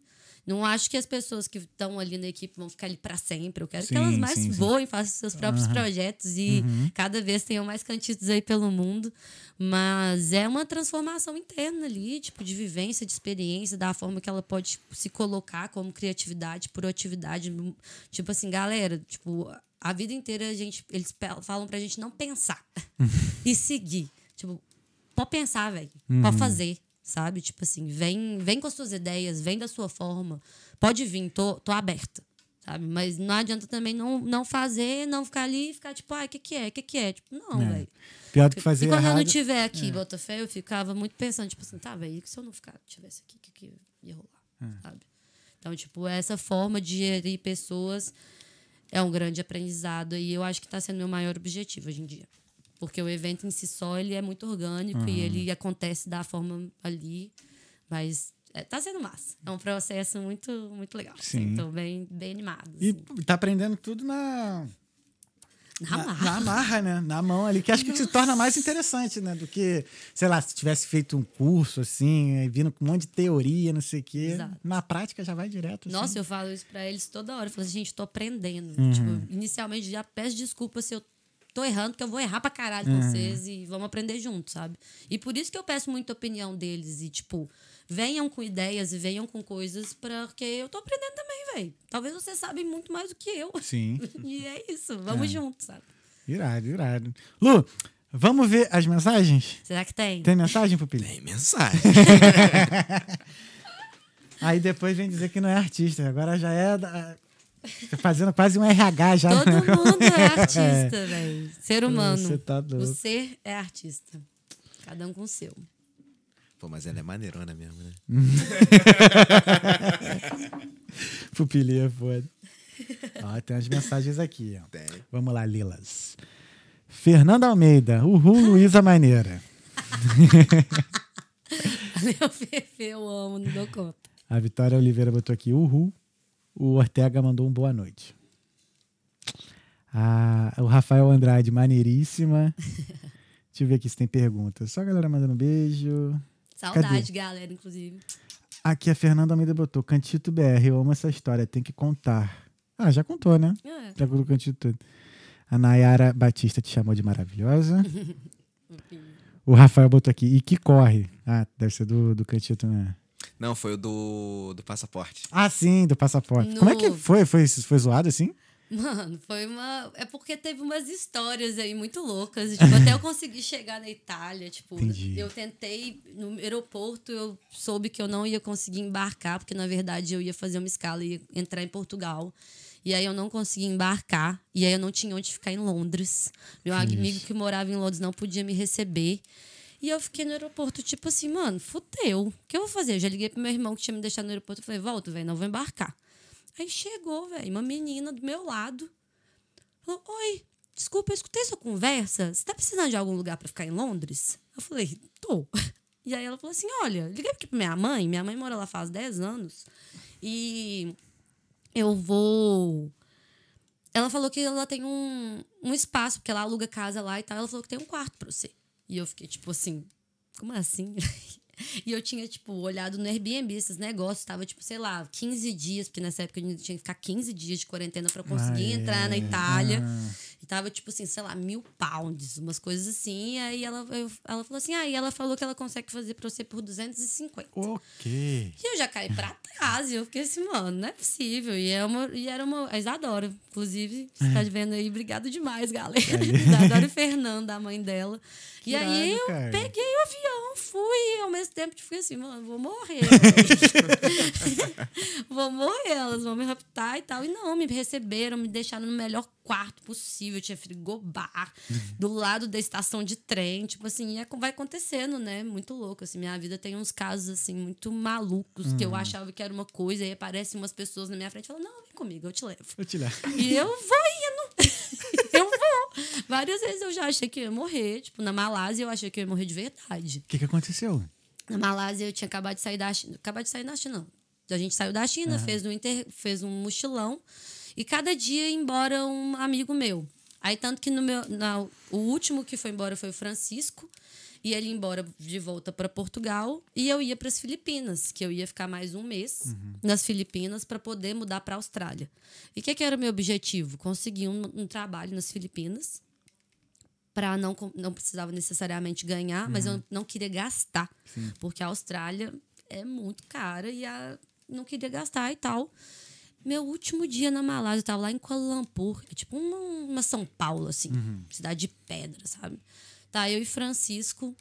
não acho que as pessoas que estão ali na equipe vão ficar ali pra sempre. Eu quero Sim, que elas mais sim, sim. voem, façam seus próprios Aham. projetos e Uhum. cada vez tenham mais cantitos aí pelo mundo. Mas é uma transformação interna ali, tipo, de vivência, de experiência, da forma que ela pode tipo, se colocar como criatividade, proatividade. Tipo assim, galera, tipo, a vida inteira a gente, eles falam pra gente não pensar e seguir. Tipo, pode pensar, velho. Pode fazer, sabe? Tipo assim, vem, vem com as suas ideias, vem da sua forma. Pode vir, tô, tô aberta. Sabe? Mas não adianta também não, não fazer, não ficar ali e ficar tipo, ah, o que que é? O que que é? Tipo, não, É. velho. Pior do que fazer E quando eu errado. não estiver aqui, Botafé, eu ficava muito pensando, tipo assim, tá, velho, e se eu não ficar, tivesse aqui, o que, que ia rolar? Sabe? Então, tipo, essa forma de gerir pessoas é um grande aprendizado e eu acho que está sendo meu maior objetivo hoje em dia. Porque o evento em si só, ele é muito orgânico e ele acontece da forma ali, mas é, tá sendo massa. É um processo muito, muito legal. Sim. Assim, tô bem, bem animado. E assim. tá aprendendo tudo na, Na na, marra. na marra, né? Na mão ali, que acho que se torna mais interessante, né? Do que, sei lá, se tivesse feito um curso, assim, vindo com um monte de teoria, não sei o quê. Exato. Na prática já vai direto. assim. Nossa, eu falo isso pra eles toda hora. Eu falo assim, gente, tô aprendendo. Uhum. Tipo, inicialmente já peço desculpa se eu tô errando, porque eu vou errar pra caralho Uhum. com vocês e vamos aprender juntos, sabe? E por isso que eu peço muita opinião deles e, tipo, venham com ideias e venham com coisas, porque eu tô aprendendo também, velho. Talvez vocês sabem muito mais do que eu. Sim. E é isso, vamos É. juntos, sabe? Irado, irado. Lu, vamos ver as mensagens? Será que tem? Tem mensagem, Pupilha? Tem mensagem. Aí depois vem dizer que não é artista. Agora já é. Da... tá Fazendo quase um RH já. Todo né? mundo é artista, velho. Ser humano. Você tá O doido. ser é artista. Cada um com o seu. Pô, mas ela é maneirona mesmo, né? Pupilinha é foda. Ó, tem as mensagens aqui, ó. Tem. Vamos lá, Lilas. Fernanda Almeida. Uhul, Luísa Maneira. Meu Fefe, eu amo, não dou conta. A Vitória Oliveira botou aqui, uhul. O Ortega mandou um boa noite. Ah, o Rafael Andrade, maneiríssima. Deixa eu ver aqui se tem perguntas. Só a galera mandando beijo. Saudade, galera, inclusive. Aqui a Fernanda Almeida botou, Cantito BR, eu amo essa história, tem que contar. Ah, já contou, né? É. Já contou o Cantito todo. A Nayara Batista te chamou de maravilhosa. o Rafael botou aqui, e que corre. Ah, deve ser do, do Cantito, né? Não, foi o do, do passaporte. Ah, sim, do passaporte. No- Como é que foi? Foi, foi zoado assim? Mano, foi uma. É porque teve umas histórias aí muito loucas. Tipo, até eu consegui chegar na Itália. Tipo, Entendi. eu tentei. No aeroporto, eu soube que eu não ia conseguir embarcar, porque na verdade eu ia fazer uma escala e ia entrar em Portugal. E aí eu não consegui embarcar. E aí eu não tinha onde ficar em Londres. Meu amigo que morava em Londres não podia me receber. E eu fiquei no aeroporto, tipo assim, mano, fudeu. O que eu vou fazer? Eu já liguei pro meu irmão que tinha me deixado no aeroporto. Eu falei, volta, velho, não vou embarcar. Aí chegou, velho, uma menina do meu lado. Falou, oi, desculpa, eu escutei sua conversa. Você tá precisando de algum lugar pra ficar em Londres? Eu falei, tô. E aí ela falou assim, olha, liguei aqui pra minha mãe. Minha mãe mora lá faz 10 anos. E eu vou... Ela falou que ela tem um, um espaço, porque ela aluga casa lá e tal. Ela falou que tem um quarto pra você. E eu fiquei tipo assim, como assim? E eu tinha, tipo, olhado no Airbnb esses negócios. Tava, tipo, sei lá, 15 dias, porque nessa época eu ainda tinha que ficar 15 dias de quarentena pra eu conseguir Ah, entrar na é. Itália. Ah. E tava, tipo assim, sei lá, mil pounds, umas coisas assim. E aí ela, eu- ela falou assim: ah, e ela falou que ela consegue fazer pra você por 250. Ok. E eu já caí pra trás. E eu fiquei assim, mano, não é possível. E, é uma, e era uma. A Isadora, inclusive, você tá vendo aí. Obrigado demais, galera. Isadora e Fernanda, a mãe dela. Que e aí eu cara. peguei o avião, fui. Ao mesmo tempo fui assim, mano, vou morrer. velho. vou morrer, elas vão me raptar e tal. E não, me receberam, me deixaram no melhor quarto possível. Tinha frigobar do lado da estação de trem. Tipo assim, e é- vai acontecendo, né? Muito louco. Assim, minha vida tem uns casos, assim, muito malucos que eu achava que era uma coisa. E aparecem umas pessoas na minha frente e falam: Não, vem comigo, eu te levo. Vou te levar. E eu vou indo. eu vou. Várias vezes eu já achei que eu ia morrer. Tipo, na Malásia eu achei que eu ia morrer de verdade. O que, que aconteceu? Na Malásia eu tinha acabado de sair da China. Acabado de sair da China, não. A gente saiu da China, fez, um inter, fez um mochilão. E cada dia ia embora um amigo meu. Aí, tanto que no meu. Na, o último que foi embora foi o Francisco. E ele ia embora de volta para Portugal. E eu ia para as Filipinas, que eu ia ficar mais um mês nas Filipinas para poder mudar para a Austrália. E o que, que era o meu objetivo? Conseguir um, um trabalho nas Filipinas para não não precisava necessariamente ganhar, mas eu não queria gastar, porque a Austrália é muito cara e a, não queria gastar e tal. Meu último dia na Malásia, eu tava lá em Kuala Lumpur, é tipo uma, uma São Paulo assim, cidade de pedra, sabe? Tá eu e Francisco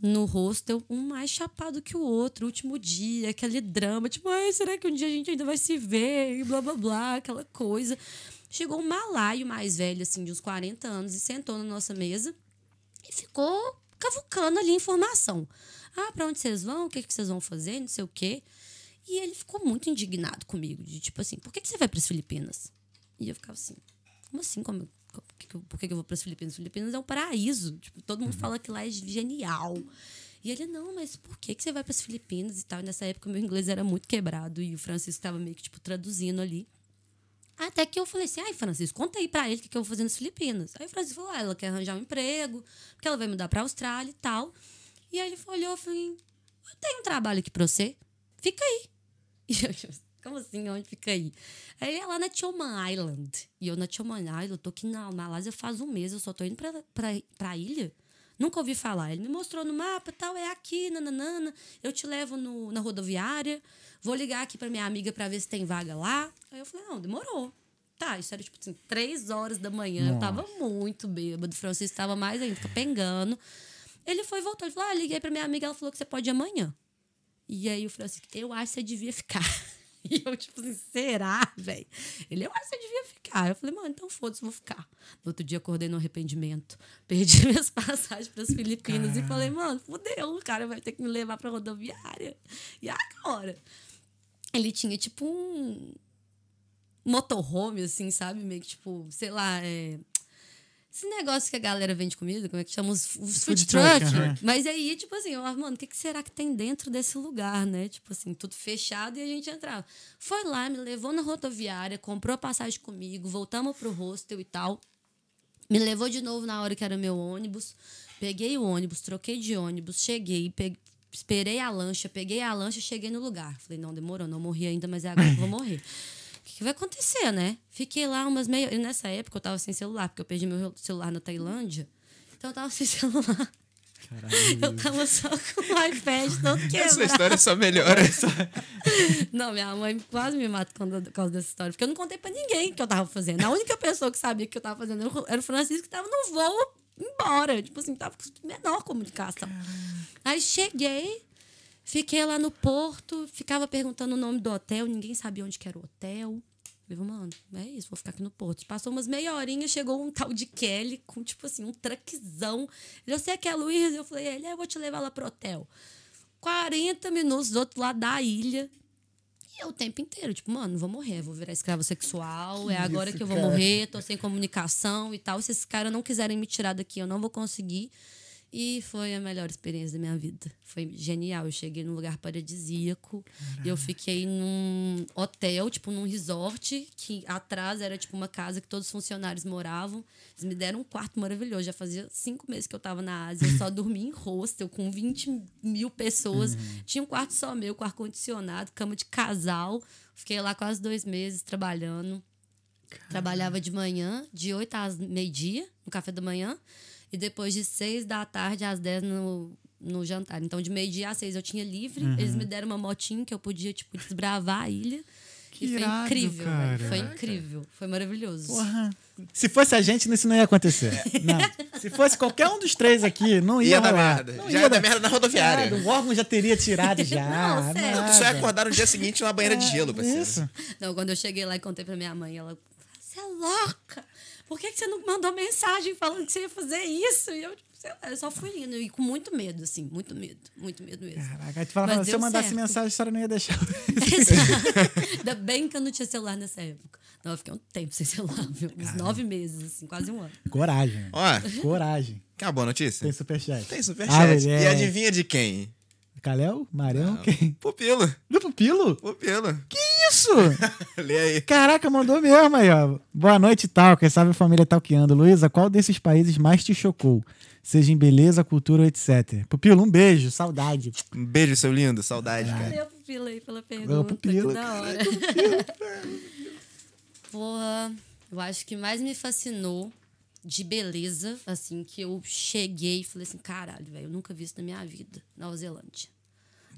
no hostel, um mais chapado que o outro, último dia, aquele drama, tipo, ai, será que um dia a gente ainda vai se ver? E blá blá blá, aquela coisa. Chegou um malaio mais velho, assim, de uns 40 anos, e sentou na nossa mesa e ficou cavucando ali informação. Ah, pra onde vocês vão? O que, que vocês vão fazer? Não sei o quê. E ele ficou muito indignado comigo, de tipo assim, por que, que você vai para as Filipinas? E eu ficava assim, como assim? Como, como- por que, que eu- vou para as Filipinas? Filipinas é um paraíso. Tipo, todo mundo fala que lá é genial. E ele, não, mas por que, que você vai para as Filipinas e tal? E nessa época, meu inglês era muito quebrado e o Francisco estava meio que, tipo, traduzindo ali. Até que eu falei assim, ai, Francisco, conta aí pra ele o que, que eu vou fazer nas Filipinas. Aí o Francisco falou, ah, ela quer arranjar um emprego, porque ela vai mudar pra Austrália e tal. E aí ele olhou e falou, eu tenho um trabalho aqui pra você, fica aí. E eu, como assim, onde fica aí? Aí ele é lá na Tioman Island. E eu na Tioman Island, eu tô aqui na Malásia faz um mês, eu só tô indo pra, pra, pra ilha. Nunca ouvi falar. Ele me mostrou no mapa tal, é aqui, nananana. Eu te levo no, na rodoviária. Vou ligar aqui pra minha amiga pra ver se tem vaga lá. Aí eu falei, não, demorou. Tá, isso era tipo assim, três horas da manhã. Eu tava muito bêbado. O Francisco tava mais ainda, capengando. Ele foi e voltou. Ele falou: Ah, liguei pra minha amiga, ela falou que você pode ir amanhã. E aí o Francisco, eu acho que você devia ficar. E eu, tipo assim, será, velho? Ele, eu acho que você devia ficar. Eu falei, mano, então foda-se, vou ficar. No outro dia acordei no arrependimento. Perdi minhas passagens pras Filipinas e falei, mano, fudeu, o cara vai ter que me levar pra rodoviária. E agora? Ele tinha, tipo, um motorhome, assim, sabe? Meio que, tipo, sei lá, é... Esse negócio que a galera vende comida, como é que chama? Os, os food, Food truck. truck. Mas aí, tipo assim, eu, mano, o que, que será que tem dentro desse lugar, né? Tipo assim, tudo fechado e a gente entrava. Foi lá, me levou na rodoviária, comprou a passagem comigo, voltamos pro hostel e tal. Me levou de novo na hora que era meu ônibus. Peguei o ônibus, troquei de ônibus, cheguei, pe- esperei a lancha, peguei a lancha e cheguei no lugar. Falei, não, demorou, não morri ainda, mas é agora que eu vou morrer. O que, que vai acontecer, né? Fiquei lá umas meia. E nessa época eu tava sem celular, porque eu perdi meu celular na Tailândia. Então eu tava sem celular. Eu tava só com o iPad todo Essa quebrado. história só melhora. Não, minha mãe quase me mata por causa dessa história. Porque eu não contei pra ninguém o que eu tava fazendo. A única pessoa que sabia o que eu tava fazendo era o- era o Francisco, que tava no voo embora. Tipo assim, tava com menor comunicação. Aí cheguei, fiquei lá no porto, ficava perguntando o nome do hotel, ninguém sabia onde que era o hotel. Falei, mano, é isso, vou ficar aqui no porto. Passou umas meia horinha, chegou um tal de Kelly com, tipo assim, um truckzão. Ele, você quer a Luísa? Eu falei, ele, "É, eu vou te levar lá pro hotel. 40 minutos do outro lado da ilha. E eu o tempo inteiro, tipo, mano, vou morrer, vou virar escrava sexual, é agora isso, que eu vou cara? morrer, tô sem comunicação e tal. Se esses caras não quiserem me tirar daqui, eu não vou conseguir. E foi a melhor experiência da minha vida. Foi genial. Eu cheguei num lugar paradisíaco. Eu fiquei num hotel, tipo, num resort, que atrás era tipo uma casa que todos os funcionários moravam. Eles me deram um quarto maravilhoso. Já fazia cinco meses que eu tava na Ásia. Eu só dormia em hostel com 20 mil pessoas. Tinha um quarto só meu, com ar-condicionado, cama de casal. Fiquei lá quase dois meses trabalhando. Trabalhava de manhã, de 8 às meio-dia, no café da manhã. E depois de 6 da tarde às 10 no, no jantar. Então, de meio-dia às 6 eu tinha livre. Eles me deram uma motinha que eu podia, tipo, desbravar a ilha. Que e foi irado, incrível, cara. Foi incrível. Foi maravilhoso. Porra. Se fosse a gente, isso não ia acontecer. Não. Se fosse qualquer um dos três aqui, não ia, Ia dar merda. Não Já ia ia dar merda na rodoviária. Nada, O órgão já teria tirado já. Não, sério. nada. Tu só ia acordar no dia seguinte numa banheira de gelo, parceiro. Isso. Não, quando eu cheguei lá e contei pra minha mãe, ela, você é louca! Por que, que você não mandou mensagem falando que você ia fazer isso? E eu, tipo, sei lá, eu só fui indo. E com muito medo, assim, muito medo, muito medo mesmo. Caraca, aí tu falava, se eu mandasse certo. mensagem, a senhora não ia deixar. Ainda bem que eu não tinha celular nessa época. Não, eu fiquei um tempo sem celular, viu? Uns nove meses, assim, quase um ano. Coragem. Ó, Coragem. quer uma boa notícia? Tem superchat. Tem Ah, superchat. mulher. e adivinha de quem? Caléu? Marão? Quem? Pupilo. Do Pupilo? Pupilo. Que isso? Lê aí. Caraca, mandou mesmo aí, ó. Boa noite, tal. Quem sabe a família talqueando. Luísa, qual desses países mais te chocou? Seja em beleza, cultura ou etc. Pupilo, um beijo, saudade. Um beijo, seu lindo. Saudade, cara. Valeu, Pupila, aí pela pergunta. Pupila, que da hora. Porra, eu acho que mais me fascinou de beleza, assim, que eu cheguei e falei assim, caralho, velho, eu nunca vi isso na minha vida. Nova Zelândia.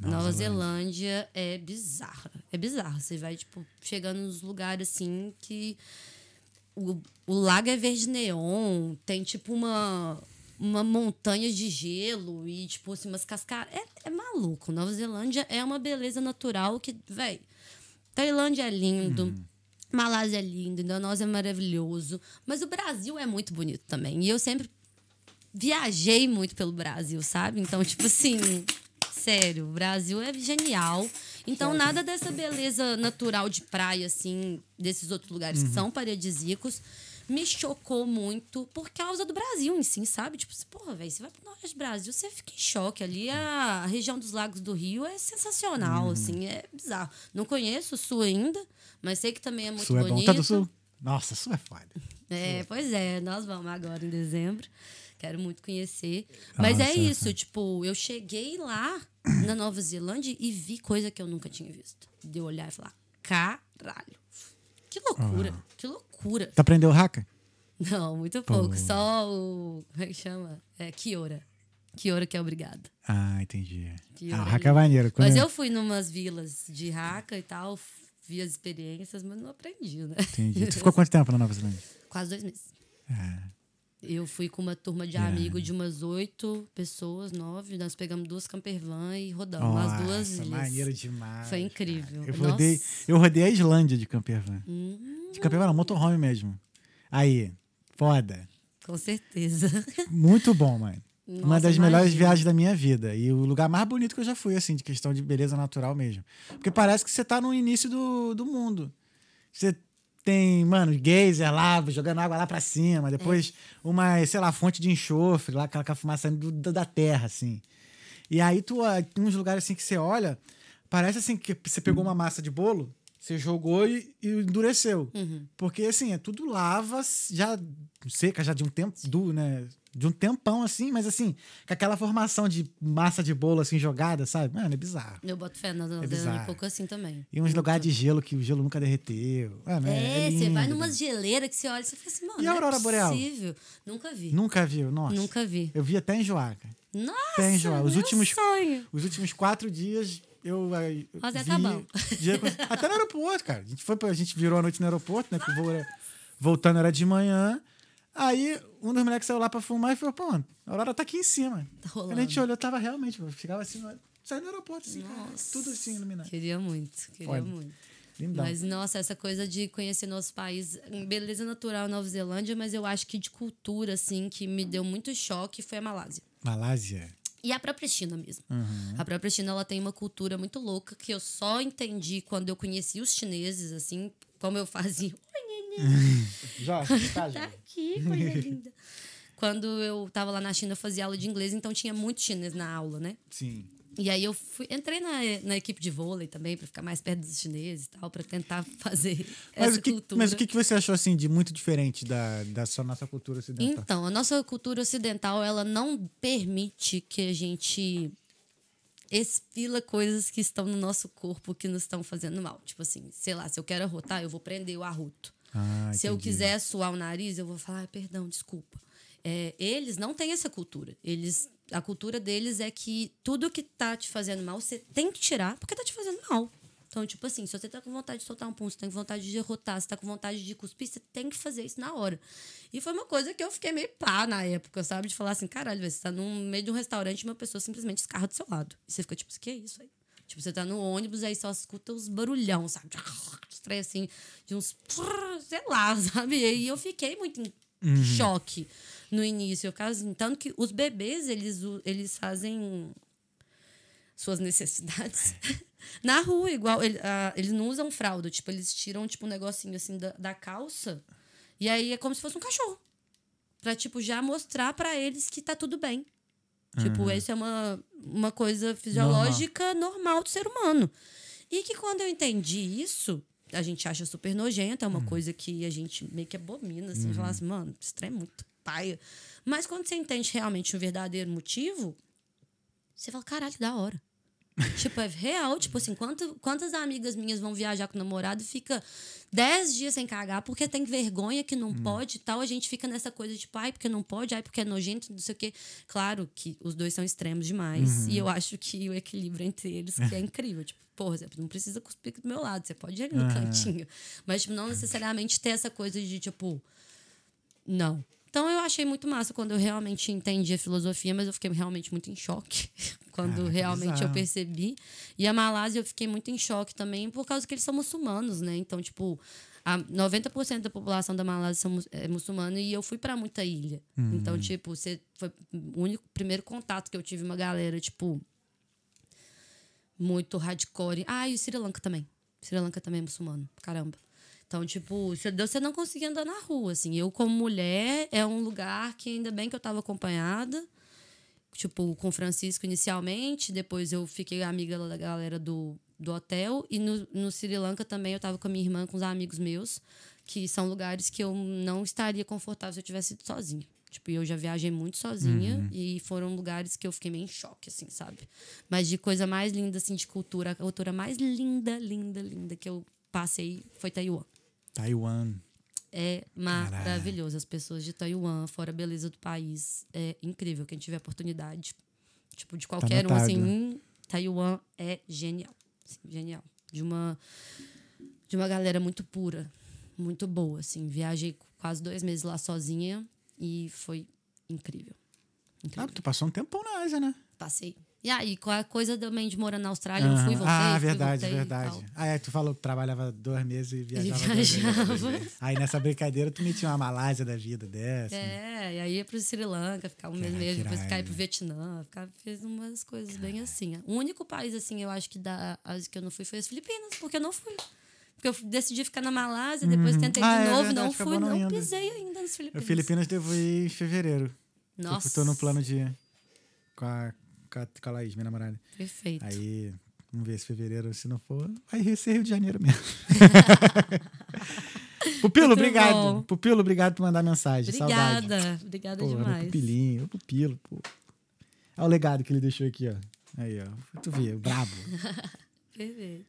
Nova, Zelândia. é bizarra. É bizarra. Você vai, tipo, chegando nos lugares assim que o, o lago é verde neon, tem tipo uma, uma montanha de gelo e, tipo, assim, umas cascadas. É, é maluco. Nova Zelândia é uma beleza natural que, velho. Tailândia é lindo. Malásia é lindo, Indonésia é maravilhoso. Mas o Brasil é muito bonito também. E eu sempre viajei muito pelo Brasil, sabe? Então, tipo assim, sério, o Brasil é genial. Então, nada dessa beleza natural de praia, assim, desses outros lugares que são paradisíacos, me chocou muito por causa do Brasil em si, sabe? Tipo, porra, velho, você vai pro norte do Brasil, você fica em choque. Ali a região dos Lagos do Rio é sensacional, assim, é bizarro. Não conheço o sul ainda, mas sei que também é muito Sul é bom. bonito. Tá do sul? Nossa, sul é foda. É, pois é, nós vamos agora em dezembro. Quero muito conhecer. Mas é Nossa. isso, tipo, eu cheguei lá na Nova Zelândia e vi coisa que eu nunca tinha visto. De eu olhar e falar, caralho. Que loucura, que loucura. Tu aprendeu haka? Não, muito pouco. Só o. Como é que chama? É Kiora. Kiora que é obrigado. Ah, entendi. Ah, o hora haka é maneiro. Mas eu fui numas vilas de Raca e tal, vi as experiências, mas não aprendi, né? Entendi. Tu ficou quanto tempo na Nova Zelândia? Quase dois meses. É. Eu fui com uma turma de amigos de umas oito pessoas, nove. Nós pegamos duas campervan e rodamos as duas Nossa, ilhas. maneiro demais. Foi incrível. Eu Nossa. rodei, eu rodei a Islândia de campervan. Hum. De campervan não, motorhome mesmo. Aí, foda. Com certeza. Muito bom, mano. Uma Nossa, das melhores imagino. viagens da minha vida. E o lugar mais bonito que eu já fui, assim, de questão de beleza natural mesmo. Porque parece que você tá no início do, do mundo. Você tem, mano, geyser lá, jogando água lá pra cima. Depois, uma, sei lá, fonte de enxofre, lá, aquela fumaça saindo do- da terra, assim. E aí, tu, ah, tem uns lugares assim que você olha, parece assim que você pegou uma massa de bolo, você jogou e, e endureceu. Porque, assim, é tudo lava, já seca, já de um tempo, do, né? De um tempão, assim, mas assim, com aquela formação de massa de bolo, assim, jogada, sabe? Mano, é bizarro. Eu boto fé na Nova É um pouco assim também. E uns lugares de gelo que o gelo nunca derreteu. Mano, é, É, é você vai lindo. numas geleiras que você olha e você fala assim, mano, E a não aurora é boreal? possível. Nunca vi. Nunca viu, nossa. Nunca vi. Eu vi até enjoar, cara. Nossa, Até enjoar. Os meu últimos, sonho. os últimos quatro dias eu. eh, Mas é vi tá bom. dia- até no aeroporto, cara. A gente, foi, pra- a gente virou a noite no aeroporto, né? Que o voo era, voltando era de manhã. Aí um dos moleques saiu lá pra fumar e falou: pô, mano, a Aurora tá aqui em cima. Tá rolando. Aí a gente olhou, tava realmente, ficava assim, saindo do aeroporto, assim, cara, tudo assim iluminado. Queria muito, queria Foda. muito. Lindão. Mas, nossa, essa coisa de conhecer nosso país, beleza natural Nova Zelândia, mas eu acho que de cultura, assim, que me deu muito choque foi a Malásia. Malásia. E a própria China mesmo. Uhum. A própria China, ela tem uma cultura muito louca que eu só entendi quando eu conheci os chineses, assim, como eu fazia. Jorge, tá, tá aqui, coisa linda. Quando eu tava lá na China, eu fazia aula de inglês, então tinha muito chinês na aula, né? Sim. E aí eu fui, entrei na, na equipe de vôlei também, pra ficar mais perto dos chineses e tal, pra tentar fazer Mas essa que, cultura. mas o que, que você achou assim de muito diferente da, da sua nossa cultura ocidental? Então, a nossa cultura ocidental, ela não permite que a gente expila coisas que estão no nosso corpo que nos estão fazendo mal. Tipo assim, sei lá, se eu quero arrotar, eu vou prender o arroto. Ah, se eu entendi. quiser suar o nariz, eu vou falar, "Ah, perdão, desculpa. É, eles não têm essa cultura. Eles, a cultura deles é que tudo que tá te fazendo mal, você tem que tirar, porque tá te fazendo mal. Então, tipo assim, se você tá com vontade de soltar um pum, você tá com vontade de derrotar, você tá com vontade de cuspir, você tem que fazer isso na hora. E foi uma coisa que eu fiquei meio pá na época, sabe? De falar assim, caralho, você tá no meio de um restaurante e uma pessoa simplesmente escarra do seu lado. E você fica tipo, que é isso aí? Tipo, você tá no ônibus, aí só escuta os barulhão, sabe? Estranho assim, de uns. Sei lá, sabe? E eu fiquei muito em choque no início. Eu, caso, tanto que os bebês, eles, eles fazem suas necessidades na rua, igual. ele- ah, eles não usam fralda, tipo, eles tiram tipo, um negocinho assim da, da calça. E aí é como se fosse um cachorro. Pra, tipo, já mostrar pra eles que tá tudo bem. Tipo, isso é uma, uma coisa fisiológica normal. do ser humano. E que quando eu entendi isso, a gente acha super nojento, é uma Uhum. coisa que a gente meio que abomina, assim, falar assim, mano, isso trem é muito paia. Mas quando você entende realmente o verdadeiro motivo, você fala, caralho, da hora. tipo, é real. Tipo assim, quanto, quantas amigas minhas vão viajar com o namorado e fica 10 dias sem cagar porque tem vergonha que não pode e tal. A gente fica nessa coisa de, tipo, ai, porque não pode, ai, porque é nojento, não sei o quê. Claro que os dois são extremos demais. E eu acho que o equilíbrio entre eles que é incrível. Tipo, porra, você não precisa cuspir do meu lado, você pode ir ali no Aham. cantinho. Mas, tipo, não necessariamente ter essa coisa de, tipo, não. Então eu achei muito massa quando eu realmente entendi a filosofia, mas eu fiquei realmente muito em choque quando realmente eu percebi. E a Malásia eu fiquei muito em choque também por causa que eles são muçulmanos, né? Então, tipo, a 90% da população da Malásia são, é muçulmana e eu fui pra muita ilha. Então, tipo, você foi o único primeiro contato que eu tive uma galera, tipo, muito hardcore. Ah, e o Sri Lanka também. Sri Lanka também é muçulmano. Caramba. Então, tipo, você você não conseguia andar na rua, assim. Eu, como mulher, é um lugar que ainda bem que eu tava acompanhada. Tipo, com o Francisco inicialmente. Depois eu fiquei amiga da galera do, do hotel. E no, no Sri Lanka também eu tava com a minha irmã, com os amigos meus. Que são lugares que eu não estaria confortável se eu tivesse ido sozinha. Tipo, eu já viajei muito sozinha e foram lugares que eu fiquei meio em choque, assim, sabe? Mas de coisa mais linda, assim, de cultura, a cultura mais linda, linda, linda que eu passei foi Taiwan. Taiwan. É maravilhoso. As pessoas de Taiwan, fora a beleza do país, é incrível. Quem tiver oportunidade, tipo, de qualquer um, anotado. assim, hum, Taiwan é genial. Assim, genial. De uma, de uma galera muito pura, muito boa, assim. Viajei quase dois meses lá sozinha e foi incrível. Incrível. Ah, tu passou um tempão na Ásia, né? Passei. E aí, com a coisa também de morar na Austrália, eu fui, voltei. ah, fui, verdade, voltei e verdade. Ah, é, tu falou que trabalhava dois meses e viajava. dois meses. viajava. Aí nessa brincadeira tu metia uma Malásia da vida dessa. É, e aí ia pro Sri Lanka, ficar um mês mesmo, depois ficar ir pro Vietnã, ficar, fez umas coisas bem assim. O único país, assim, eu acho que da Ásia que eu não fui foi as Filipinas, porque eu não fui. Porque eu decidi ficar na Malásia, depois tentei Ah, de é novo, verdade, não fui, não pisei ainda nas Filipinas. Filipinas devo ir em fevereiro. Nossa. Eu tô no plano de com a, com a, com a Laís, minha namorada. Perfeito. Aí, vamos ver se fevereiro, se não for, vai ser Rio de Janeiro mesmo. Pupilo, Muito obrigado. bom. Pupilo, obrigado por mandar mensagem. Saudade. Obrigada. Obrigada Pô, demais. pupilinho, o pupilo, pô. Olha o legado que ele deixou aqui, ó. Aí, ó. Tu vê, brabo. Perfeito.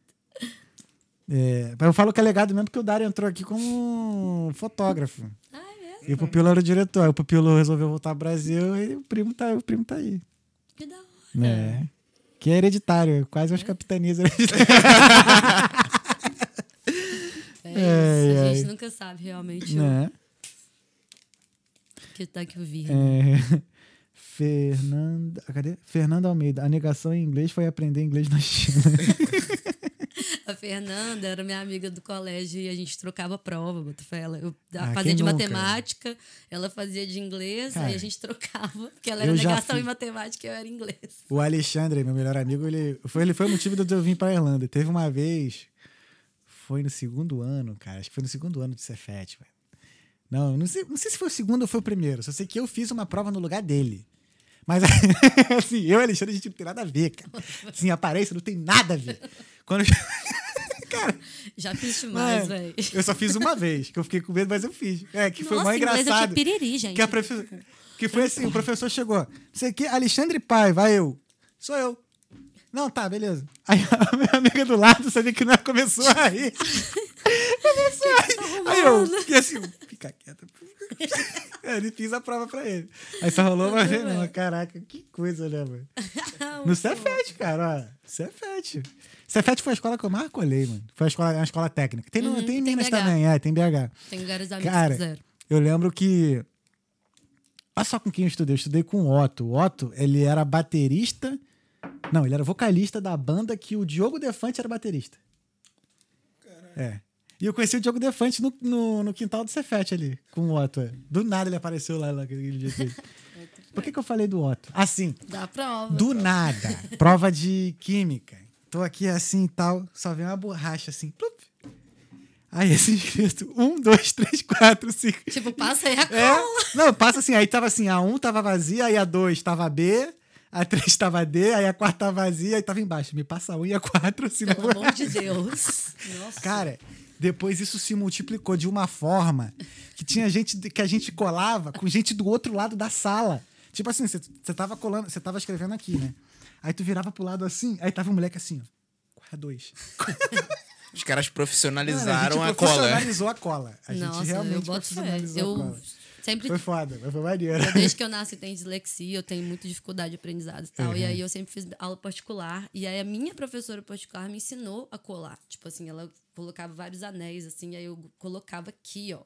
É, eu falo que é legado mesmo porque o Dário entrou aqui como fotógrafo. Ah, é mesmo? E o Pupilo era o diretor. Aí o Pupilo resolveu voltar ao Brasil e o primo tá, o primo tá aí. Que da hora. É. Que é hereditário, quase umas capitanias hereditárias. É isso, a gente nunca sabe realmente né? o que tá que eu vi. É. Fernanda. Cadê? Fernanda Almeida. A negação em inglês foi aprender inglês na China. A Fernanda era minha amiga do colégio e a gente trocava prova, Botafé. Ela- Eu Ah, fazia de nunca? matemática, ela fazia de inglês, Cara, aí a gente trocava, porque ela era negação fiz- em matemática e eu era inglês. O Alexandre, meu melhor amigo, ele foi, ele foi o motivo de eu vir pra Irlanda. Teve uma vez, foi no segundo ano, cara. Acho que foi no segundo ano de Cefet, velho. Não, não sei, não sei se foi o segundo ou foi o primeiro. Só sei que eu fiz uma prova no lugar dele. Mas, assim, eu e Alexandre, a gente não tem nada a ver, cara. Assim, aparência não tem nada a ver. Quando eu... Cara, Já fiz demais, velho. eu só fiz uma vez, que eu fiquei com medo, mas eu fiz. É, que foi Nossa, mó inglês eu tinha engraçado. piriri, gente. Que, a profe- que foi assim, o professor chegou. Você que Alexandre Pai, vai eu. Sou eu. Não, tá, beleza. Aí a minha amiga do lado, sabia que não começou a rir. Rir. Aí eu, fiquei assim, fica quieta. É, Ele fiz a prova pra ele. Aí só rolou uma vez, não. Caraca, que coisa, né, mano? No Cefet, cara, ó. Cefet. Cefet foi a escola que eu mais colei, mano. Foi a escola, uma escola técnica. Tem, Uhum, tem em tem Minas BH. também, é, tem BH. Tem vários amigos Cara, que eu lembro que. Olha só com quem eu estudei. Eu estudei com o Otto. O Otto, ele era baterista. Não, ele era vocalista da banda que o Diogo Defante era baterista. É. E eu conheci o Diogo Defante no, no, no quintal do Cefete ali, com o Otto. é. Do nada ele apareceu lá naquele dia. dele. Por que, que eu falei do Otto? Assim, Dá prova. do nada. Prova de química. Tô aqui assim e tal, só vem uma borracha assim. plup. Aí esse escrito: um, dois, três, quatro, cinco. Tipo, passa aí a É, cola. não, passa assim, aí tava assim, a 1 tava vazia, aí a 2 tava B, a 3 tava D, aí a 4 tava vazia, aí tava embaixo. Me passa a 1 e a 4, senão... Pelo amor de Deus. Nossa. Cara, depois isso se multiplicou de uma forma que tinha gente que a gente colava com gente do outro lado da sala. Tipo assim, você tava colando, você tava escrevendo aqui, né? Aí tu virava pro lado assim, aí tava um moleque assim, ó. Corre dois. Os caras profissionalizaram a a, gente cola. profissionalizou a cola. A gente Nossa, eu realmente profissionalizou a Eu cola. Sempre Foi foda, mas foi maneiro. Desde que eu nasci tenho dislexia, eu tenho muita dificuldade de aprendizado e tal. E Uhum. aí eu sempre fiz aula particular. E aí a minha professora particular me ensinou a colar. Tipo assim, ela colocava vários anéis, assim, aí eu colocava aqui, ó.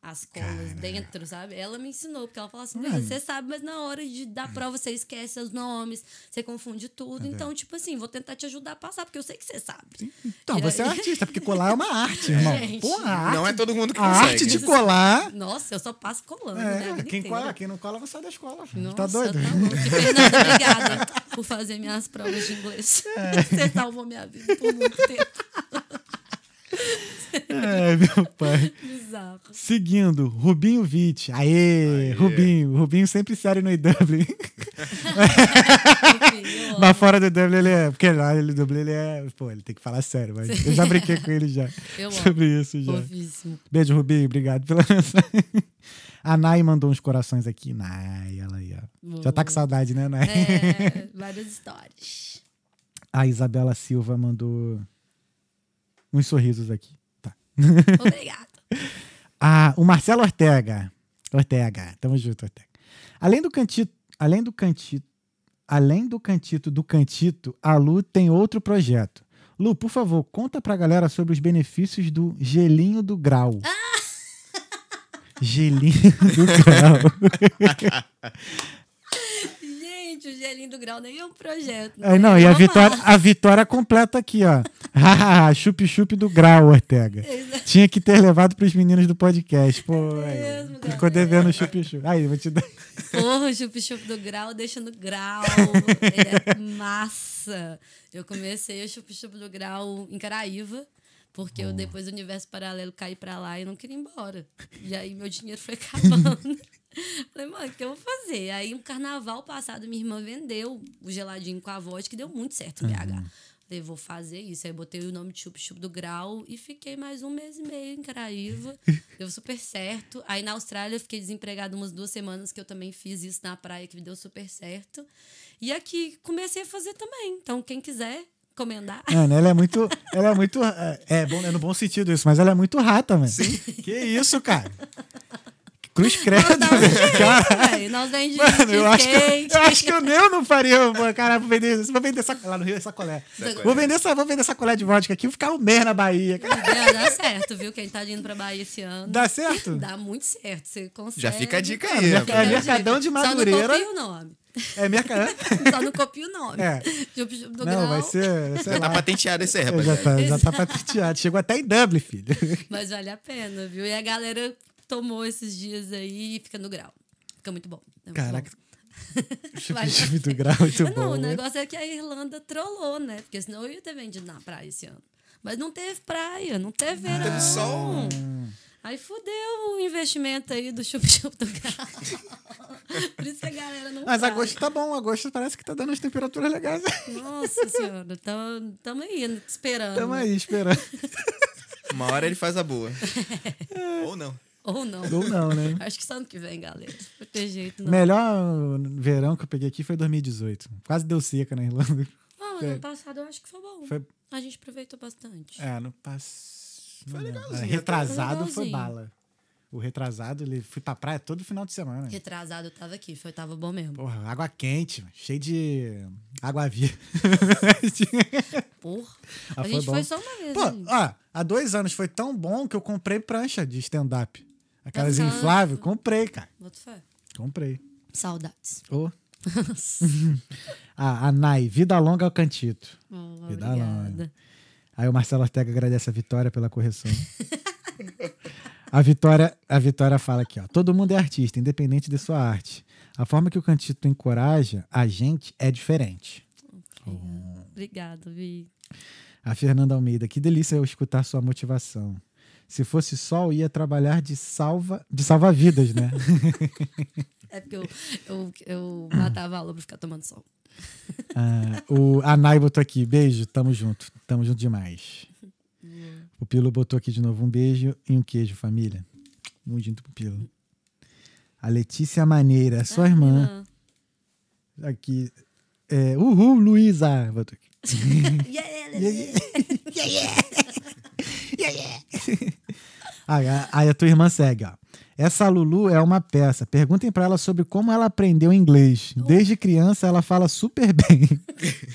As colas dentro, sabe? Ela me ensinou, porque ela falou assim: você sabe, mas na hora de dar prova você esquece os nomes, você confunde tudo. Então, tipo assim, vou tentar te ajudar a passar, porque eu sei que você sabe. Então, E você é aí- artista, porque colar é uma arte, irmão. Gente. Pô, a arte, Não é todo mundo que a consegue. arte de colar. Nossa, eu só passo colando. né, a É, vida quem, cola, quem não cola, você sai da escola. filho. Nossa, tá doido? E, Fernanda, obrigada por fazer minhas provas de inglês. É. Você salvou minha vida por muito tempo. É, meu pai. Bizarro. Seguindo, Rubinho Witt. Aê, Rubinho. Rubinho sempre sério no IW. Enfim, eu Mas amo. fora do IW ele é. Porque lá ele IW ele é. Pô, ele tem que falar sério, mas eu já brinquei com ele já. Eu amo. sobre isso já. Fofíssimo. Beijo, Rubinho. Obrigado pela mensagem. A Nai mandou uns corações aqui. Nai, ela aí, ó. Já tá com saudade, né, Nai? É, várias histórias. A Isabela Silva mandou uns sorrisos aqui. Obrigada. Ah, o Marcelo Ortega. Ortega, tamo junto, Ortega. Além do cantito, além do cantito, além do cantito do cantito, a Lu tem outro projeto. Lu, por favor, conta pra galera sobre os benefícios do gelinho do grau. Gelinho do grau. Gente, o gelinho do grau nem é um projeto. Aí né? não, e É a uma vitória, a vitória completa aqui, ó. Chup-chup do grau, Ortega. Tinha que ter levado pros meninos do podcast. Pô, aí, É mesmo, ficou galera. devendo chup-chup. Aí, vou te dar. Porra, o chup-chup do grau deixa no grau. É massa. Eu comecei o chup-chup do grau em Caraíva, porque eu depois do universo paralelo caí pra lá e não queria ir embora. E aí meu dinheiro foi acabando. Falei, mano, o que eu vou fazer? Aí, no carnaval passado, minha irmã vendeu o geladinho com a vodka, que deu muito certo em BH. Falei, vou fazer isso. Aí botei o nome de Chup Chup do Grau e fiquei mais um mês e meio em Caraíva. deu super certo. Aí na Austrália eu fiquei desempregada umas duas semanas, que eu também fiz isso na praia, que deu super certo. E aqui comecei a fazer também. Então, quem quiser encomendar. Mano, ela é muito. Ela é muito. É, é bom, é no bom sentido isso, mas ela é muito rata, mano. Sim. Que isso, cara? Cruz credo, velho. Cara, Nós mano, eu acho, que, eu acho que eu nem eu não faria, cara, vou vender, vou vender sacolé, lá no Rio é sacolé. Vou vender, essa, vou vender sacolé de vodka aqui e ficar um mer na Bahia. Cara. Dá, dá certo, viu? Quem tá indo pra Bahia esse ano. Dá certo? Dá muito certo. Você consegue. Já fica a dica Cara, aí. já- rapaz. é Mercadão de Só Madureira. não copia o nome. É. Só não copia o nome. É. Não, grau. vai ser. Já tá patenteado esse aí, já, rapaziada. tá, já tá patenteado. Chegou até em Dublin, filho. Mas vale a pena, viu? E a galera tomou esses dias aí e fica no grau. Fica muito bom. É muito Caraca. bom. Chup-chup do grau, muito Não, bom. o né? negócio é que a Irlanda trollou, né? Porque senão eu ia ter vendido na praia esse ano. Mas não teve praia, não teve verão. Teve sol. Aí fudeu o investimento aí do chup-chup do grau. Por isso que a galera não Mas agosto tá bom, agosto parece que tá dando as temperaturas legais. Nossa senhora, tamo, tamo aí esperando. Tamo aí esperando. Uma hora ele faz a boa. Ou não. Ou não. Ou não, né? Acho que só ano que vem, galera. Não ter jeito, O não. melhor verão que eu peguei aqui foi 2018. Quase deu seca na Irlanda. Ah, mas É. ano passado eu acho que foi bom. Foi- A gente aproveitou bastante. É, no pass... Foi legalzinho, Retrasado foi Legalzinho. bala. O retrasado, ele fui pra praia todo final de semana. Retrasado eu tava aqui, foi, tava bom mesmo. Porra, água quente, cheio de água viva. Porra. Ah, a foi gente bom. foi só uma vez. Pô, ó, há dois anos foi tão bom que eu comprei prancha de stand-up. Aquelas infláveis, comprei, cara. Boto fé. Comprei. Saudades. Ô. ah, a Nai, vida longa ao cantito. Oh, Vida obrigada. Aí o Marcelo Ortega agradece a Vitória pela correção. a Vitória, a Vitória fala aqui, ó. Todo mundo é artista, independente de sua arte. A forma que o cantito encoraja a gente é diferente. Obrigada, Vi. A Fernanda Almeida, que delícia eu escutar sua motivação. Se fosse sol, ia trabalhar de salva, de salva-vidas, né? É porque eu, eu, eu matava a aula pra ficar tomando sol. Ah, o, a Nai botou aqui, beijo, tamo junto. Tamo junto demais. O Pilo botou aqui de novo um beijo e um queijo, família. Muito junto pro Pilo. A Letícia Maneira, sua Ah, irmã. Aqui. É, uhul, Luísa. Botou aqui. Yeah, Yeah, yeah. Aí, aí a tua irmã segue, ó. Essa Lulu é uma peça. Perguntem pra ela sobre como ela aprendeu inglês. Desde criança ela fala super bem.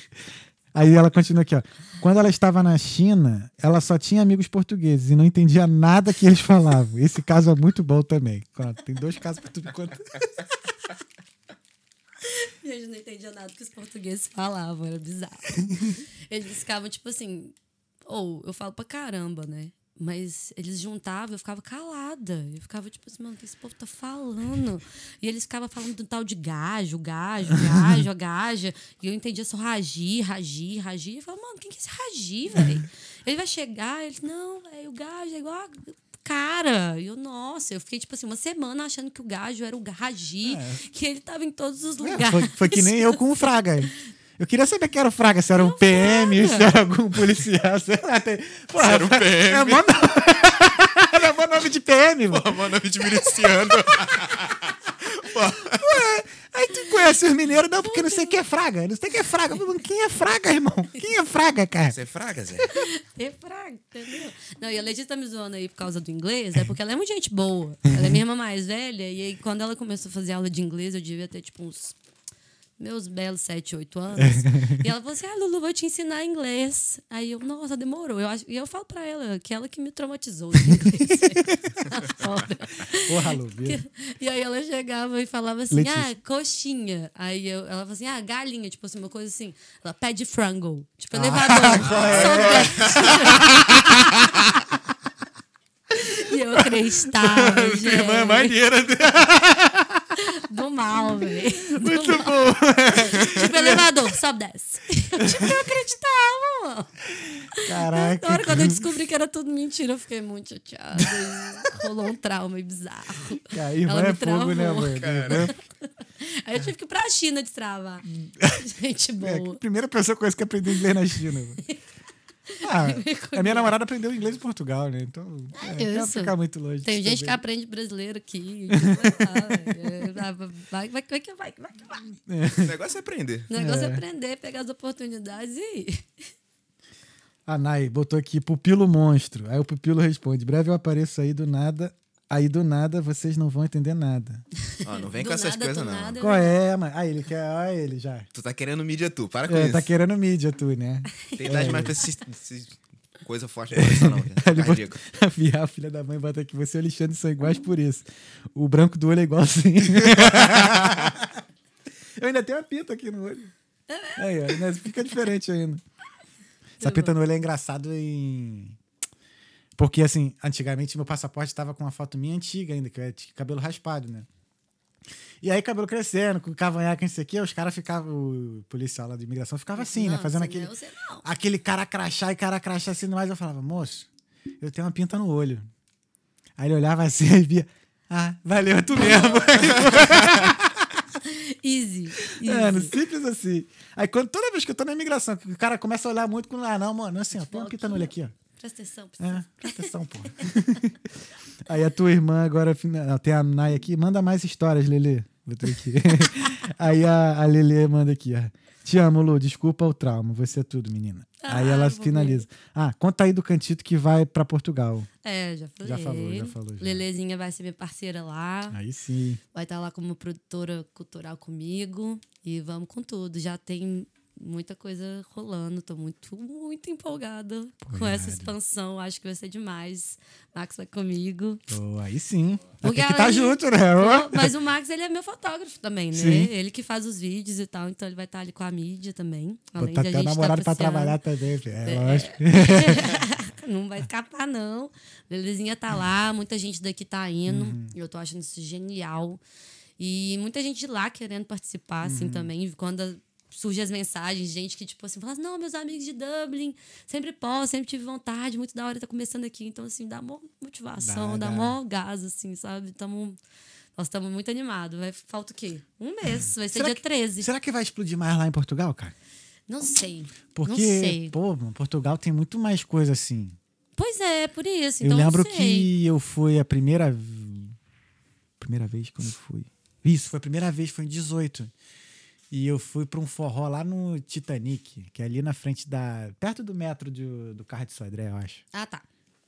Aí ela continua aqui, ó. Quando ela estava na China, ela só tinha amigos portugueses e não entendia nada que eles falavam. Esse caso é muito bom também. Tem dois casos pra tudo quanto. Gente não entendia nada que os portugueses falavam, era bizarro. Eles ficavam, tipo assim, ou eu falo pra caramba, né? Mas eles juntavam, eu ficava calada. Eu ficava tipo assim, mano, o que esse povo tá falando? E eles ficavam falando do tal de gajo, gajo, gajo, a gaja. E eu entendia só ragi, ragi, ragi. Eu falava, mano, quem que é esse ragi, velho? Ele vai chegar, ele, não, velho, o gajo é igual a cara. E eu, nossa, eu fiquei, tipo assim, uma semana achando que o gajo era o Ragi, que ele tava em todos os É, lugares. foi, foi que nem eu com o Fraga. Eu queria saber quem era o Fraga, se era um PM, Fraga. se era algum policial, sei lá. Tem... Porra, era um PM. É mó nome, é mó nome de PM, mano. Pô, mano, de miliciano. Ué, aí tu conhece os mineiros, não, porque não sei quem é Fraga. Não sei quem é Fraga. Quem é Fraga, irmão? Quem é Fraga, cara? Você é fraga, Zé? É fraco, entendeu? Não, e a Letícia tá me zoando aí por causa do inglês, é porque ela é muito gente boa. Ela é minha irmã mais velha, e aí quando ela começou a fazer aula de inglês, eu devia ter, tipo, uns meus belos 7, 8 anos. e ela falou assim: Ah, Lulu, vou te ensinar inglês. Aí eu, nossa, demorou. Eu acho, e eu falo pra ela que ela que me traumatizou de inglês. Porra, Lu, viu? E aí ela chegava e falava assim, Letícia. ah, coxinha. Aí eu, ela falava assim, ah, galinha, tipo assim, uma coisa assim. Ela pede frango. Tipo, elevador. Sobe. e eu acreditava, gente. Irmã é maneira. Do mal, velho. Muito bom. Tipo, elevador, sobe, desce. tipo, eu acreditava, mano. Na Caraca. hora quando eu descobri que era tudo mentira, eu fiquei muito chateada. E rolou um trauma aí bizarro. Cara, irmã Ela me é fogo, né, mano? Irmã Aí eu tive que ir pra China destravar. Gente É, boa. a primeira pessoa que eu conheço que aprendeu inglês na China. Ah, a minha namorada aprendeu inglês em Portugal, né? Então, é, não vai isso. ficar muito longe. Tem gente que também. aprende brasileiro aqui. Vai, vai, vai, que vai, vai, que vai. O negócio é aprender. O negócio é. É. aprender, pegar as oportunidades e ir. A Nai botou aqui pupilo monstro. Aí o pupilo responde: breve eu apareço aí do nada. Aí do nada vocês não vão entender nada. Ó, não vem Do com essas coisas, não. nada. Qual é, mano? Ah, ele quer. Olha ele já. Tu tá querendo mídia tu, para com É, isso. tá querendo mídia, tu, né? Tem idade mais pra esses, esses coisa forte pra isso, não. Cardíaco. A a filha da mãe, bota aqui. Você e o Alexandre são iguais por isso. O branco do olho é igualzinho. Eu ainda tenho uma pinta aqui no olho. Aí, ó, ainda fica diferente ainda. Essa pinta no olho é engraçado em. Porque, assim, antigamente meu passaporte tava com uma foto minha antiga ainda, que eu tinha cabelo raspado, né? E aí, cabelo crescendo, com cavanhaque, não sei o quê, os caras ficavam, o policial lá de imigração ficava assim, né? Não, Fazendo você aquele, não, não. aquele cara crachá e cara crachá assim, mas eu falava, moço, eu tenho uma pinta no olho. Aí ele olhava assim e via, ah, valeu, é tu mesmo. Easy. easy. Mano, simples assim. Aí quando, toda vez que eu tô na imigração, o cara começa a olhar muito com ah, não, mano, assim, ó, tem uma pinta no olho aqui, ó. Presta atenção. Presta É, presta atenção, pô. Aí a tua irmã agora, tem a Nai aqui, manda mais histórias, Lelê. Botei aqui. Aí a, a Lelê manda aqui, ó. Te amo, Lu, desculpa o trauma, você é tudo, menina. aí Ah, ela vou finaliza. Ah, conta aí do cantito que vai pra Portugal. É, já falei. Já falou, já falou, já. Lelezinha vai ser minha parceira lá. Aí sim. Vai estar lá como produtora cultural comigo. E vamos com tudo. Já tem muita coisa rolando. Tô muito, muito empolgada com essa expansão. Acho que vai ser demais. Max vai comigo. Aí sim. Porque ter que estar além- junto, né? Mas o Max, ele é meu fotógrafo também, né? Sim. Ele que faz os vídeos e tal. Então ele vai estar ali com a mídia também. Além Botar de a gente tá namorado pra passeando. trabalhar também, filho. É, É. lógico. não vai escapar, não. Belezinha tá lá, muita gente daqui tá indo. Uhum. Eu tô achando isso genial. E muita gente de lá querendo participar, assim, Uhum. também. Quando surgem as mensagens, gente que, tipo assim, fala assim, não, meus amigos de Dublin, sempre posso, sempre tive vontade, muito da hora tá começando aqui. Então, assim, dá mó motivação, Dá, dá, dá. mó gás, assim, sabe? Tamo Nós estamos muito animados. Vai, falta o quê? Um mês. Vai ser Será dia que- 13. Será que vai explodir mais lá em Portugal, cara? Não sei. Porque, não sei. pô, Portugal tem muito mais coisa assim. Pois é, por isso. eu Então, lembro não sei. que eu fui a primeira. Primeira vez quando eu fui. Isso, foi a primeira vez, foi em 18. E eu fui pra um forró lá no Titanic, que é ali na frente da. perto do metro do, do carro de Sodré, eu acho. Ah, tá.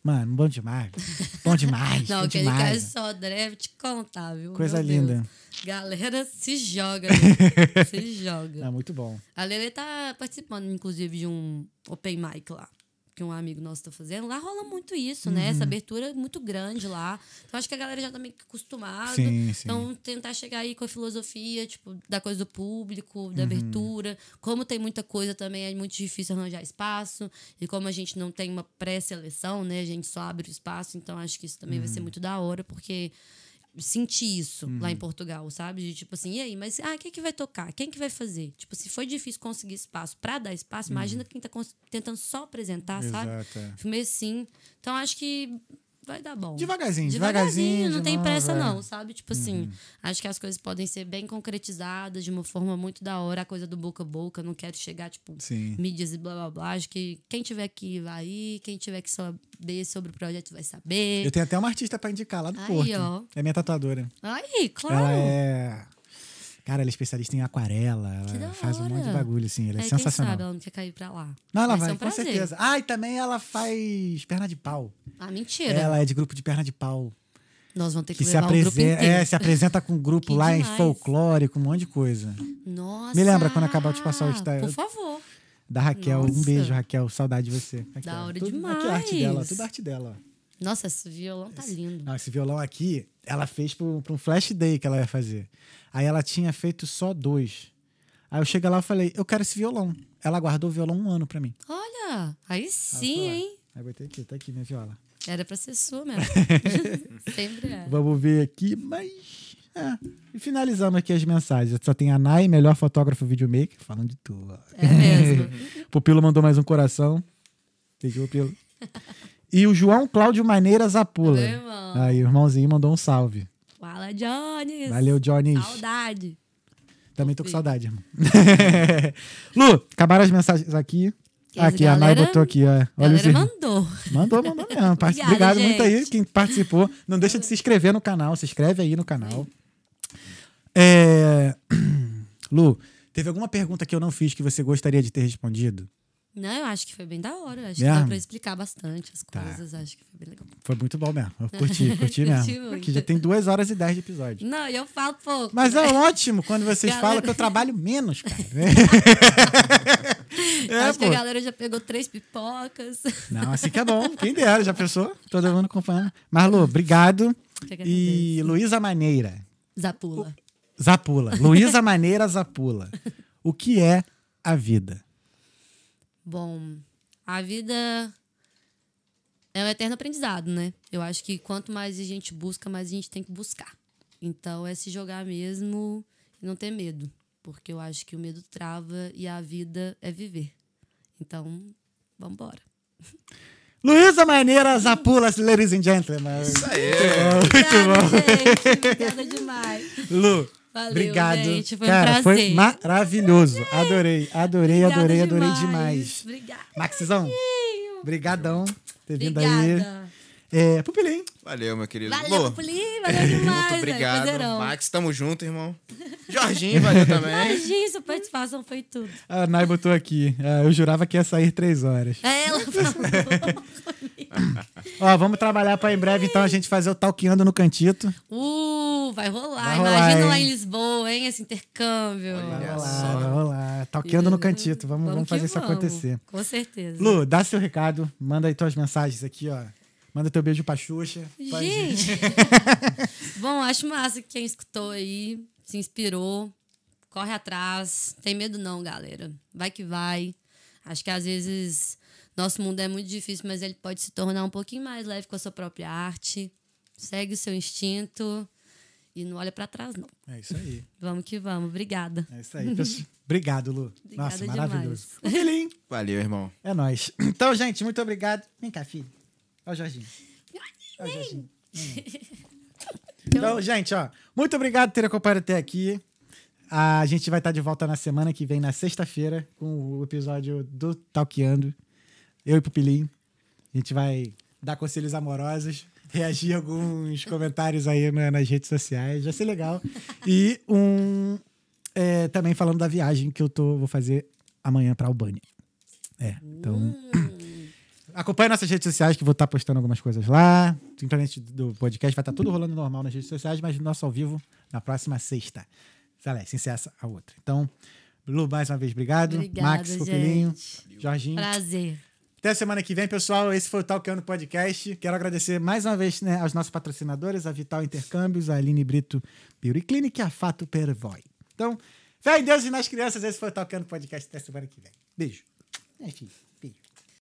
Mano, bom demais. Bom demais. Não, bom aquele demais. só deve te contar, viu? Coisa Meu Deus. linda. Galera se joga, se joga. É muito bom. A Lele tá participando, inclusive, de um open mic lá. Que um amigo nosso tá fazendo. Lá rola muito isso, né? Uhum. Essa abertura é muito grande lá. Então acho que a galera já tá meio que acostumada. Sim, sim. Então tentar chegar aí com a filosofia, tipo, da coisa do público, Uhum. da abertura. Como tem muita coisa também, é muito difícil arranjar espaço. E como a gente não tem uma pré-seleção, né? A gente só abre o espaço. Então acho que isso também vai ser Uhum. muito da hora, porque senti isso lá em Portugal, sabe? De tipo assim, e aí, mas ah, quem que vai tocar? Quem que vai fazer? Tipo, se foi difícil conseguir espaço pra dar espaço, imagina quem tá tentando só apresentar, sabe? Exato. é. Filme assim. Então acho que vai dar bom. Devagarzinho, Devagarzinho, devagarzinho. não tem pressa, é. não, sabe? Tipo assim, acho que as coisas podem ser bem concretizadas de uma forma muito da hora, a coisa do boca a boca. Não quero chegar, tipo, Sim. mídias e blá blá blá. Acho que quem tiver aqui vai ir, quem tiver que saber sobre o projeto vai saber. Eu tenho até uma artista pra indicar lá do Aí, Porto. ó. É minha tatuadora. Aí, claro. Ela é. Cara, ela é especialista em aquarela. Que Ela faz um monte de bagulho, assim. Ela é quem sensacional. sabe ela não quer cair pra lá. Não, ela vai, um com certeza. Ah, e também ela faz perna de pau. Ah, mentira. Ela é de grupo de perna de pau. Nós vamos ter que, Que se levar grupo apresenta, inteiro. é, se apresenta com um grupo lá demais. em folclore, com um monte de coisa. Nossa. Me lembra quando acabar de passar o Insta- Por favor. Da Raquel. Um Nossa. beijo, Raquel. Saudade de você. Aqui, Da hora tudo, Aqui a arte dela, demais. tudo arte dela. Nossa, esse violão tá lindo. Não, esse violão aqui, ela fez para um flash day que ela ia fazer. Aí ela tinha feito só dois. Aí eu cheguei lá e falei, eu quero esse violão. Ela guardou o violão um ano pra mim. Olha, aí sim, hein? Aí eu botei aqui, tá aqui minha viola. Era pra ser sua mesmo. Sempre é. Vamos ver aqui, mas. É. E finalizamos aqui as mensagens. Só tem a Nai, melhor fotógrafo videomaker, falando de tudo. É mesmo. Pupilo mandou mais um coração. Beijo, Pupilo. E o João Cláudio Maneira Zapula. Meu irmão. Aí, o irmãozinho mandou um salve. Fala, Jones. Valeu, Johnny. Saudade. Também tô com saudade, irmão. Lu, acabaram as mensagens aqui. Aqui, a Nai galera- botou aqui, ó. Olha Galera mandou. Mandou, mandou mesmo. Obrigada, Obrigado muito aí gente. quem participou. Não deixa de se inscrever no canal. Se inscreve aí no canal. É... Lu, teve alguma pergunta que eu não fiz que você gostaria de ter respondido? Não, eu acho que foi bem da hora. Acho que dá pra explicar bastante as Tá. coisas. Acho que foi bem legal. Foi muito bom mesmo. Eu curti, curti mesmo. Aqui já tem duas horas e dez de episódio. Não, e eu falo pouco. Mas né? é ótimo quando vocês Galera- falam que eu trabalho menos, cara. é, acho que a pô. galera já pegou três pipocas. Não, assim que é bom. Quem dera, já pensou? Todo mundo acompanhando. Mas, Lu, obrigado. E. Luísa Maneira. Zapula. Zapula. Luísa Maneira Zapula. O que é a vida? Bom, a vida é um eterno aprendizado, né? Eu acho que quanto mais a gente busca, mais a gente tem que buscar. Então é se jogar mesmo e não ter medo. Porque eu acho que o medo trava e a vida é viver. Então, vamos embora. Luísa Maneira Zapula, ladies and gentlemen. Isso aí. Muito bom. gente. Obrigada demais. Lu, Valeu, obrigado. gente, foi um Cara, foi prazer. maravilhoso. Adorei, adorei, Obrigada adorei, adorei demais. Obrigada. Maxizão, brigadão por ter vindo aí. Obrigada. É, Pupilim. Valeu, meu querido. Valeu, Lu, Pulim. Valeu demais. Muito obrigado. Prazerão. Max, tamo junto, irmão. Jorginho, valeu também. Imagina, sua participação foi tudo. A Nai botou aqui. Ah, eu jurava que ia sair três horas. É, Ela falou. Ó, vamos trabalhar pra em breve, então, a gente fazer o Talqueando no Cantito. Uh, vai rolar. Vai rolar, Imagina lá hein? em Lisboa, hein? Esse intercâmbio. Olha Vai só. rolar, vai rolar. Talqueando no Cantito. Vamos, vamos, que fazer isso vamos. acontecer. Com certeza. Lu, dá seu recado. Manda aí tuas mensagens aqui, ó. Manda teu beijo pra Xuxa. Gente. Bom, acho massa que quem escutou aí se inspirou. Corre atrás. Tem medo não, galera. Vai que vai. Acho que às vezes nosso mundo é muito difícil, mas ele pode se tornar um pouquinho mais leve com a sua própria arte. Segue o seu instinto e não olha pra trás, não. É isso aí. Vamos que vamos. Obrigada. É isso aí. pessoal. Obrigado, Lu. Obrigada Nossa, demais. maravilhoso. Pupilim. Valeu, irmão. É nóis. Então, gente, muito obrigado. Vem cá, filho. Ó o Jorginho. Ó o Jorginho. Vem. Então, gente, ó, muito obrigado por ter acompanhado até aqui. A gente vai estar de volta na semana que vem, na sexta-feira, com o episódio do Talqueando. Eu e Pupilinho. A gente vai dar conselhos amorosos, reagir a alguns comentários aí na- nas redes sociais. Vai ser legal. E um. é, também falando da viagem que eu tô, vou fazer amanhã pra Albânia. É, então. Acompanhe nossas redes sociais, que vou estar postando algumas coisas lá. Simplesmente do podcast vai estar tudo rolando normal nas redes sociais, mas no nosso ao vivo na próxima sexta. Celeste, encerra a outra. Então, Lu, mais uma vez, obrigado. Obrigada, Max, Pupilinho, gente. Jorginho. Prazer. Até semana que vem, pessoal. Esse foi o Talkando Podcast. Quero agradecer mais uma vez né, aos nossos patrocinadores, a Vital Intercâmbios, a Aline Brito Beauty Clinic e a Fato Pervoy. Então, fé em Deus e nas crianças. Esse foi o Talkando Podcast. Até semana que vem. Beijo. Filho.